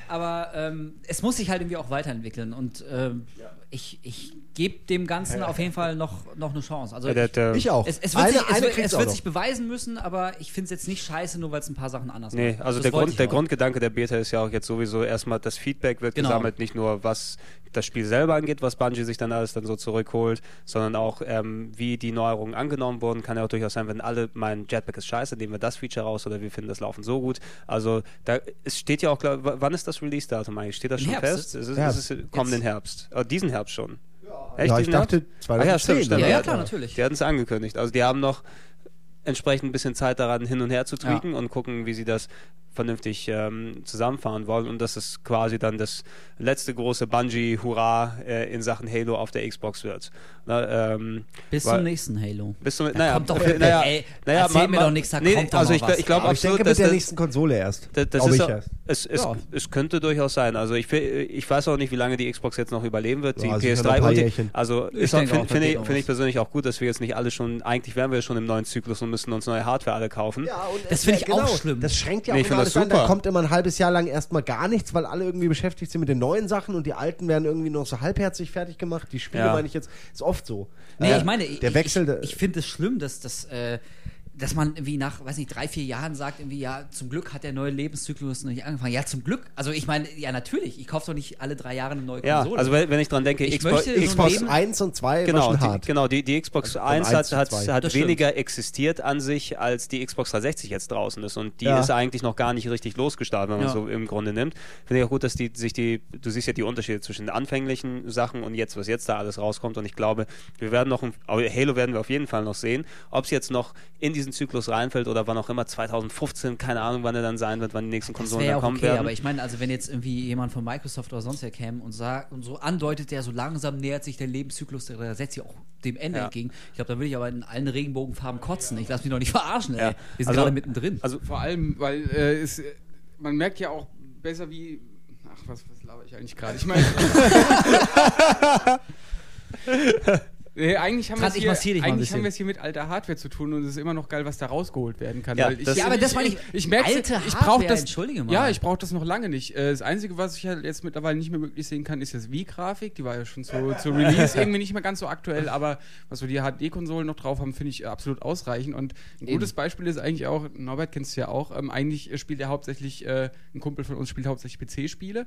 aber ähm, es muss sich halt irgendwie auch weiterentwickeln und ähm, ich, ich gebe dem Ganzen auf jeden Fall noch, noch eine Chance. Also Ja, der, der, Ich auch. es, es wird, Eine- sich, es eine wird, kriegt's es wird sich beweisen müssen, aber ich finde es jetzt nicht scheiße, nur weil es ein paar Sachen anders Nee, macht. also Das der, Grund, ich der. Grundgedanke der Beta ist ja auch jetzt sowieso erstmal, das Feedback wird Genau. gesammelt, nicht nur was das Spiel selber angeht, was Bungie sich dann alles dann so zurückholt, sondern auch ähm, wie die Neuerungen angenommen wurden. Kann ja auch durchaus sein, wenn alle meinen Jetpack ist scheiße, nehmen wir das Feature raus oder wir finden das Laufen so gut. Also da es steht ja auch, glaub, w- wann ist das Release-Datum eigentlich? Steht das schon Herbst. fest? Es ist, Herbst. es ist kommenden Herbst. Oh, diesen Herbst schon. Echt, Ja, ich dachte Herbst? 2010. Ah, ja, stimmt, stimmt. Ja, ja, Ja, klar, natürlich. Die hatten es angekündigt. Also die haben noch entsprechend ein bisschen Zeit daran, hin und her zu tweaken und gucken, wie sie das vernünftig ähm, zusammenfahren wollen. Und das ist quasi dann das letzte große Bungee-Hurra äh, in Sachen Halo auf der Xbox wird. Na, ähm, Bis weil- zum nächsten Halo. Bis zum, Da naja, kommt doch- äh, naja, ey, naja, erzähl ma- mir ma- doch nichts, da nee, kommt doch also noch ich, was. ich glaube Aber ich absolut, denke mit der das, nächsten Konsole erst. das, das ist ich auch, erst. es, es, Ja. es könnte durchaus sein. Also ich, ich weiß auch nicht, wie lange die Xbox jetzt noch überleben wird. Die Ja, noch ein PS3 paar und die, also finde find ich, find ich persönlich auch gut, dass wir jetzt nicht alle schon, eigentlich wären wir schon im neuen Zyklus und müssen uns neue Hardware alle kaufen. Ja, und Das finde ich auch schlimm. Das schränkt ja auch finde alles das ein. Da super. kommt immer ein halbes Jahr lang erstmal gar nichts, weil alle irgendwie beschäftigt sind mit den neuen Sachen und die alten werden irgendwie noch so halbherzig fertig gemacht. Die Spiele Ja. meine ich jetzt, ist oft so. Nee, Äh, ich meine, der Wechsel. ich, ich, ich finde es schlimm, dass das. Äh, dass man irgendwie nach, weiß nicht, drei, vier Jahren sagt, irgendwie, ja, zum Glück hat der neue Lebenszyklus noch nicht angefangen. Ja, zum Glück. Also ich meine, ja, natürlich, ich kaufe doch nicht alle drei Jahre eine neue Ja, Konsole. also wenn, wenn ich dran denke, Ich Xbox, möchte so ein Xbox Xbox Leben- 1 und 2 war Genau, schon die, hart. genau, die, die Xbox Also von 1 1 hat, hat, 2. hat weniger existiert an sich, als die Xbox 360 jetzt draußen ist. Und die Ja. ist eigentlich noch gar nicht richtig losgestartet, wenn man Ja. so im Grunde nimmt. Finde ich auch gut, dass die sich die, du siehst ja die Unterschiede zwischen den anfänglichen Sachen und jetzt, was jetzt da alles rauskommt. Und ich glaube, wir werden noch, ein, aber Halo werden wir auf jeden Fall noch sehen. Ob es jetzt noch in diesen Lebenszyklus reinfällt oder wann auch immer, 2015, keine Ahnung, wann er dann sein wird, wann die nächsten Das Konsolen auch kommen okay, werden. aber ich meine, also wenn jetzt irgendwie jemand von Microsoft oder sonst wer käme und sagt und so andeutet, der so langsam nähert sich der Lebenszyklus der 360 auch dem Ende Ja. entgegen. Ich glaube, da würde ich aber in allen Regenbogenfarben kotzen. Ich lasse mich doch nicht verarschen, ey. Ja. Wir sind Also- gerade mittendrin. also Vor allem, weil äh, es, man merkt ja auch besser wie. Ach, was, was laber ich eigentlich gerade? Ich meine. Nee, eigentlich haben, ich wir es hier, eigentlich haben wir es hier mit alter Hardware zu tun und es ist immer noch geil, was da rausgeholt werden kann. Ja, weil ich, das- Ja, aber das meine ich- Ich, merke, alte ich brauche Hardware, das. entschuldige mal. Ja, ich brauche das noch lange nicht. Äh, Das Einzige, was ich halt jetzt mittlerweile nicht mehr wirklich sehen kann, ist das Wii-Grafik. Die war ja schon zu, zu Release irgendwie nicht mehr ganz so aktuell, aber was wir die HD-Konsolen noch drauf haben, finde ich äh, absolut ausreichend. Und ein Eben. gutes Beispiel ist eigentlich auch, Norbert kennst du ja auch, ähm, eigentlich äh, spielt er hauptsächlich, äh, ein Kumpel von uns spielt hauptsächlich PC-Spiele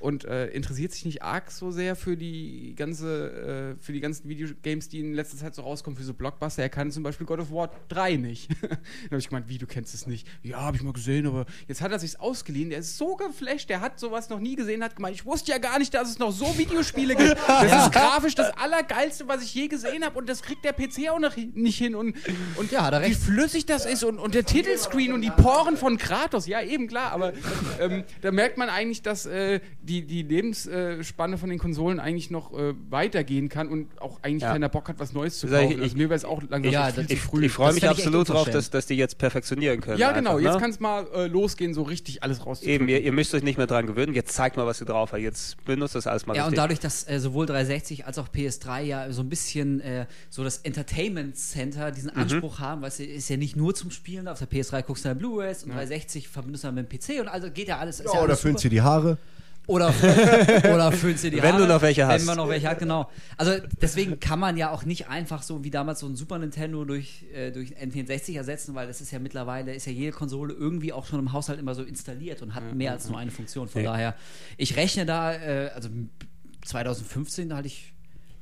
und äh, interessiert sich nicht arg so sehr für die ganze, äh, für die ganzen Videogames, die in letzter Zeit so rauskommen, für so Blockbuster. Er kann zum Beispiel God of War 3 nicht. Dann habe ich gemeint, wie, du kennst es nicht? Ja, habe ich mal gesehen, aber jetzt hat er sich's ausgeliehen. Der ist so geflasht, der hat sowas noch nie gesehen, hat gemeint, ich wusste ja gar nicht, dass es noch so Videospiele gibt. Das ist grafisch das Allergeilste, was ich je gesehen habe und das kriegt der PC auch noch nicht hin und, und Ja, er wie flüssig das ist und, und der Titelscreen und die Poren von Kratos, ja eben klar, aber ähm, da merkt man eigentlich, dass äh, die, die Lebensspanne von den Konsolen eigentlich noch äh, weitergehen kann und auch eigentlich Ja. Keiner Bock hat, was Neues zu ich- kaufen. ich- also mir wäre es auch langsam Ja, viel das- zu ich, früh. ich freue mich ich absolut drauf, unverschämt. dass, dass die jetzt perfektionieren können. ja, genau, einfach, jetzt ne? kann es mal äh, losgehen, so richtig alles rauszukriegen. Eben, ihr, ihr müsst euch nicht mehr dran gewöhnen. Jetzt zeigt mal, was ihr drauf habt. Jetzt benutzt das alles mal Ja, und richtig. dadurch, dass äh, sowohl 360 als auch PS3 ja so ein bisschen äh, so das Entertainment Center diesen Mhm. Anspruch haben, weißt du, ist ja nicht nur zum Spielen, auf der PS3 guckst du dann Blu-rays und 360 verbindest du dann mit dem PC und also geht ja alles. ist Ja, ja oder alles föhnst super. dir die Haare. Oder, oder föhnst dir die Wenn Haare. du noch welche hast. Wenn man noch welche hat, genau. Also deswegen kann man ja auch nicht einfach so wie damals so ein Super Nintendo durch, äh, durch N64 ersetzen, weil das ist ja mittlerweile, ist ja jede Konsole irgendwie auch schon im Haushalt immer so installiert und hat mehr als nur eine Funktion. Von Ja. daher, ich rechne da, äh, also 2015 da hatte ich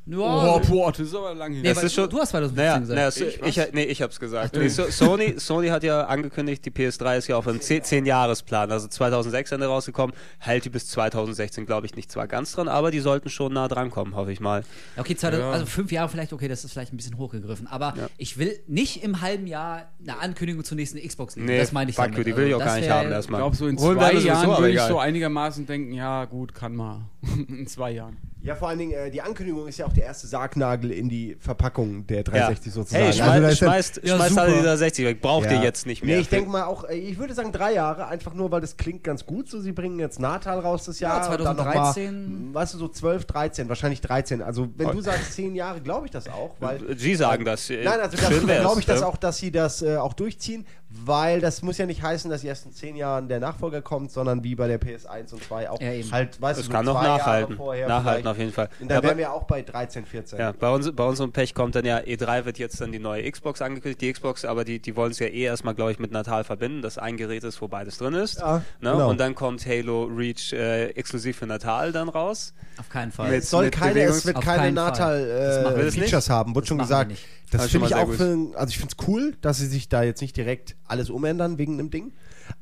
ja, Oh, boah, das ist aber lang hin. Nee, Das weil ist schon- du hast 2015 Naja, gesagt. naja, so, Ich, ich, nee, ich hab's gesagt. Nee, so, Sony, Sony hat ja angekündigt, die PS3 ist ja auf einem 10-Jahresplan. Also 2006 Ende rausgekommen, hält die bis 2016, glaube ich, nicht zwar ganz dran, aber die sollten schon nah dran kommen, hoffe ich mal. Okay, 2000, Ja. also fünf Jahre vielleicht, okay, das ist vielleicht ein bisschen hochgegriffen. Aber Ja. ich will nicht im halben Jahr eine Ankündigung zur nächsten Xbox lesen. Nee, das meine ich fuck damit. you, die will ich auch Also, gar nicht haben Ich erstmal. glaube, so in zwei Jahren würde ich so einigermaßen denken, ja gut, kann mal. in zwei Jahren. Ja, vor allen Dingen, äh, die Ankündigung ist ja auch der erste Sargnagel in die Verpackung der 360 sozusagen. Hey, Also schmeiß, da dann- schmeißt, Ja, schmeißt alle super. die 360 weg. Braucht Ja. ihr jetzt nicht mehr. Nee, ich denke mal auch, äh, ich würde sagen drei Jahre, einfach nur, weil das klingt ganz gut. So, sie bringen jetzt Natal raus das Ja, Jahr. und dann noch mal, 2013. weißt du, so 12, 13, wahrscheinlich 13. Also, wenn Oh. du sagst zehn Jahre, glaube ich das auch, weil. Sie sagen das. äh, Nein, also glaube ich das ja. auch, dass sie das äh, auch durchziehen, weil das muss ja nicht heißen, dass erst in zehn Jahren der Nachfolger kommt, sondern wie bei der PS1 und 2 auch Ja, eben. halt, weißt Es du, kann noch zwei Jahre nachhalten. vorher Nachhalten auf jeden Fall. Und Ja, dann aber- wären wir auch bei 13, 14. Ja, bei, uns, bei unserem Pech kommt dann ja, E3 wird jetzt dann die neue Xbox angekündigt, die Xbox, aber die, die wollen es ja eh erstmal, glaube ich, mit Natal verbinden, dass ein Gerät ist, wo beides drin ist. Ja, ne? genau. Und dann kommt Halo Reach äh, exklusiv für Natal dann raus. Auf keinen Fall. Mit- Es soll keine, es wird Auf keine keinen Fall. Das machen wir Natal äh, haben, wurde Das schon gesagt. Das ist finde ich auch für, also ich finde es cool, dass sie sich da jetzt nicht direkt alles umändern wegen einem Ding.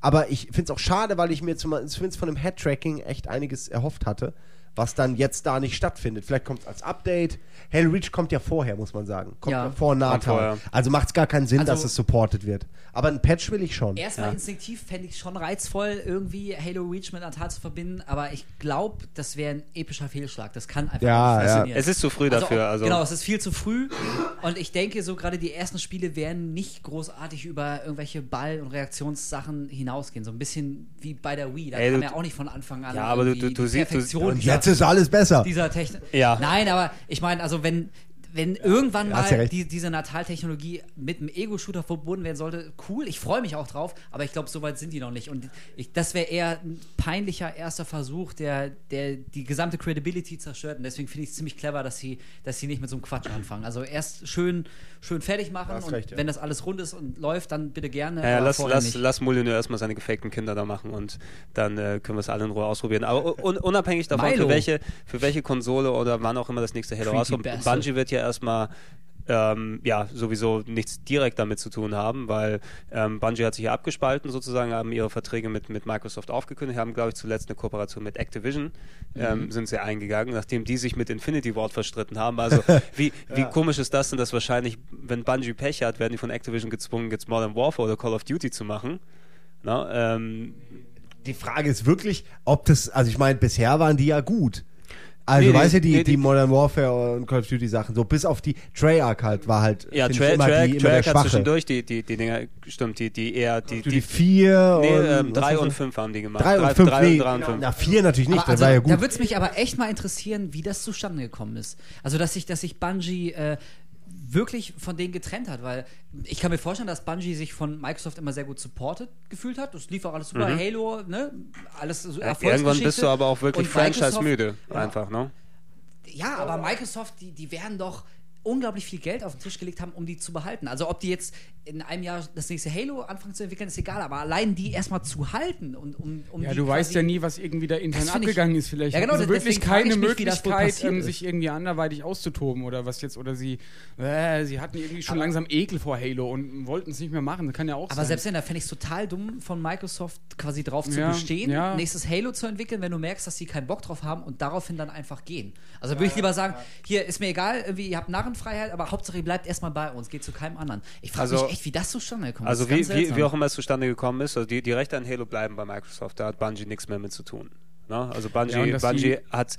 Aber ich finde es auch schade, weil ich mir zumindest von dem Head-Tracking echt einiges erhofft hatte, was dann jetzt da nicht stattfindet. Vielleicht kommt es als Update. Halo Reach kommt ja vorher, muss man sagen. Kommt ja, Ja. vor vorher. Also macht es gar keinen Sinn, Also- dass es supported wird. Aber ein Patch will ich schon. Erstmal Ja. instinktiv fände ich schon reizvoll, irgendwie Halo Reach mit Natal zu verbinden, aber ich glaube, das wäre ein epischer Fehlschlag. Das kann einfach Ja, nicht ja. funktionieren. Es ist zu früh dafür. auch- Also, Genau, es ist viel zu früh. Und ich denke, so gerade die ersten Spiele werden nicht großartig über irgendwelche Ball- und Reaktionssachen hinausgehen. So ein bisschen wie bei der Wii. Da Ey, kam du- ja auch nicht von Anfang an Ja, aber du- du- du die siehst- du- Und jetzt ist alles besser. dieser Technik. Ja. Nein, aber ich meine, also wenn, wenn irgendwann ja mal recht. die, diese Natal-Technologie mit einem Ego-Shooter verbunden werden sollte, cool, ich freue mich auch drauf, aber ich glaube, so weit sind die noch nicht. Und ich, das wäre eher ein peinlicher erster Versuch, der, der die gesamte Credibility zerstört. Und deswegen finde ich es ziemlich clever, dass sie, dass sie nicht mit so einem Quatsch anfangen. Also erst schön, schön fertig machen hast und recht, ja. wenn das alles rund ist und läuft, dann bitte gerne. ja, ja, lass, lass, nicht. lass Molyneux erstmal seine gefakten Kinder da machen und dann äh, können wir es alle in Ruhe ausprobieren. Aber un unabhängig davon, Milo. für welche, für welche Konsole oder wann auch immer das nächste Halo rauskommt. Bungie wird ja erstmal ähm, ja sowieso nichts direkt damit zu tun haben, weil ähm, Bungie hat sich ja abgespalten sozusagen, haben ihre Verträge mit, mit Microsoft aufgekündigt, haben glaube ich zuletzt eine Kooperation mit Activision, ähm, sind sie eingegangen, nachdem die sich mit Infinity Ward verstritten haben. Also wie, wie komisch ist das denn, dass wahrscheinlich, wenn Bungie Pech hat, werden die von Activision gezwungen, jetzt Modern Warfare oder Call of Duty zu machen. Na, ähm, Die Frage ist wirklich, ob das, also ich meine, bisher waren die ja gut. Also, Nee, weißt du, die, nee, die die- Modern Warfare und Call of Duty Sachen, so bis auf die Treyarch halt, war halt, ja, ich, Tra immer Tra die, immer der Treyarch hat Schwache. zwischendurch die, die, die Dinger, stimmt, die, die eher, die, Die, die, vier nee, und, ähm, was drei ist und das? fünf haben die gemacht. Drei und fünf, drei, nee, drei und fünf. na vier natürlich nicht, Aber das also, war ja gut. Da würde es mich aber echt mal interessieren, wie das zustande gekommen ist. Also, dass sich, dass sich Bungie äh, wirklich von denen getrennt hat, weil ich kann mir vorstellen, dass Bungie sich von Microsoft immer sehr gut supported gefühlt hat. Das lief auch alles super. Halo, ne? Alles so Ja, irgendwann bist du aber auch wirklich Und Microsoft- franchise-müde, einfach, ne? Ja, aber Microsoft, die, die werden doch unglaublich viel Geld auf den Tisch gelegt haben, um die zu behalten. Also ob die jetzt in einem Jahr das nächste Halo anfangen zu entwickeln, ist egal, aber allein die erstmal zu halten und um, um Ja, du weißt ja nie, was irgendwie da intern find ich- abgegangen ist. Vielleicht Ja, genau, sie wirklich keine ich mich, Möglichkeit, ähm, sich irgendwie anderweitig auszutoben oder was jetzt, oder sie, äh, sie hatten irgendwie schon langsam Ekel vor Halo und wollten es nicht mehr machen. Das kann ja auch Aber sein. selbst wenn, da fände ich es total dumm, von Microsoft quasi drauf zu Ja, bestehen, ja. nächstes Halo zu entwickeln, wenn du merkst, dass sie keinen Bock drauf haben und daraufhin dann einfach gehen. Also würde ich lieber sagen, hier ist mir egal, irgendwie, ihr habt Narrenfreiheit, aber Hauptsache ihr bleibt erstmal bei uns, geht zu keinem anderen. Ich frage Also- mich echt, wie das zustande kommt. Also wie, wie, wie auch immer es zustande gekommen ist, also die, die Rechte an Halo bleiben bei Microsoft, da hat Bungie nichts mehr mit zu tun. Ne? Also Ja, Bungie, dass Bungie hat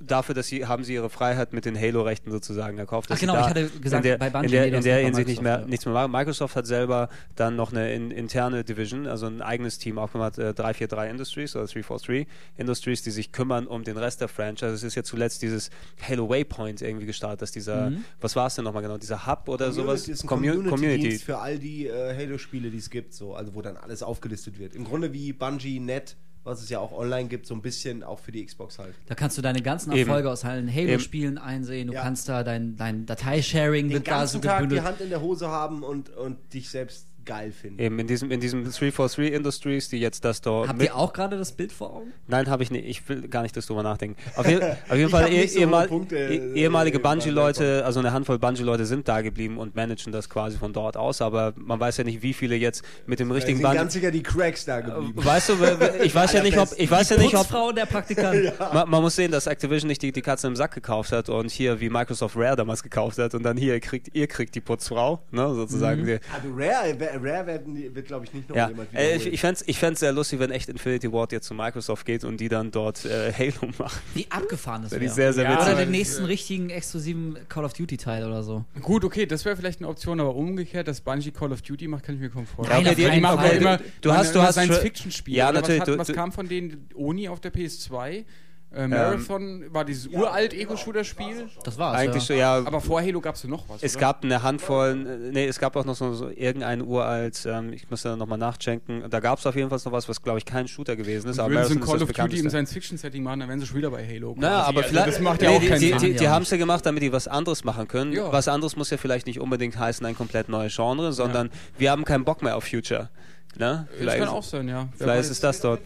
dafür, dass sie haben sie ihre Freiheit mit den Halo-Rechten sozusagen erkauft. dass Ach genau, sie ich hatte gesagt, in der, bei Bungie, in der, in der Hinsicht nicht mehr, Microsoft, ja. nichts mehr machen. Microsoft hat selber dann noch eine in, interne Division, also ein eigenes Team aufgemacht, äh, 343 Industries oder 343 Industries, die sich kümmern um den Rest der Franchise. Es ist ja zuletzt dieses Halo Waypoint irgendwie gestartet, dass dieser, Mhm. was war es denn nochmal genau, dieser Hub oder sowas? Community ist ein Commu- Community, für all die äh, Halo-Spiele, die es gibt, so, also wo dann alles aufgelistet wird. Im Grunde wie Bungie Net, was es ja auch online gibt, so ein bisschen auch für die Xbox halt. Da kannst du deine ganzen Eben. Erfolge aus allen Halo-Spielen einsehen. Du Ja. kannst da dein, dein Dateisharing Den wird da ganzen so Tag die gebündelt. Hand in der Hose haben und, und dich selbst geil finden. Eben in diesem, in diesem 343 Industries, die jetzt das da Habt ihr auch gerade das Bild vor Augen? Nein, habe ich nicht. Ich will gar nicht, dass drüber nachdenken. Auf, je, auf jeden Fall eh, so ehemal, Punkte, eh- äh, ehemalige beim Bungie-Leute, also eine Handvoll Bungie-Leute sind da geblieben und managen das quasi von dort aus, aber man weiß ja nicht, wie viele jetzt mit dem Da richtigen sind Bungie... ganz sicher die Cracks da geblieben. Weißt du, ich weiß ja nicht, ob ich weiß ja nicht, ob und der Praktikant. man, man muss sehen, dass Activision nicht die, die Katze im Sack gekauft hat und hier wie Microsoft Rare damals gekauft hat und dann hier ihr kriegt ihr kriegt die Putzfrau, ne, sozusagen. Die, Also Rare, Rare werden, wird, glaube ich, nicht noch ja, jemand äh, ich, wiederholen. ich fände es ich fänd's sehr lustig, wenn echt Infinity Ward jetzt zu Microsoft geht und die dann dort äh, Halo machen. Wie abgefahren das Wäre wäre. die sehr, sehr Ja. Oder den nächsten richtigen exklusiven Call of Duty Teil oder so. Gut, okay, das wäre vielleicht eine Option, aber umgekehrt, dass Bungie Call of Duty macht, kann ich mir kaum vorstellen. Nein, auf die- die machen ja Du- du immer, hast- immer du hast- Science-Fiction-Spiele. Ja, natürlich, Was, hat, du- was du- kam von denen? Oni auf der PS2? Äh, Marathon war dieses uralt Ego-Shooter-Spiel. Das war's. Eigentlich ja. so, ja. Aber vor Halo gab es noch was. es oder? gab eine Handvoll, nee, es gab auch noch so, so irgendein uralt, ähm, ich muss da nochmal nachchecken, da gab es auf jeden Fall noch was, was glaube ich kein Shooter gewesen ist, aber Würden sie ein Call of Duty im. Science-Fiction-Setting machen, dann wären sie schon wieder bei Halo. Naja, quasi. aber Also vielleicht. Das macht ja nee, auch die, keinen die, Sinn. Die, Ja, die ja. haben es ja gemacht, damit die was anderes machen können. Ja. Was anderes muss ja vielleicht nicht unbedingt heißen, ein komplett neues Genre, sondern wir haben keinen Bock mehr auf Future. Ne? Das Vielleicht, kann auch sein, ja. Vielleicht ist das dort.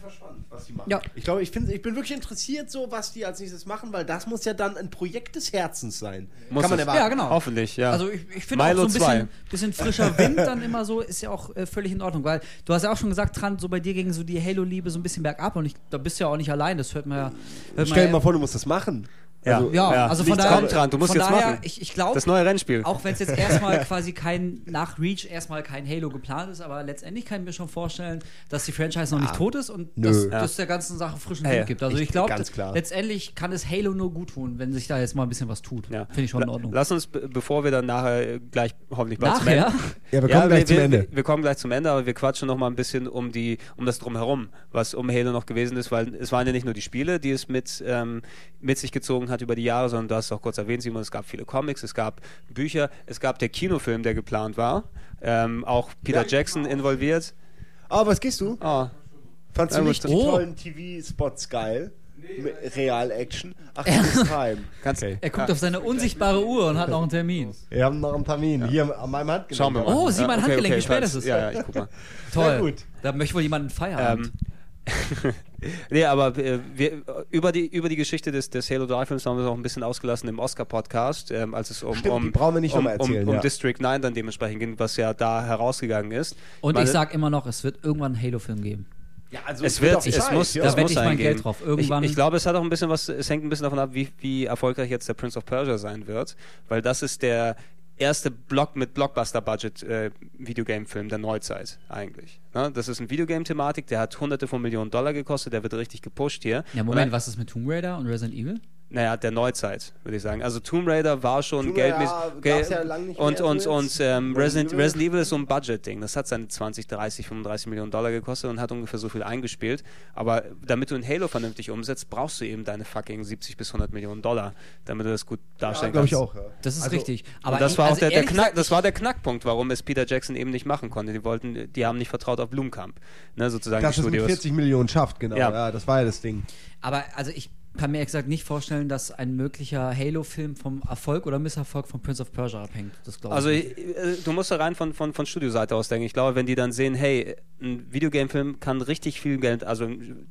Was die machen. Ja. Ich glaube, ich, find, ich bin wirklich interessiert, so was die als nächstes machen, weil das muss ja dann ein Projekt des Herzens sein. Muss Kann man erwarten. Ja, genau. Hoffentlich, ja. Also ich, ich finde auch so ein 2. bisschen, bisschen frischer Wind dann immer so, ist ja auch äh, völlig in Ordnung, weil du hast ja auch schon gesagt, Trant, so bei dir ging so die Halo-Liebe so ein bisschen bergab und ich, da bist du ja auch nicht allein, das hört man ja. Hört Stell dir mal vor, du musst das machen. Ja. ja, Ja, also von nichts daher, kommt dran, du musst von jetzt daher, machen. ich, ich glaube, das neue Rennspiel. auch wenn es jetzt erstmal quasi kein, nach Reach erstmal kein Halo geplant ist, aber letztendlich kann ich mir schon vorstellen, dass die Franchise noch nicht tot ist und dass Ja. das der ganzen Sache frischen. Wind gibt. Also Ich- ich glaube, letztendlich kann es Halo nur gut tun, wenn sich da jetzt mal ein bisschen was tut. Ja. Finde ich schon in Ordnung. Lass uns, be- bevor wir dann nachher äh, gleich hoffentlich bald zum Nachher? Ende. Ja, wir kommen gleich zum wir, Ende. Wir, wir kommen gleich zum Ende, aber wir quatschen noch mal ein bisschen um die, um das drumherum, was um Halo noch gewesen ist, weil es waren ja nicht nur die Spiele, die es mit, ähm, mit sich gezogen hat über die Jahre, sondern du hast es auch kurz erwähnt, Simon, es gab viele Comics, es gab Bücher, es gab der Kinofilm, der geplant war, ähm, auch Peter Ja. Jackson involviert. Aber was gehst du? Oh, Fandst Ja, du nicht die Oh. tollen TV-Spots geil? Mit Real-Action? Ach, das ist Time. ganz, Er guckt auf seine unsichtbare Uhr und hat noch einen Termin. Wir haben noch einen Termin. Hier an meinem Handgelenk. Schauen wir mal. Oh, sieh mein Handgelenk, wie spät falls- ist es? Ja, ja, ich guck mal. Toll. gut. Da möchte wohl jemand einen Feierabend. Ähm, nee, aber äh, wir, über, die, über die Geschichte des, des Halo 3-Films haben wir es auch ein bisschen ausgelassen im Oscar-Podcast, ähm, als es um, Stimmt, um, um, erzählen, um, um ja. District 9 dann dementsprechend ging, was ja da herausgegangen ist. Und Weil- ich sag immer noch, es wird irgendwann einen Halo-Film geben. Ja, also es wird, auch es Zeit, muss, ja. es Da muss ich mein. Geld drauf. Irgendwann- Ich, ich glaube, es hat auch ein bisschen was, es hängt ein bisschen davon ab, wie, wie erfolgreich jetzt der Prince of Persia sein wird, weil das ist der erste Block mit Blockbuster-Budget äh, der Neuzeit eigentlich. Ne? Das ist eine Videogame-Thematik, der hat hunderte von Millionen Dollar gekostet, der wird richtig gepusht hier. Ja, Moment, was ist mit Tomb Raider und Resident Evil? Naja, der Neuzeit, würde ich sagen. Also Tomb Raider war schon Tomb geldmäßig. Raider Gel- gab's ja nicht und und, und ähm, Resident, Resident Evil. Ist so ein Budget-Ding. Das hat seine 20, 30, 35 Millionen Dollar gekostet und hat ungefähr so viel eingespielt. Aber damit du ein Halo vernünftig umsetzt, brauchst du eben deine fucking 70 bis 100 Millionen Dollar, damit du das gut Ja, darstellen glaube ich kannst. auch. Ja. Das ist Also, richtig. Aber das ich- war auch also der, der ehrlich Knack, das war der Knackpunkt, warum es Peter Jackson eben nicht machen konnte. Die wollten, die haben nicht vertraut auf Blumkamp, ne, sozusagen Dass die es mit Studios. 40 Millionen schafft, genau. Ja. Ja. das war ja das Ding. Aber also ich kann mir ehrlich gesagt nicht vorstellen, dass ein möglicher Halo-Film vom Erfolg oder Misserfolg von Prince of Persia abhängt. Das glaube Also ich. ich, äh, du musst da rein von, von, von Studioseite aus denken. Ich glaube, wenn die dann sehen, hey, ein Videogame-Film kann richtig viel Geld, also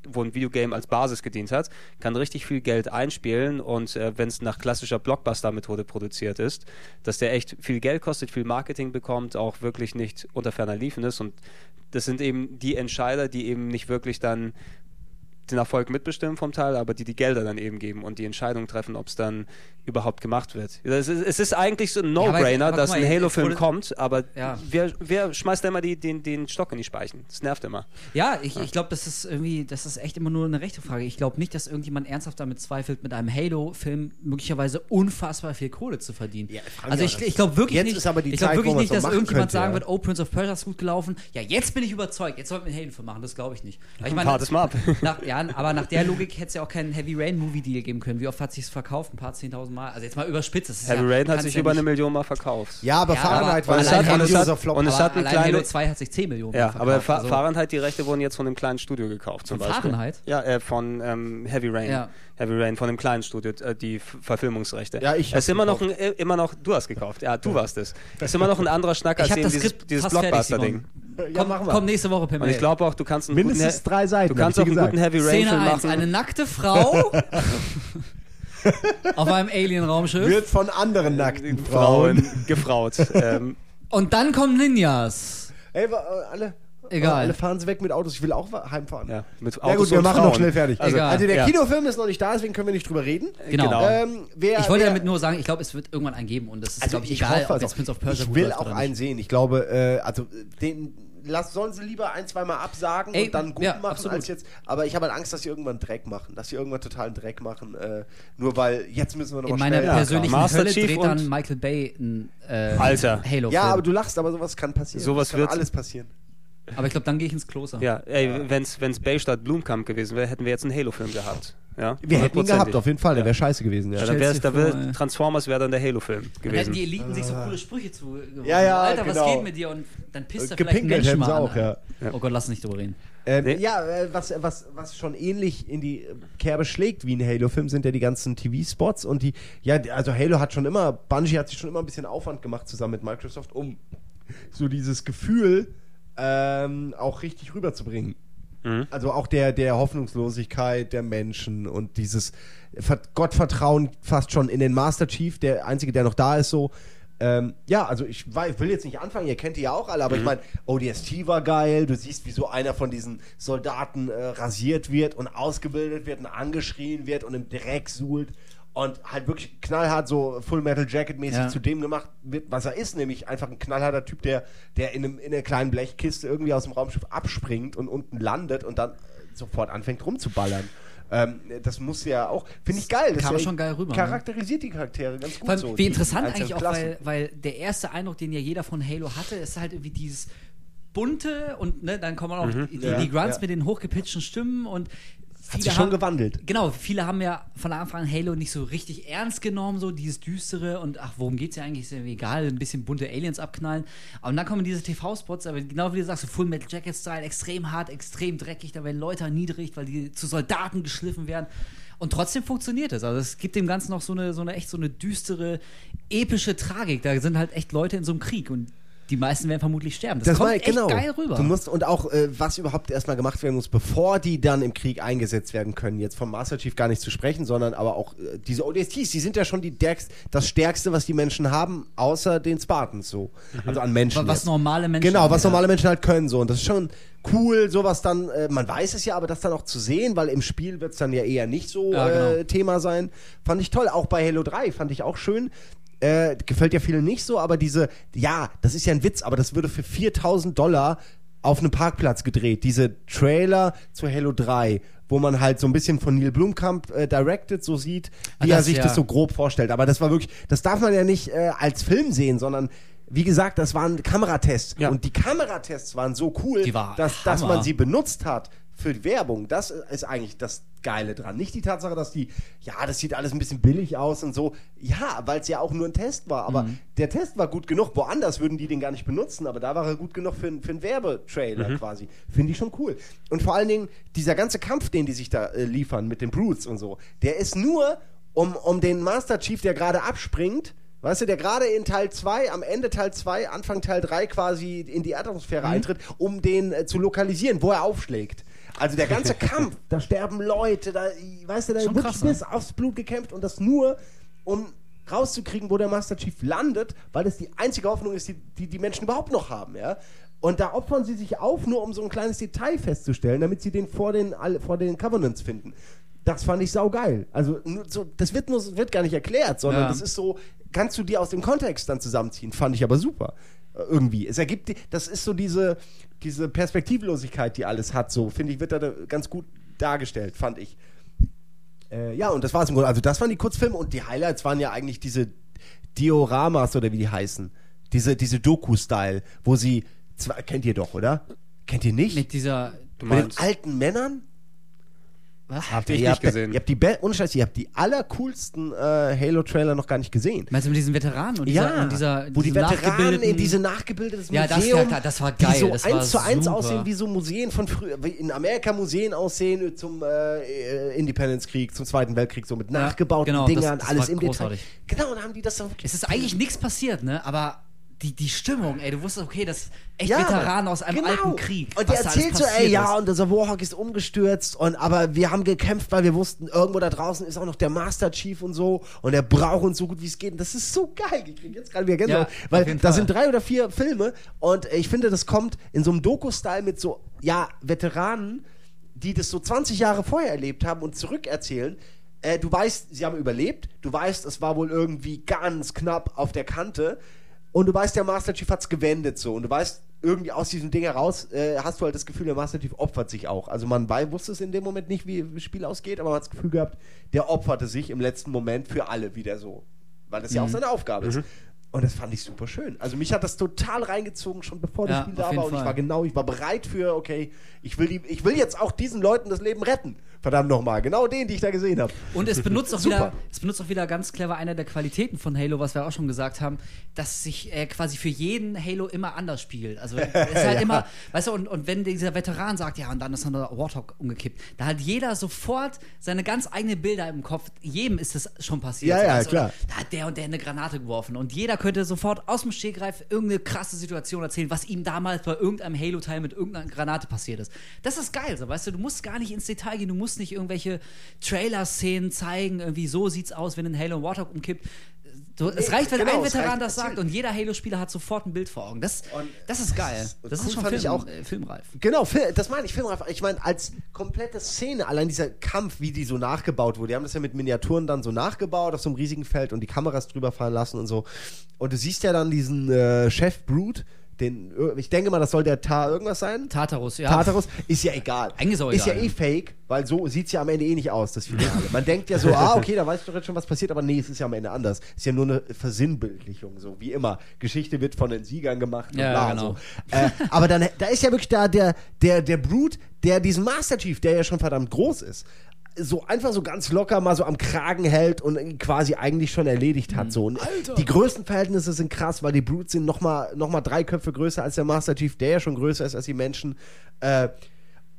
wo ein Videogame als Basis gedient hat, kann richtig viel Geld einspielen und äh, wenn es nach klassischer Blockbuster-Methode produziert ist, dass der echt viel Geld kostet, viel Marketing bekommt, auch wirklich nicht unter ferner Liefen ist und das sind eben die Entscheider, die eben nicht wirklich dann den Erfolg mitbestimmen vom Teil, aber die die Gelder dann eben geben und die Entscheidung treffen, ob es dann überhaupt gemacht wird. Es ist, es ist eigentlich so ein No-Brainer, aber dass mal, ein Halo-Film kommt, aber Ja. wer, wer schmeißt da immer die, den, den Stock in die Speichen? Das nervt immer. Ja, ich, ich glaube, das ist irgendwie, das ist echt immer nur eine rechte Frage. Ich glaube nicht, dass irgendjemand ernsthaft damit zweifelt, mit einem Halo-Film möglicherweise unfassbar viel Kohle zu verdienen. Ja, also ich, ich glaube wirklich Jetzt nicht, ist aber die ich glaube Zeit, wirklich nicht, dass irgendjemand könnte, sagen ja. wird, oh, Prince of Persia ist gut gelaufen. Ja, jetzt bin ich überzeugt. Jetzt sollten wir einen Halo-Film machen. Das glaube ich nicht. Ich meine, mal ab. nach, ja, aber nach der Logik hätte es ja auch keinen Heavy Rain Movie Deal geben können. Wie oft hat sich verkauft? Ein paar zehntausend Mal. Also jetzt mal überspitzt. das ist Heavy ja, Rain hat sich ja über eine Million Mal verkauft. Ja, aber Ja, Fahrenheit war es hat- und es hat- Flop. und es hat ein allein kleine- Halo 2 hat sich 10 Millionen Ja, Mal aber verkauft. Fa Also- Fahrenheit, die Rechte wurden jetzt von einem kleinen Studio gekauft. Zum Von Beispiel. Fahrenheit? Ja, äh, von ähm, Heavy Rain. Ja. Heavy Rain, von dem kleinen Studio, äh, die Verfilmungsrechte. Ja, ich Es ist immer noch, ein, äh, immer noch, du hast gekauft, ja, du warst es. Es ist immer noch ein anderer Schnack als ich habe eben das dieses, Blockbuster-Ding. Ja, komm, komm nächste Woche per Und Mail. ich glaube auch, du kannst einen Mindestens guten, drei Seiten. Du kannst auch einen gesagt. guten Heavy Szene Rain-Film 1, machen. eine nackte Frau auf einem Alien-Raumschiff Wird von anderen nackten Frauen. Frauen gefraut. ähm, und dann kommen Ninjas. Ey, äh, alle. Egal. Alle fahren sie weg mit Autos. Ich will auch heimfahren. ja, mit Ja Autos gut, wir und machen Frauen. noch schnell fertig. Also- Also, der ja. Kinofilm ist noch nicht da, deswegen können wir nicht drüber reden. Genau. Genau. Ähm, wer, Ich wollte wer, damit nur sagen, ich glaube, es wird irgendwann einen geben und es ist, also glaube ich, egal, hoffe ob auch. Prince of Persia Ich will auch einen sehen. Ich glaube, äh, also den lass, sollen sie lieber ein, zweimal absagen Ey, und dann gut ja, machen absolut. als jetzt. Aber ich habe halt Angst, dass sie irgendwann Dreck machen, dass sie irgendwann totalen Dreck machen. Äh, nur weil jetzt müssen wir noch In mal meiner persönlichen Master Hölle Chief dreht dann Michael Bay ein äh, Alter. Halo-Film. Ja, aber du lachst, aber sowas kann passieren. Sowas das kann wird- alles passieren. Aber ich glaube, dann gehe ich ins Kloster. Ja, ey, wenn's, wenn's Bay statt Blumkamp gewesen wäre, hätten wir jetzt einen Halo-Film gehabt. Ja, Wir hätten ihn gehabt, auf jeden Fall. Der Ja. wäre scheiße gewesen. Ja. Ja, dann wär's, da wär. Transformers wäre dann der Halo-Film Dann hätten gewesen. die Eliten sich so coole Sprüche zu. Ja, ja, Alter, genau. was geht mit dir? Und dann pisst er vielleicht Menschen hätten mal sie an. auch, ja. Oh Gott, lass nicht drüber reden. Ähm, Nee. Ja, äh, was, was, was schon ähnlich in die Kerbe schlägt wie ein Halo-Film, sind ja die ganzen TV-Spots und die, ja, also Halo hat schon immer, Bungie hat sich schon immer ein bisschen Aufwand gemacht zusammen mit Microsoft, um so dieses Gefühl ähm, auch richtig rüberzubringen. Mhm. Also auch der, der Hoffnungslosigkeit der Menschen und dieses Ver- Gottvertrauen fast schon in den Master Chief, der einzige, der noch da ist, so. Ähm, ja, also ich will jetzt nicht anfangen, ihr kennt die ja auch alle, aber ich meine, ODST war geil, du siehst, wie so einer von diesen Soldaten äh, rasiert wird und ausgebildet wird und angeschrien wird und im Dreck suhlt und halt wirklich knallhart so Full Metal Jacket mäßig Ja. zu dem gemacht wird, was er ist, nämlich einfach ein knallharter Typ, der, der in, einem, in einer kleinen Blechkiste irgendwie aus dem Raumschiff abspringt und unten landet und dann sofort anfängt rumzuballern. Ähm, das muss ja auch, finde ich geil. Das Kam ja, schon geil rüber, ne? Charakterisiert die Charaktere ganz gut Vor allem, so. wie die interessant eigentlich auch, weil, weil der erste Eindruck, den ja jeder von Halo hatte, ist halt irgendwie dieses bunte und ne, dann kommen auch die, Mhm. Ja, die Grunts ja. mit den hochgepitchten Stimmen und Hat sich schon gewandelt. Genau, viele haben ja von Anfang an Halo nicht so richtig ernst genommen, so dieses düstere und ach, worum geht's ja eigentlich? Ist ja egal, ein bisschen bunte Aliens abknallen. Und dann kommen diese TV-Spots, aber genau wie du sagst, so Full Metal Jacket-Style, extrem hart, extrem dreckig, da werden Leute erniedrigt, weil die zu Soldaten geschliffen werden. Und trotzdem funktioniert es. Also es gibt dem Ganzen noch so eine, so eine echt so eine düstere, epische Tragik. Da sind halt echt Leute in so einem Krieg und die meisten werden vermutlich sterben. Das, Das kommt war echt genau. geil rüber. Du musst und auch äh, was überhaupt erstmal gemacht werden muss, bevor die dann im Krieg eingesetzt werden können. Jetzt vom Master Chief gar nicht zu sprechen, sondern aber auch äh, diese ODSTs, die sind ja schon die stärkst, das stärkste, was die Menschen haben, außer den Spartans so. Also an Menschen. was jetzt. normale Menschen Genau, was ja. normale Menschen halt können so und das ist schon cool, sowas dann, äh, man weiß es ja, aber das dann auch zu sehen, weil im Spiel wird es dann ja eher nicht so Ja, genau. äh, Thema sein. Fand ich toll. Auch bei Halo 3 fand ich auch schön. Äh, gefällt ja vielen nicht so, aber diese, ja, das ist ja ein Witz, aber das würde für 4000 Dollar auf einem Parkplatz gedreht. Diese Trailer zu Halo 3, wo man halt so ein bisschen von Neil Blumkamp äh, directed so sieht, Ah, wie er das, sich ja. das so grob vorstellt. Aber das war wirklich, das darf man ja nicht äh, als Film sehen, sondern wie gesagt, das waren Kameratests. Ja. Und die Kameratests waren so cool, war dass, dass man sie benutzt hat für die Werbung. Das ist eigentlich das Geile dran. Nicht die Tatsache, dass die, ja, das sieht alles ein bisschen billig aus und so. Ja, weil es ja auch nur ein Test war. Aber Mhm. der Test war gut genug. Woanders würden die den gar nicht benutzen, aber da war er gut genug für, für einen Werbetrailer Mhm. quasi. Finde ich schon cool. Und vor allen Dingen, dieser ganze Kampf, den die sich da äh, liefern mit den Brutes und so, der ist nur, um, um den Master Chief, der gerade abspringt, Weißt du, der gerade in Teil 2, am Ende Teil 2, Anfang Teil 3 quasi in die Erdatmosphäre Mhm. eintritt, um den äh, zu lokalisieren, wo er aufschlägt. Also der ganze Kampf, da sterben Leute, da, weißt du, da Schon wird krass, ne? bis aufs Blut gekämpft und das nur, um rauszukriegen, wo der Master Chief landet, weil das die einzige Hoffnung ist, die die, die Menschen überhaupt noch haben, ja. Und da opfern sie sich auf, nur um so ein kleines Detail festzustellen, damit sie den vor den, vor den Covenants finden. Das fand ich saugeil. Also nur so, das wird, nur, wird gar nicht erklärt, sondern Ja. das ist so, kannst du dir aus dem Kontext dann zusammenziehen. Fand ich aber super. Irgendwie. Es ergibt, das ist so diese, diese Perspektivlosigkeit, die alles hat, so, finde ich, wird da ganz gut dargestellt, fand ich. Äh, ja, und das war's im Grunde. Also, das waren die Kurzfilme und die Highlights waren ja eigentlich diese Dioramas oder wie die heißen. Diese, diese Doku-Style, wo sie, zwar, kennt ihr doch, oder? Kennt ihr nicht? Mit dieser. Mit den alten Männern? Was? habt ihr ihr nicht habt, gesehen. Ihr habt die, Be- ohne Scheiß, ihr habt die allercoolsten äh, Halo-Trailer noch gar nicht gesehen. Meinst du mit diesen Veteranen und dieser, und dieser wo die Veteranen nachgebildeten- in diese nachgebildetes Ja, das- Museum, ja, das war die geil, so das eins war zu eins super. aussehen wie so Museen von früher, wie in Amerika Museen aussehen zum äh, äh, Independence-Krieg, zum Zweiten Weltkrieg, so mit nachgebauten genau, das- Dingern, das alles war im großartig. Detail. Genau, und haben die das so Es ist eigentlich nichts passiert, ne? Aber die, die Stimmung, ey, du wusstest, okay, das ist echt Ja, Veteranen aus einem genau. alten Krieg. Und alles erzählt so, ey, ja, ist. und dieser Warhawk ist umgestürzt, und aber wir haben gekämpft, weil wir wussten, irgendwo da draußen ist auch noch der Master Chief und so, und er braucht uns so gut wie es geht. Und das ist so geil. Ich krieg jetzt gerade wieder Gänsehaut, Ja, weil da sind drei oder vier Filme, und ich finde, das kommt in so einem Doku-Style mit so, ja, Veteranen, die das so 20 Jahre vorher erlebt haben und zurückerzählen. Äh, du weißt, sie haben überlebt. Du weißt, es war wohl irgendwie ganz knapp auf der Kante. Und du weißt, der Master Chief hat's gewendet so. Und du weißt, irgendwie aus diesem Ding heraus äh, hast du halt das Gefühl, der Master Chief opfert sich auch. Also man bei, wusste es in dem Moment nicht, wie das Spiel ausgeht, aber man hat das Gefühl gehabt, der opferte sich im letzten Moment für alle wieder so. Weil das ja auch seine Aufgabe ist. Und das fand ich super schön. Also mich hat das total reingezogen, schon bevor das Ja, Spiel auf da war. Und ich war genau, ich war bereit für, okay, ich will, die, ich will jetzt auch diesen Leuten das Leben retten. Verdammt nochmal. Genau den, die ich da gesehen habe. Und es benutzt auch wieder, es benutzt auch wieder ganz clever eine der Qualitäten von Halo, was wir auch schon gesagt haben, dass sich äh, quasi für jeden Halo immer anders spielt. Also es ist halt immer, weißt du, und, und wenn dieser Veteran sagt, ja, und dann ist dann der Warthog umgekippt, da hat jeder sofort seine ganz eigenen Bilder im Kopf. Jedem ist das schon passiert. Ja, ja, du, klar. Da hat der und der eine Granate geworfen. Und jeder könnte sofort aus dem Stegreif irgendeine krasse Situation erzählen, was ihm damals bei irgendeinem Halo-Teil mit irgendeiner Granate passiert ist. Das ist geil, so weißt du, du musst gar nicht ins Detail gehen, du musst nicht irgendwelche Trailer-Szenen zeigen, irgendwie so sieht's aus, wenn ein Halo Warthog umkippt. Du, es Nee, reicht, wenn genau, ein Veteran das sagt und jeder Halo-Spieler hat sofort ein Bild vor Augen. Das, das ist geil. das- Das, cool ist schon fand Film, ich auch. äh, filmreif. Genau, das meine ich, filmreif. Ich meine, als komplette Szene, allein dieser Kampf, wie die so nachgebaut wurde. Die haben das ja mit Miniaturen dann so nachgebaut auf so einem riesigen Feld und die Kameras drüber fahren lassen und so. Und du siehst ja dann diesen äh, Chef Brute, den, ich denke mal, das soll der Tar irgendwas sein. Tartarus, ja. Tartarus ist ja egal. Eigentlich ist auch Ist ja eh fake, weil so sieht es ja am Ende eh nicht aus, das Finale. Man denkt ja so, ah, okay, da weiß ich doch jetzt schon, was passiert, aber nee, es ist ja am Ende anders. Ist ja nur eine Versinnbildlichung, so wie immer. Geschichte wird von den Siegern gemacht Ja, bla, genau. so. Äh, aber dann, da ist ja wirklich da der, der, der Brute, der diesen Master Chief, der ja schon verdammt groß ist, so einfach so ganz locker mal so am Kragen hält und quasi eigentlich schon erledigt hat. So. Und Die Größenverhältnisse sind krass, weil die Brutes sind nochmal noch mal drei Köpfe größer als der Master Chief, der ja schon größer ist als die Menschen. Äh,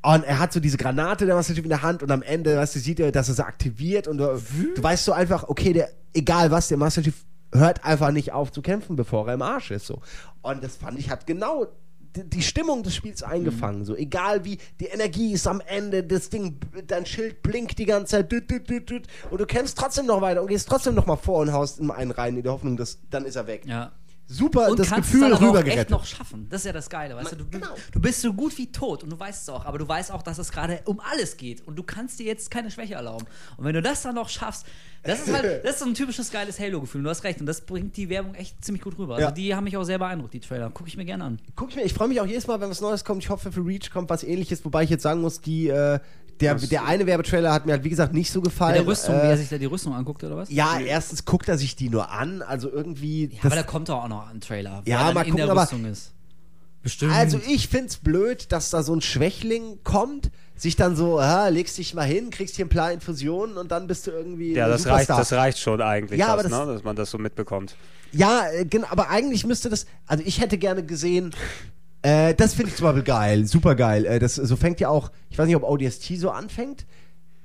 und er hat so diese Granate der Master Chief in der Hand und am Ende, weißt du, sieht er, dass er sie aktiviert und du, du weißt so einfach, okay, der, egal was, der Master Chief hört einfach nicht auf zu kämpfen, bevor er im Arsch ist. So. Und das fand ich, hat genau die, Stimmung des Spiels eingefangen. So, egal wie, die Energie ist am Ende, das Ding, dein Schild blinkt die ganze Zeit, düt, düt, düt, und du kämpfst trotzdem noch weiter und gehst trotzdem noch mal vor und haust in einen rein, in der Hoffnung, dass dann ist er weg. Ja. Super, Und das kannst Gefühl es dann aber auch echt noch schaffen. Das ist ja das Geile, weißt du? Du, genau. du bist so gut wie tot und du weißt es auch, aber du weißt auch, dass es gerade um alles geht und du kannst dir jetzt keine Schwäche erlauben. Und wenn du das dann noch schaffst, das ist halt, das ist so ein typisches geiles Halo-Gefühl. Du hast recht und das bringt die Werbung echt ziemlich gut rüber. Also Ja. die haben mich auch sehr beeindruckt, die Trailer. Gucke ich mir gerne an. Guck ich mir, ich freue mich auch jedes Mal, wenn was Neues kommt. Ich hoffe, für Reach kommt was ähnliches, wobei ich jetzt sagen muss, die, äh, der, der eine Werbetrailer hat mir halt, wie gesagt, nicht so gefallen. Mit der Rüstung, wie äh, er sich da die Rüstung anguckt oder was? ja, erstens guckt er sich die nur an, also irgendwie. Ja, aber da kommt doch auch noch ein Trailer, Ja, er mal in gucken, der aber- Rüstung ist. Bestimmt. Also ich find's blöd, dass da so ein Schwächling kommt, sich dann so, ah, legst dich mal hin, kriegst hier ein paar Infusionen und dann bist du irgendwie Ja, das reicht, das reicht schon eigentlich, Ja, aber das- ne? dass man das so mitbekommt. Ja, äh, genau, aber eigentlich müsste das, also ich hätte gerne gesehen, äh, das finde ich zum Beispiel geil, super geil. Äh, das, so fängt ja auch, ich weiß nicht, ob ODST so anfängt.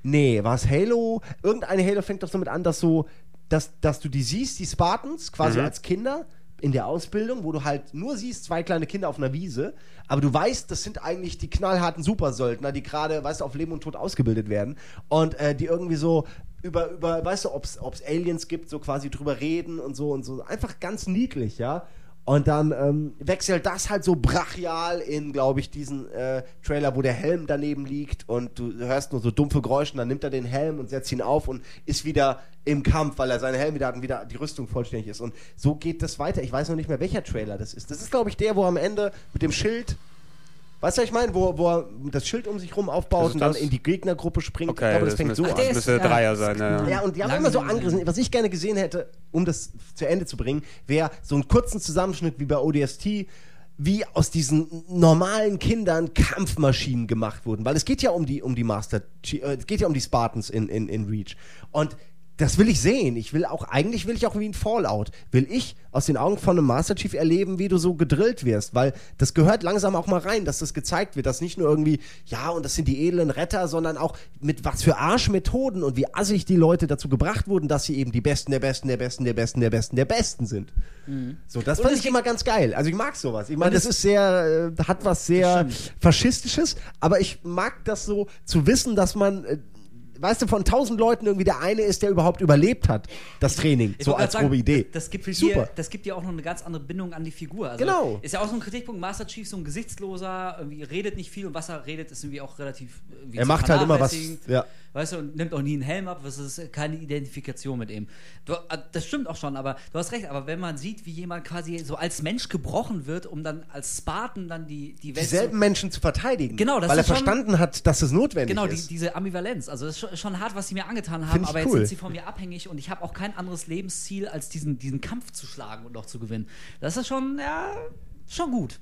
Nee, war es Halo? Irgendeine Halo fängt doch damit an, dass so, dass, dass du die siehst, die Spartans, quasi als Kinder in der Ausbildung, wo du halt nur siehst, zwei kleine Kinder auf einer Wiese, aber du weißt, das sind eigentlich die knallharten Supersöldner, die gerade, weißt du, auf Leben und Tod ausgebildet werden und äh, die irgendwie so über, über, weißt du, ob es Aliens gibt, so quasi drüber reden und so und so. Einfach ganz niedlich, ja. Und dann ähm, wechselt das halt so brachial in, glaube ich, diesen äh, Trailer, wo der Helm daneben liegt und du hörst nur so dumpfe Geräusche und dann nimmt er den Helm und setzt ihn auf und ist wieder im Kampf, weil er seinen Helm wieder hat und wieder die Rüstung vollständig ist. Und so geht das weiter. Ich weiß noch nicht mehr, welcher Trailer das ist. Das ist, glaube ich, der, wo am Ende mit dem Schild, weißt du, was ich meine, wo, wo er das Schild um sich rum aufbaut und dann das? in die Gegnergruppe springt. ich Okay, glaube, das, das, fängt so Ach, an. der das ist- müsste ja, Dreier sein. Ja. Ja, und die haben Lange immer so angerissen. Was ich gerne gesehen hätte, um das zu Ende zu bringen, wäre so einen kurzen Zusammenschnitt wie bei ODST, wie aus diesen normalen Kindern Kampfmaschinen gemacht wurden. Weil es geht ja um die, um die Master, äh, es geht ja um die Spartans in, in, in Reach. Und das will ich sehen. Ich will auch, eigentlich will ich auch wie ein Fallout, will ich aus den Augen von einem Master Chief erleben, wie du so gedrillt wirst, weil das gehört langsam auch mal rein, dass das gezeigt wird, dass nicht nur irgendwie, ja, und das sind die edlen Retter, sondern auch mit was für Arschmethoden und wie assig die Leute dazu gebracht wurden, dass sie eben die Besten der Besten der Besten der Besten der Besten der Besten sind. So, das fand es ich immer ganz geil. Also ich mag sowas. Ich meine, Und das ist sehr, äh, hat was sehr faschistisches, aber ich mag das so zu wissen, dass man äh, Weißt du, von tausend Leuten irgendwie der eine ist, der überhaupt überlebt hat, das Training, Ich so als sagen, grobe Idee. Das gibt, ich dir, super. das gibt dir auch noch eine ganz andere Bindung an die Figur. Also Genau. Ist ja auch so ein Kritikpunkt. Master Chief, so ein gesichtsloser, irgendwie redet nicht viel und was er redet, ist irgendwie auch relativ. irgendwie Er macht halt immer was, ja. Weißt du, und nimmt auch nie einen Helm ab, das ist keine Identifikation mit ihm. Du, äh, das stimmt auch schon, aber du hast recht, aber wenn man sieht, wie jemand quasi so als Mensch gebrochen wird, um dann als Spartan dann die, die Welt zu Dieselben Menschen zu verteidigen. Genau, das Weil er ist schon- verstanden hat, dass es notwendig Genau, die, ist. diese Ambivalenz. Also das ist schon, hart, was sie mir angetan haben, aber jetzt cool. sind sie von mir abhängig und ich habe auch kein anderes Lebensziel, als diesen, diesen Kampf zu schlagen und noch zu gewinnen. Das ist schon, ja, schon gut.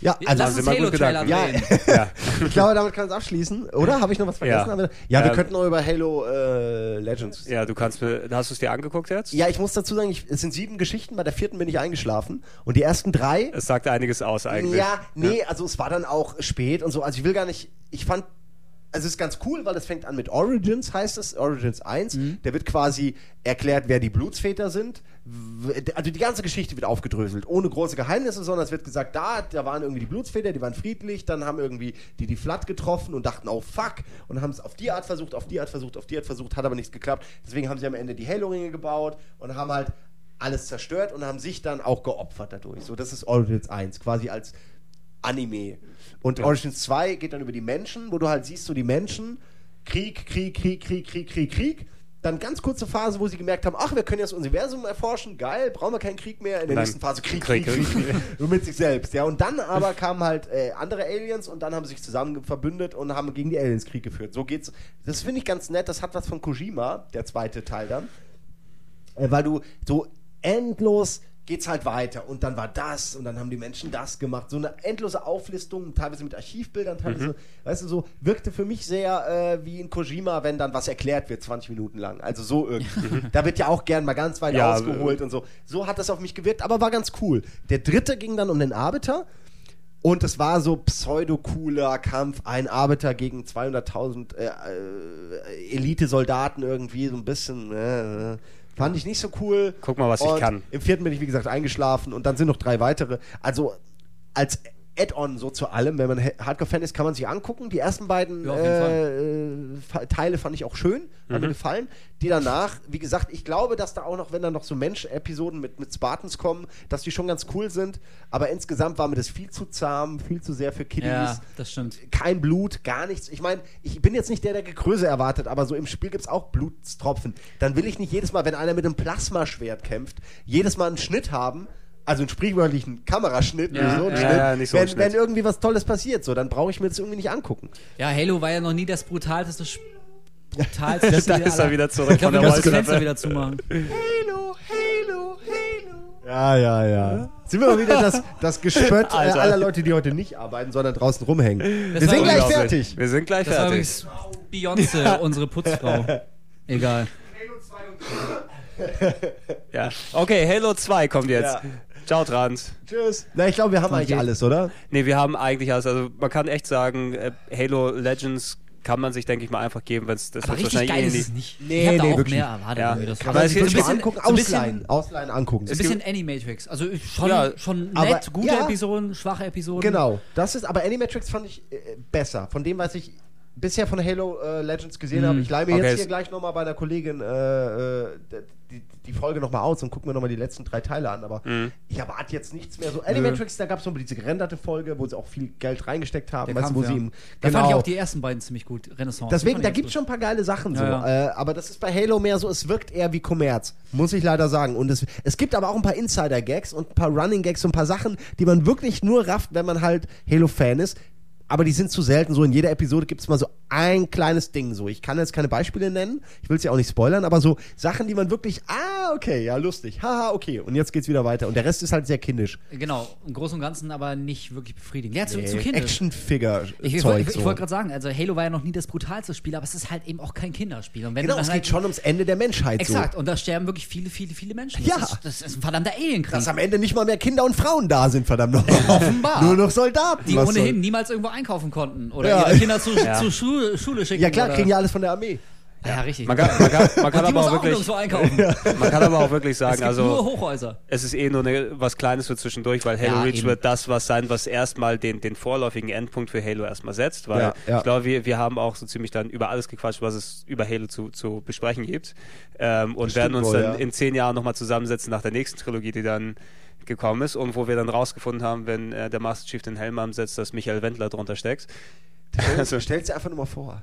Ja, also Lass uns mal gut Halo-Trailer Gedanken. drehen. Ja. ich glaube, damit kann es abschließen, oder? Habe ich noch was vergessen? Ja. Ja, wir Ähm, könnten noch über Halo äh, Legends. ja, du kannst mir, hast du es dir angeguckt jetzt? Ja, ich muss dazu sagen, ich, es sind sieben Geschichten, bei der vierten bin ich eingeschlafen und die ersten drei Es sagt einiges aus eigentlich. Ja, nee, also es war dann auch spät und so. Also ich will gar nicht, ich fand, also es ist ganz cool, weil es fängt an mit Origins, heißt es, Origins 1. Mhm. Da wird quasi erklärt, wer die Blutsväter sind. Also die ganze Geschichte wird aufgedröselt, ohne große Geheimnisse, sondern es wird gesagt, da, da waren irgendwie die Blutsväter, die waren friedlich, dann haben irgendwie die die Flat getroffen und dachten, oh fuck, und haben es auf die Art versucht, auf die Art versucht, auf die Art versucht, hat aber nichts geklappt. Deswegen haben sie am Ende die Halo-Ringe gebaut und haben halt alles zerstört und haben sich dann auch geopfert dadurch. So, das ist Origins 1, quasi als Anime. Und Origins 2 geht dann über die Menschen, wo du halt siehst, so die Menschen, Krieg, Krieg, Krieg, Krieg, Krieg, Krieg, Krieg. Dann ganz kurze Phase, wo sie gemerkt haben, ach, wir können jetzt das Universum erforschen, geil, brauchen wir keinen Krieg mehr. In der Nein. nächsten Phase Krieg, Krieg, Krieg, Krieg, Krieg. Nur mit sich selbst, ja. Und dann aber kamen halt äh, andere Aliens und dann haben sie sich zusammen verbündet und haben gegen die Aliens Krieg geführt. So geht's. Das finde ich ganz nett, das hat was von Kojima, der zweite Teil dann äh, weil du so endlos geht's halt weiter und dann war das und dann haben die Menschen das gemacht. So eine endlose Auflistung, teilweise mit Archivbildern, teilweise, weißt du, so wirkte für mich sehr äh, wie in Kojima, wenn dann was erklärt wird, 20 Minuten lang. Also so irgendwie. da wird ja auch gern mal ganz weit Ja, ausgeholt und so. So hat das auf mich gewirkt, aber war ganz cool. Der dritte ging dann um den Arbeiter. Und es war so pseudo-cooler Kampf, ein Arbeiter gegen 200.000 äh, äh, Elite-Soldaten irgendwie, so ein bisschen, äh, äh, Fand ich nicht so cool. Guck mal, was ich und kann. Im vierten bin ich, wie gesagt, eingeschlafen und dann sind noch drei weitere. Also als Add-on so zu allem, wenn man Ha- Hardcore-Fan ist, kann man sich angucken. Die ersten beiden Ja, äh, Teile fand ich auch schön, haben Mhm. mir gefallen. Die danach, wie gesagt, ich glaube, dass da auch noch, wenn da noch so Mensch-Episoden mit, mit Spartans kommen, dass die schon ganz cool sind. Aber insgesamt war mir das viel zu zahm, viel zu sehr für Kiddies Ja, das stimmt. kein Blut, gar nichts. Ich meine, ich bin jetzt nicht der, der Gekröse erwartet, aber so im Spiel gibt es auch Blutstropfen. Dann will ich nicht jedes Mal, wenn einer mit einem Plasmaschwert kämpft, jedes Mal einen Schnitt haben. Also einen sprichwörtlichen Kameraschnitt, Ja, nicht so einen ja, Schnitt. ja, nicht so wenn, Schnitt. wenn irgendwie was Tolles passiert, so, dann brauche ich mir das irgendwie nicht angucken. Ja, Halo war ja noch nie das brutalste Sp- brutalste Da Spiel ist er wieder zurück Ich glaube, von wir der das. Fenster wieder zumachen. Halo, Halo, Halo. Ja, ja, ja. Sind wir mal wieder das, das Gespött äh, Alter. aller Leute, die heute nicht arbeiten, sondern draußen rumhängen. wir war sind gleich fertig. Wir sind gleich Das fertig. Beyoncé, unsere Putzfrau. Egal. Ja. Okay, Halo 2 kommt jetzt. Ja. Ciao, Trans. Tschüss. Na, ich glaube, wir haben eigentlich alles, oder? Nee, wir haben eigentlich alles. Also man kann echt sagen, äh, Halo Legends kann man sich, denke ich mal, einfach geben, wenn es das Aber richtig wahrscheinlich geil eh ist es nicht. Nee, ich hab da nee, auch wirklich mehr erwartet. Ja. Das Kann man sich ein mal bisschen- angucken, so ein bisschen- ausleihen, ausleihen angucken. Ein bisschen Animatrix. Also schon, Ja, schon aber- nett, gute ja. Episoden, schwache Episoden. Genau, das ist, aber Animatrix fand ich äh, besser. Von dem, was ich bisher von Halo äh, Legends gesehen habe. Ich leihe mir Okay, jetzt hier gleich nochmal bei einer Kollegin äh, äh, die, die Folge nochmal aus und gucke mir nochmal die letzten drei Teile an. Aber ich erwarte jetzt nichts mehr so. Animatrix, da gab es nochmal diese gerenderte Folge, wo sie auch viel Geld reingesteckt haben. Der weißt Kampf, sie ja. im, Da fand ich genau. auch die ersten beiden ziemlich gut. Renaissance. Deswegen, da gibt es schon ein paar geile Sachen so. Ja, Äh, aber das ist bei Halo mehr so, es wirkt eher wie Kommerz. Muss ich leider sagen. Und es, es gibt aber auch ein paar Insider-Gags und ein paar Running-Gags und ein paar Sachen, die man wirklich nur rafft, wenn man halt Halo-Fan ist. Aber die sind zu selten. So in jeder Episode gibt es mal so ein kleines Ding. So, ich kann jetzt keine Beispiele nennen. Ich will es ja auch nicht spoilern, aber so Sachen, die man wirklich, ah, okay, ja, lustig. Haha, okay. Und jetzt geht's wieder weiter. Und der Rest ist halt sehr kindisch. Genau, im Großen und Ganzen aber nicht wirklich befriedigend. Ja, zu, zu Äh, kindisch. Action-Figure-Zeug. Ich, ich, wollte- ich, so. wollte gerade sagen, also Halo war ja noch nie das brutalste Spiel, aber es ist halt eben auch kein Kinderspiel. Und wenn Genau, du dann es halt geht schon ums Ende der Menschheit. Exakt, So. und da sterben wirklich viele, viele, viele Menschen. Ja. Das, ist, das ist ein verdammter Alienkrieg. Dass am Ende nicht mal mehr Kinder und Frauen da sind, verdammt nochmal. Offenbar. Nur noch Soldaten. die was ohnehin soll- niemals irgendwo einkaufen konnten oder Ja. ihre Kinder zu, Ja. zur Schule, Schule schicken. Ja klar, oder, kriegen ja alles von der Armee. Ja, richtig. Man kann, man kann, man kann aber auch auch wirklich, einkaufen. man kann aber auch wirklich Es sagen, also Hochhäuser. es ist eh nur eine, was Kleines für zwischendurch, weil Halo Ja, Reach eben. wird das was sein, was erstmal den, den vorläufigen Endpunkt für Halo erstmal setzt, weil Ja, ja. ich glaube, wir, wir haben auch so ziemlich dann über alles gequatscht, was es über Halo zu, zu besprechen gibt ähm, und Das werden uns wohl, dann ja. in zehn Jahren nochmal zusammensetzen nach der nächsten Trilogie, die dann gekommen ist und wo wir dann rausgefunden haben, wenn äh, der Master Chief den Helm ansetzt, dass Michael Wendler drunter steckt. Also stell dir einfach nur mal vor.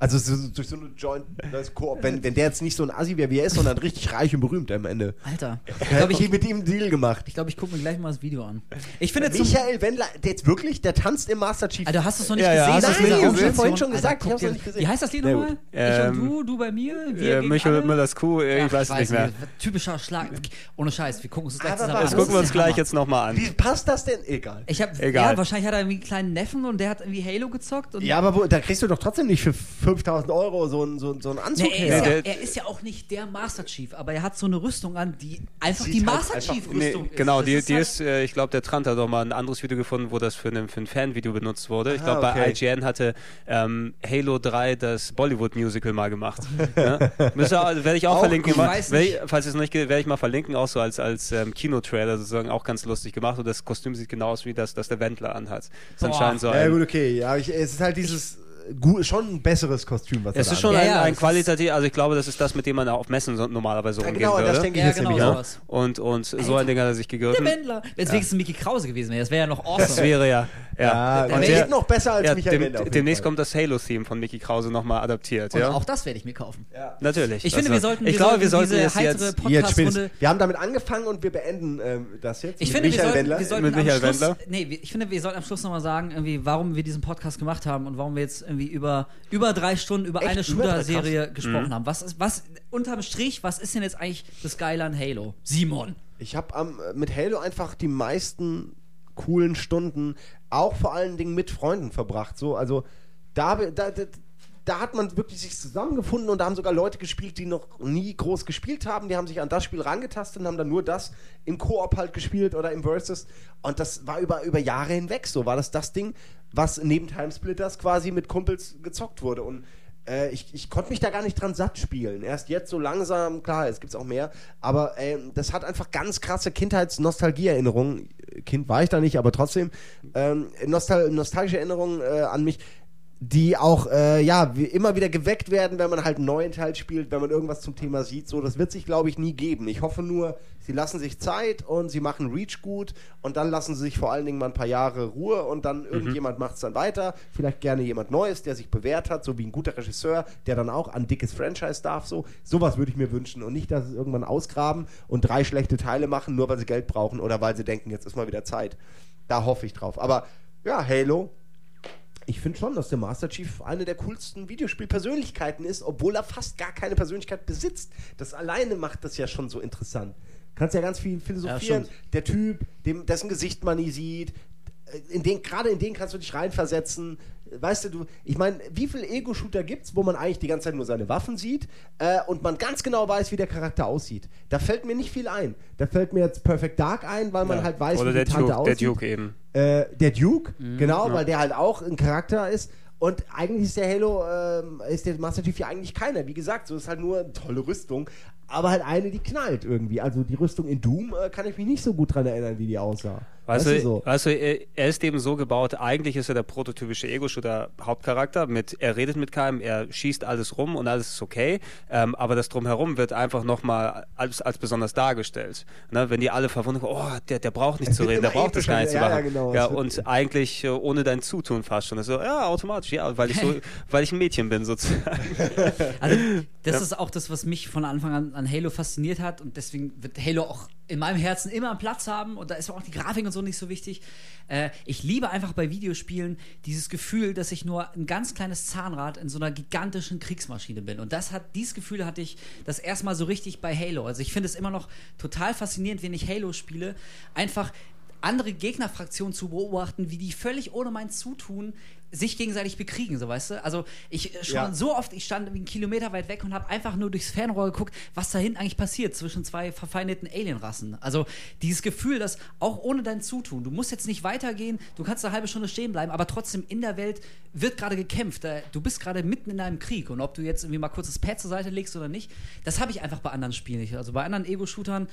Also so, so- durch so eine Joint, das Koop, wenn, wenn der jetzt nicht so ein Assi wäre, wie er ist, sondern richtig reich und berühmt am Ende. Alter. Ich glaube, ich ich, mit ihm einen Deal gemacht. ich, glaub, ich gucke mir gleich mal das Video an. Ich finde Michael Wendler, der jetzt wirklich, der tanzt im Master Chief. Alter, hast du es noch nicht Ja, ja, gesehen? hast es nicht gesehen? Organisation? Ich hab vorhin schon Alter, gesagt, ich guck hab's dir- noch nicht gesehen. Wie heißt das Lied nochmal? Ich Ähm, und du, du bei mir, wir Äh, gegen Michael alle? Müllers Kuh, äh, ich Ach, weiß es nicht mehr. Typischer Schlag. Ohne Scheiß, wir gucken uns das gleich Aber zusammen an. Das gucken wir uns gleich jetzt nochmal an. Wie passt das denn? Egal. Ich hab, Egal. Ja, wahrscheinlich hat er irgendwie einen kleinen Neffen und der hat irgendwie Halo gezockt. Und Ja, aber da kriegst du doch trotzdem nicht für 5000 Euro so einen so, so einen Anzug Nee, er, ist ja, er ist ja auch nicht der Master Chief, aber er hat so eine Rüstung an, die einfach Sieht die halt Master einfach- Chief Nee, Rüstung ist. genau, die, die halt- ist, äh, ich glaube, der Trant hat doch mal ein anderes Video gefunden, wo das für ein, für ein Fan-Video benutzt wurde. Ich Ah, glaube, bei okay. IGN hatte ähm, Halo 3 das Bollywood-Musical mal gemacht. ja? Also, werde ich auch, Auch verlinken. gut. Mal, Ich ich, falls ihr es noch nicht, werde ich mal verlinken, auch so als, als ähm, Kinotrailer sozusagen, auch ganz lustig gemacht. Und das Kostüm sieht genau aus wie das, das der Wendler anhat. Ist Boah. anscheinend so Ja, ein, gut, okay. Ja, ich, es ist halt dieses schon ein besseres Kostüm, was er es ist schon Ja, ein, ja, ein qualitativ, also ich glaube, das ist das, mit dem man auf Messen so, normalerweise Ja, rumgehen genau, würde. das denke ich Ja, jetzt genau nämlich auch. sowas. und, und so ein Ding hat er sich Der gegriffen. Wendler. Wenn es wenigstens Mickey Krause gewesen wäre, das wäre ja noch awesome. Das wäre ja. Ja, Ja, der der, noch besser als ja, Michael dem, Wendler. demnächst Fall. kommt das Halo-Theme von Mickey Krause nochmal adaptiert. Und ja? auch das werde ich mir kaufen. Natürlich. Ich finde, wir sollten, ich wir glaube, sollten wir sollten diese heitere jetzt. Jetzt Podcast-Runde. Wir haben damit angefangen und wir beenden ähm, das jetzt. Ich mit finde, wir Michael sollten, Wendler. wir sollten Mit Michael Wendler? nee, ich finde, wir sollten am Schluss nochmal sagen, irgendwie, warum wir diesen Podcast gemacht haben und warum wir jetzt irgendwie über, über drei Stunden über Echt? eine? Shooter-Serie gesprochen Mhm. haben. Was ist, was, unterm Strich, was ist denn jetzt eigentlich das Geile an Halo? Simon. Ich habe mit Halo einfach die meisten coolen Stunden, auch vor allen Dingen mit Freunden verbracht. So, also da, da, da, da hat man wirklich sich zusammengefunden und da haben sogar Leute gespielt, die noch nie groß gespielt haben. Die haben sich an das Spiel rangetastet und haben dann nur das im Koop halt gespielt oder im Versus. Und das war über, über Jahre hinweg so. War das das Ding, was neben Timesplitters quasi mit Kumpels gezockt wurde. Und Äh, ich, ich konnte mich da gar nicht dran satt spielen. Erst jetzt so langsam, klar, es gibt auch mehr, aber äh, das hat einfach ganz krasse Kindheits-Nostalgie-Erinnerungen. Kind war ich da nicht, aber trotzdem ähm, nostal nostalgische Erinnerungen äh, an mich, die auch äh, ja immer wieder geweckt werden, wenn man halt einen neuen Teil spielt, wenn man irgendwas zum Thema sieht. So, das wird sich, glaube ich, nie geben. Ich hoffe nur, sie lassen sich Zeit und sie machen Reach gut und dann lassen sie sich vor allen Dingen mal ein paar Jahre Ruhe und dann irgendjemand macht es dann weiter. Vielleicht gerne jemand Neues, der sich bewährt hat, so wie ein guter Regisseur, der dann auch an dickes Franchise darf. So, sowas würde ich mir wünschen und nicht, dass sie es irgendwann ausgraben und drei schlechte Teile machen, nur weil sie Geld brauchen oder weil sie denken, jetzt ist mal wieder Zeit. Da hoffe ich drauf. Aber ja, Halo, ich finde schon, dass der Master Chief eine der coolsten Videospielpersönlichkeiten ist, obwohl er fast gar keine Persönlichkeit besitzt. Das alleine macht das ja schon so interessant. Kannst ja ganz viel philosophieren. Ja, der Typ, dem, dessen Gesicht man nie sieht, äh, in den, gerade in den kannst du dich reinversetzen. Weißt du, du, ich meine, wie viele Ego-Shooter gibt's, wo man eigentlich die ganze Zeit nur seine Waffen sieht äh, und man ganz genau weiß, wie der Charakter aussieht? Da fällt mir nicht viel ein. Da fällt mir jetzt Perfect Dark ein, weil man Ja. halt weiß, Oder wie der die Tante Duke, der aussieht. Duke eben. Äh, der Duke, genau, weil der halt auch ein Charakter ist. Und eigentlich ist der Halo, ähm, ist der Master Chief ja eigentlich keiner. Wie gesagt, so ist halt nur eine tolle Rüstung, aber halt eine, die knallt irgendwie. Also die Rüstung in Doom äh, kann ich mich nicht so gut dran erinnern, wie die aussah. Weißt du, so? weißt du, er er ist eben so gebaut, eigentlich ist er der prototypische Ego-Shooter-Hauptcharakter. Mit, er redet mit keinem, er schießt alles rum und alles ist okay. Ähm, aber das Drumherum wird einfach nochmal als, als besonders dargestellt. Ne? Wenn die alle verwundern, oh, der, der braucht nicht zu reden, der braucht das gar nicht zu ja, machen. ja, genau, ja, es wird- und eigentlich äh, ohne dein Zutun fast schon. So, ja, automatisch, ja, weil ich, so, weil ich ein Mädchen bin sozusagen. Also, das ist auch das, was mich von Anfang an an Halo fasziniert hat und deswegen wird Halo auch in meinem Herzen immer einen Platz haben und da ist auch die Grafik und so nicht so wichtig. Äh, ich liebe einfach bei Videospielen dieses Gefühl, dass ich nur ein ganz kleines Zahnrad in so einer gigantischen Kriegsmaschine bin. Und das hat, dieses Gefühl hatte ich das erstmal so richtig bei Halo. Also ich finde es immer noch total faszinierend, wenn ich Halo spiele, einfach andere Gegnerfraktionen zu beobachten, wie die völlig ohne mein Zutun sich gegenseitig bekriegen, so weißt du? Also ich äh, schon Ja. so oft, ich stand einen Kilometer weit weg und habe einfach nur durchs Fernrohr geguckt, was da hinten eigentlich passiert zwischen zwei verfeindeten Alienrassen. Also dieses Gefühl, dass auch ohne dein Zutun, du musst jetzt nicht weitergehen, du kannst eine halbe Stunde stehen bleiben, aber trotzdem in der Welt wird gerade gekämpft. Da- Du bist gerade mitten in einem Krieg und ob du jetzt irgendwie mal kurz das Pad zur Seite legst oder nicht, das habe ich einfach bei anderen Spielen nicht. Also bei anderen Ego-Shootern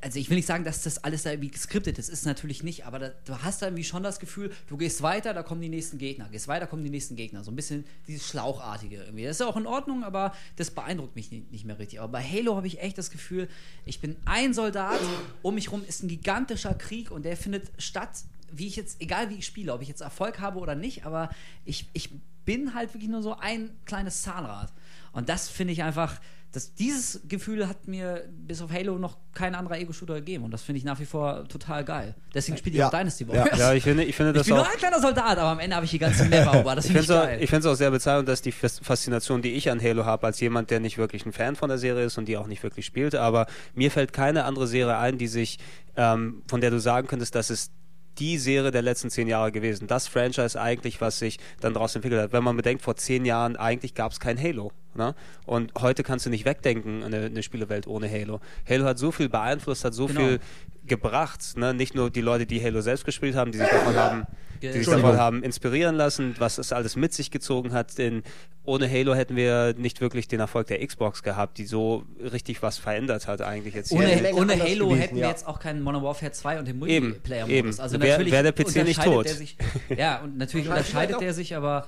also ich will nicht sagen, dass das alles da irgendwie geskriptet ist, ist natürlich nicht, aber da, du hast da irgendwie schon das Gefühl, du gehst weiter, da kommen die nächsten Gegner, gehst weiter, kommen die nächsten Gegner. So ein bisschen dieses Schlauchartige irgendwie. Das ist ja auch in Ordnung, aber das beeindruckt mich nicht, nicht mehr richtig. Aber bei Halo habe ich echt das Gefühl, ich bin ein Soldat, um mich rum ist ein gigantischer Krieg und der findet statt, wie ich jetzt, egal wie ich spiele, ob ich jetzt Erfolg habe oder nicht, aber ich, ich bin halt wirklich nur so ein kleines Zahnrad. Und das finde ich einfach, das, dieses Gefühl hat mir bis auf Halo noch kein anderer Ego-Shooter gegeben. Und das finde ich nach wie vor total geil. Deswegen spiele ich Ja. auch Dynasty Ja. Warriors. Ja, ich finde, ich finde ich das bin auch. nur ein kleiner Soldat, aber am Ende habe ich die ganze Map erobert. Das Ich finde ich finde es geil. auch, ich find's auch sehr bezeichnend, dass die Fas- Faszination, die ich an Halo habe, als jemand, der nicht wirklich ein Fan von der Serie ist und die auch nicht wirklich spielt, aber mir fällt keine andere Serie ein, die sich, ähm, von der du sagen könntest, dass es die Serie der letzten zehn Jahre gewesen. Das Franchise eigentlich, was sich dann daraus entwickelt hat. Wenn man bedenkt, vor zehn Jahren eigentlich gab es kein Halo. Ne? Und heute kannst du nicht wegdenken, eine, eine Spielewelt ohne Halo. Halo hat so viel beeinflusst, hat so Genau. viel gebracht. Ne? Nicht nur die Leute, die Halo selbst gespielt haben, die sich davon haben, die sich davon haben inspirieren lassen, was es alles mit sich gezogen hat. Denn ohne Halo hätten wir nicht wirklich den Erfolg der Xbox gehabt, die so richtig was verändert hat eigentlich jetzt. Wäre Ohne, ohne Halo gewesen, hätten wir ja. jetzt auch keinen Modern Warfare 2 und den Multiplayer-Modus. eben. Also natürlich wär der PC nicht unterscheidet tot. Der sich, ja, und natürlich unterscheidet der sich, aber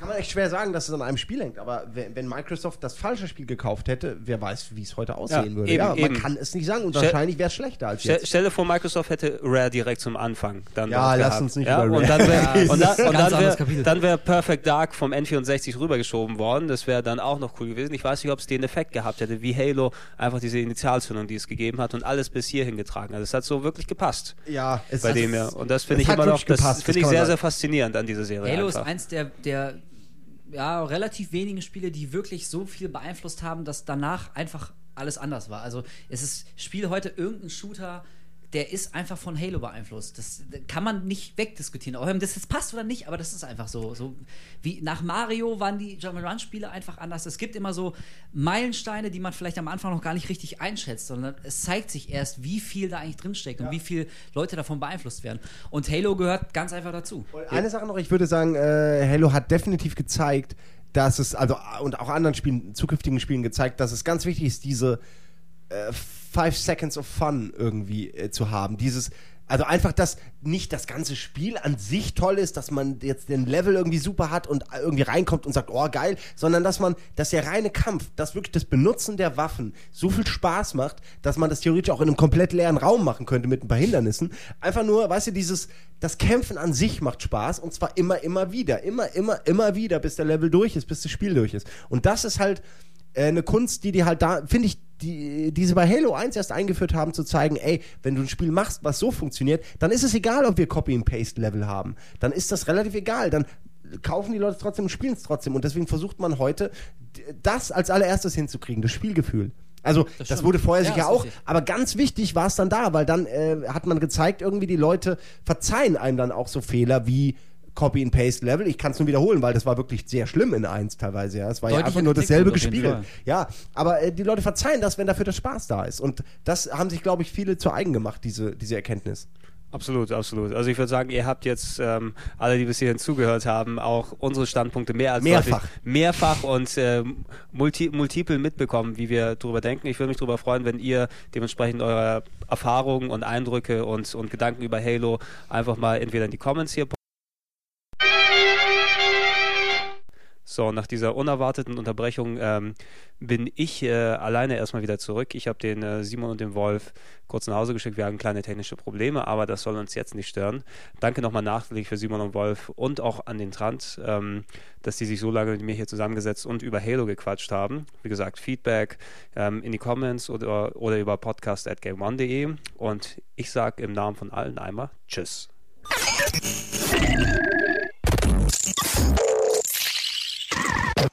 Kann man echt schwer sagen, dass es an einem Spiel hängt. Aber wenn, Microsoft das falsche Spiel gekauft hätte, wer weiß, wie es heute aussehen Ja, würde. eben, ja, man eben. kann es nicht sagen und wahrscheinlich wäre es schlechter als Stell, jetzt. stell dir vor, Microsoft hätte Rare direkt zum Anfang dann Ja, lass gehabt. uns nicht ja, über und dann wär, reden. und dann, und dann wäre dann wär Perfect Dark vom N64 rübergeschoben worden. Das wäre dann auch noch cool gewesen. Ich weiß nicht, ob es den Effekt gehabt hätte, wie Halo einfach diese Initialzündung, die es gegeben hat und alles bis hierhin getragen hat. Es hat so wirklich gepasst. Ja, es bei hat- dem ja. Und das finde ich immer noch, das finde ich man sehr, sagen. sehr faszinierend an dieser Serie. Halo einfach. ist eins der, der ja, relativ wenigen Spiele, die wirklich so viel beeinflusst haben, dass danach einfach alles anders war. Also es ist, spiel heute irgendein Shooter, der ist einfach von Halo beeinflusst. Das kann man nicht wegdiskutieren. Wenn das jetzt passt oder nicht, aber das ist einfach so. so wie nach Mario waren die Jump'n'Run-Spiele einfach anders. Es gibt immer so Meilensteine, die man vielleicht am Anfang noch gar nicht richtig einschätzt, sondern es zeigt sich erst, wie viel da eigentlich drinsteckt und wie viele Leute davon beeinflusst werden. Und Halo gehört ganz einfach dazu. Und eine Sache noch, ich würde sagen, äh, Halo hat definitiv gezeigt, dass es, also und auch anderen Spielen, zukünftigen Spielen gezeigt, dass es ganz wichtig ist, diese äh, Five Seconds of Fun irgendwie äh, zu haben. Dieses, also einfach, dass nicht das ganze Spiel an sich toll ist, dass man jetzt den Level irgendwie super hat und irgendwie reinkommt und sagt, oh geil, sondern dass man, dass der reine Kampf, dass wirklich das Benutzen der Waffen so viel Spaß macht, dass man das theoretisch auch in einem komplett leeren Raum machen könnte mit ein paar Hindernissen. Einfach nur, weißt du, dieses, das Kämpfen an sich macht Spaß und zwar immer, immer wieder, immer, immer, immer wieder, bis der Level durch ist, bis das Spiel durch ist. Und das ist halt äh, eine Kunst, die die halt da, finde ich, die, die sie bei Halo 1 erst eingeführt haben, zu zeigen, ey, wenn du ein Spiel machst, was so funktioniert, dann ist es egal, ob wir Copy-and-Paste-Level haben. Dann ist das relativ egal. Dann kaufen die Leute trotzdem und spielen es trotzdem. Und deswegen versucht man heute, das als allererstes hinzukriegen, das Spielgefühl. Also, das, stimmt. wurde vorher Ja, sicher auch, richtig. aber ganz wichtig war es dann da, weil dann äh, hat man gezeigt, irgendwie die Leute verzeihen einem dann auch so Fehler wie Copy-and-Paste-Level. Ich kann es nur wiederholen, weil das war wirklich sehr schlimm in eins teilweise. Ja. Es war ja Deutlicher einfach nur dasselbe gespielt. Ja, aber äh, die Leute verzeihen das, wenn dafür der Spaß da ist. Und das haben sich, glaube ich, viele zu eigen gemacht, diese, diese Erkenntnis. Absolut, absolut. Also ich würde sagen, ihr habt jetzt ähm, alle, die bis hierhin zugehört haben, auch unsere Standpunkte mehr als Mehrfach. deutlich- mehrfach und äh, multi, multiple mitbekommen, wie wir darüber denken. Ich würde mich darüber freuen, wenn ihr dementsprechend eure Erfahrungen und Eindrücke und, und Gedanken über Halo einfach mal entweder in die Comments hier So, nach dieser unerwarteten Unterbrechung ähm, bin ich äh, alleine erstmal wieder zurück. Ich habe den äh, Simon und den Wolf kurz nach Hause geschickt. Wir haben kleine technische Probleme, aber das soll uns jetzt nicht stören. Danke nochmal nachträglich für Simon und Wolf und auch an den Trant, ähm, dass die sich so lange mit mir hier zusammengesetzt und über Halo gequatscht haben. Wie gesagt, Feedback ähm, in die Comments oder, oder über podcast.game1.de und ich sage im Namen von allen einmal Tschüss.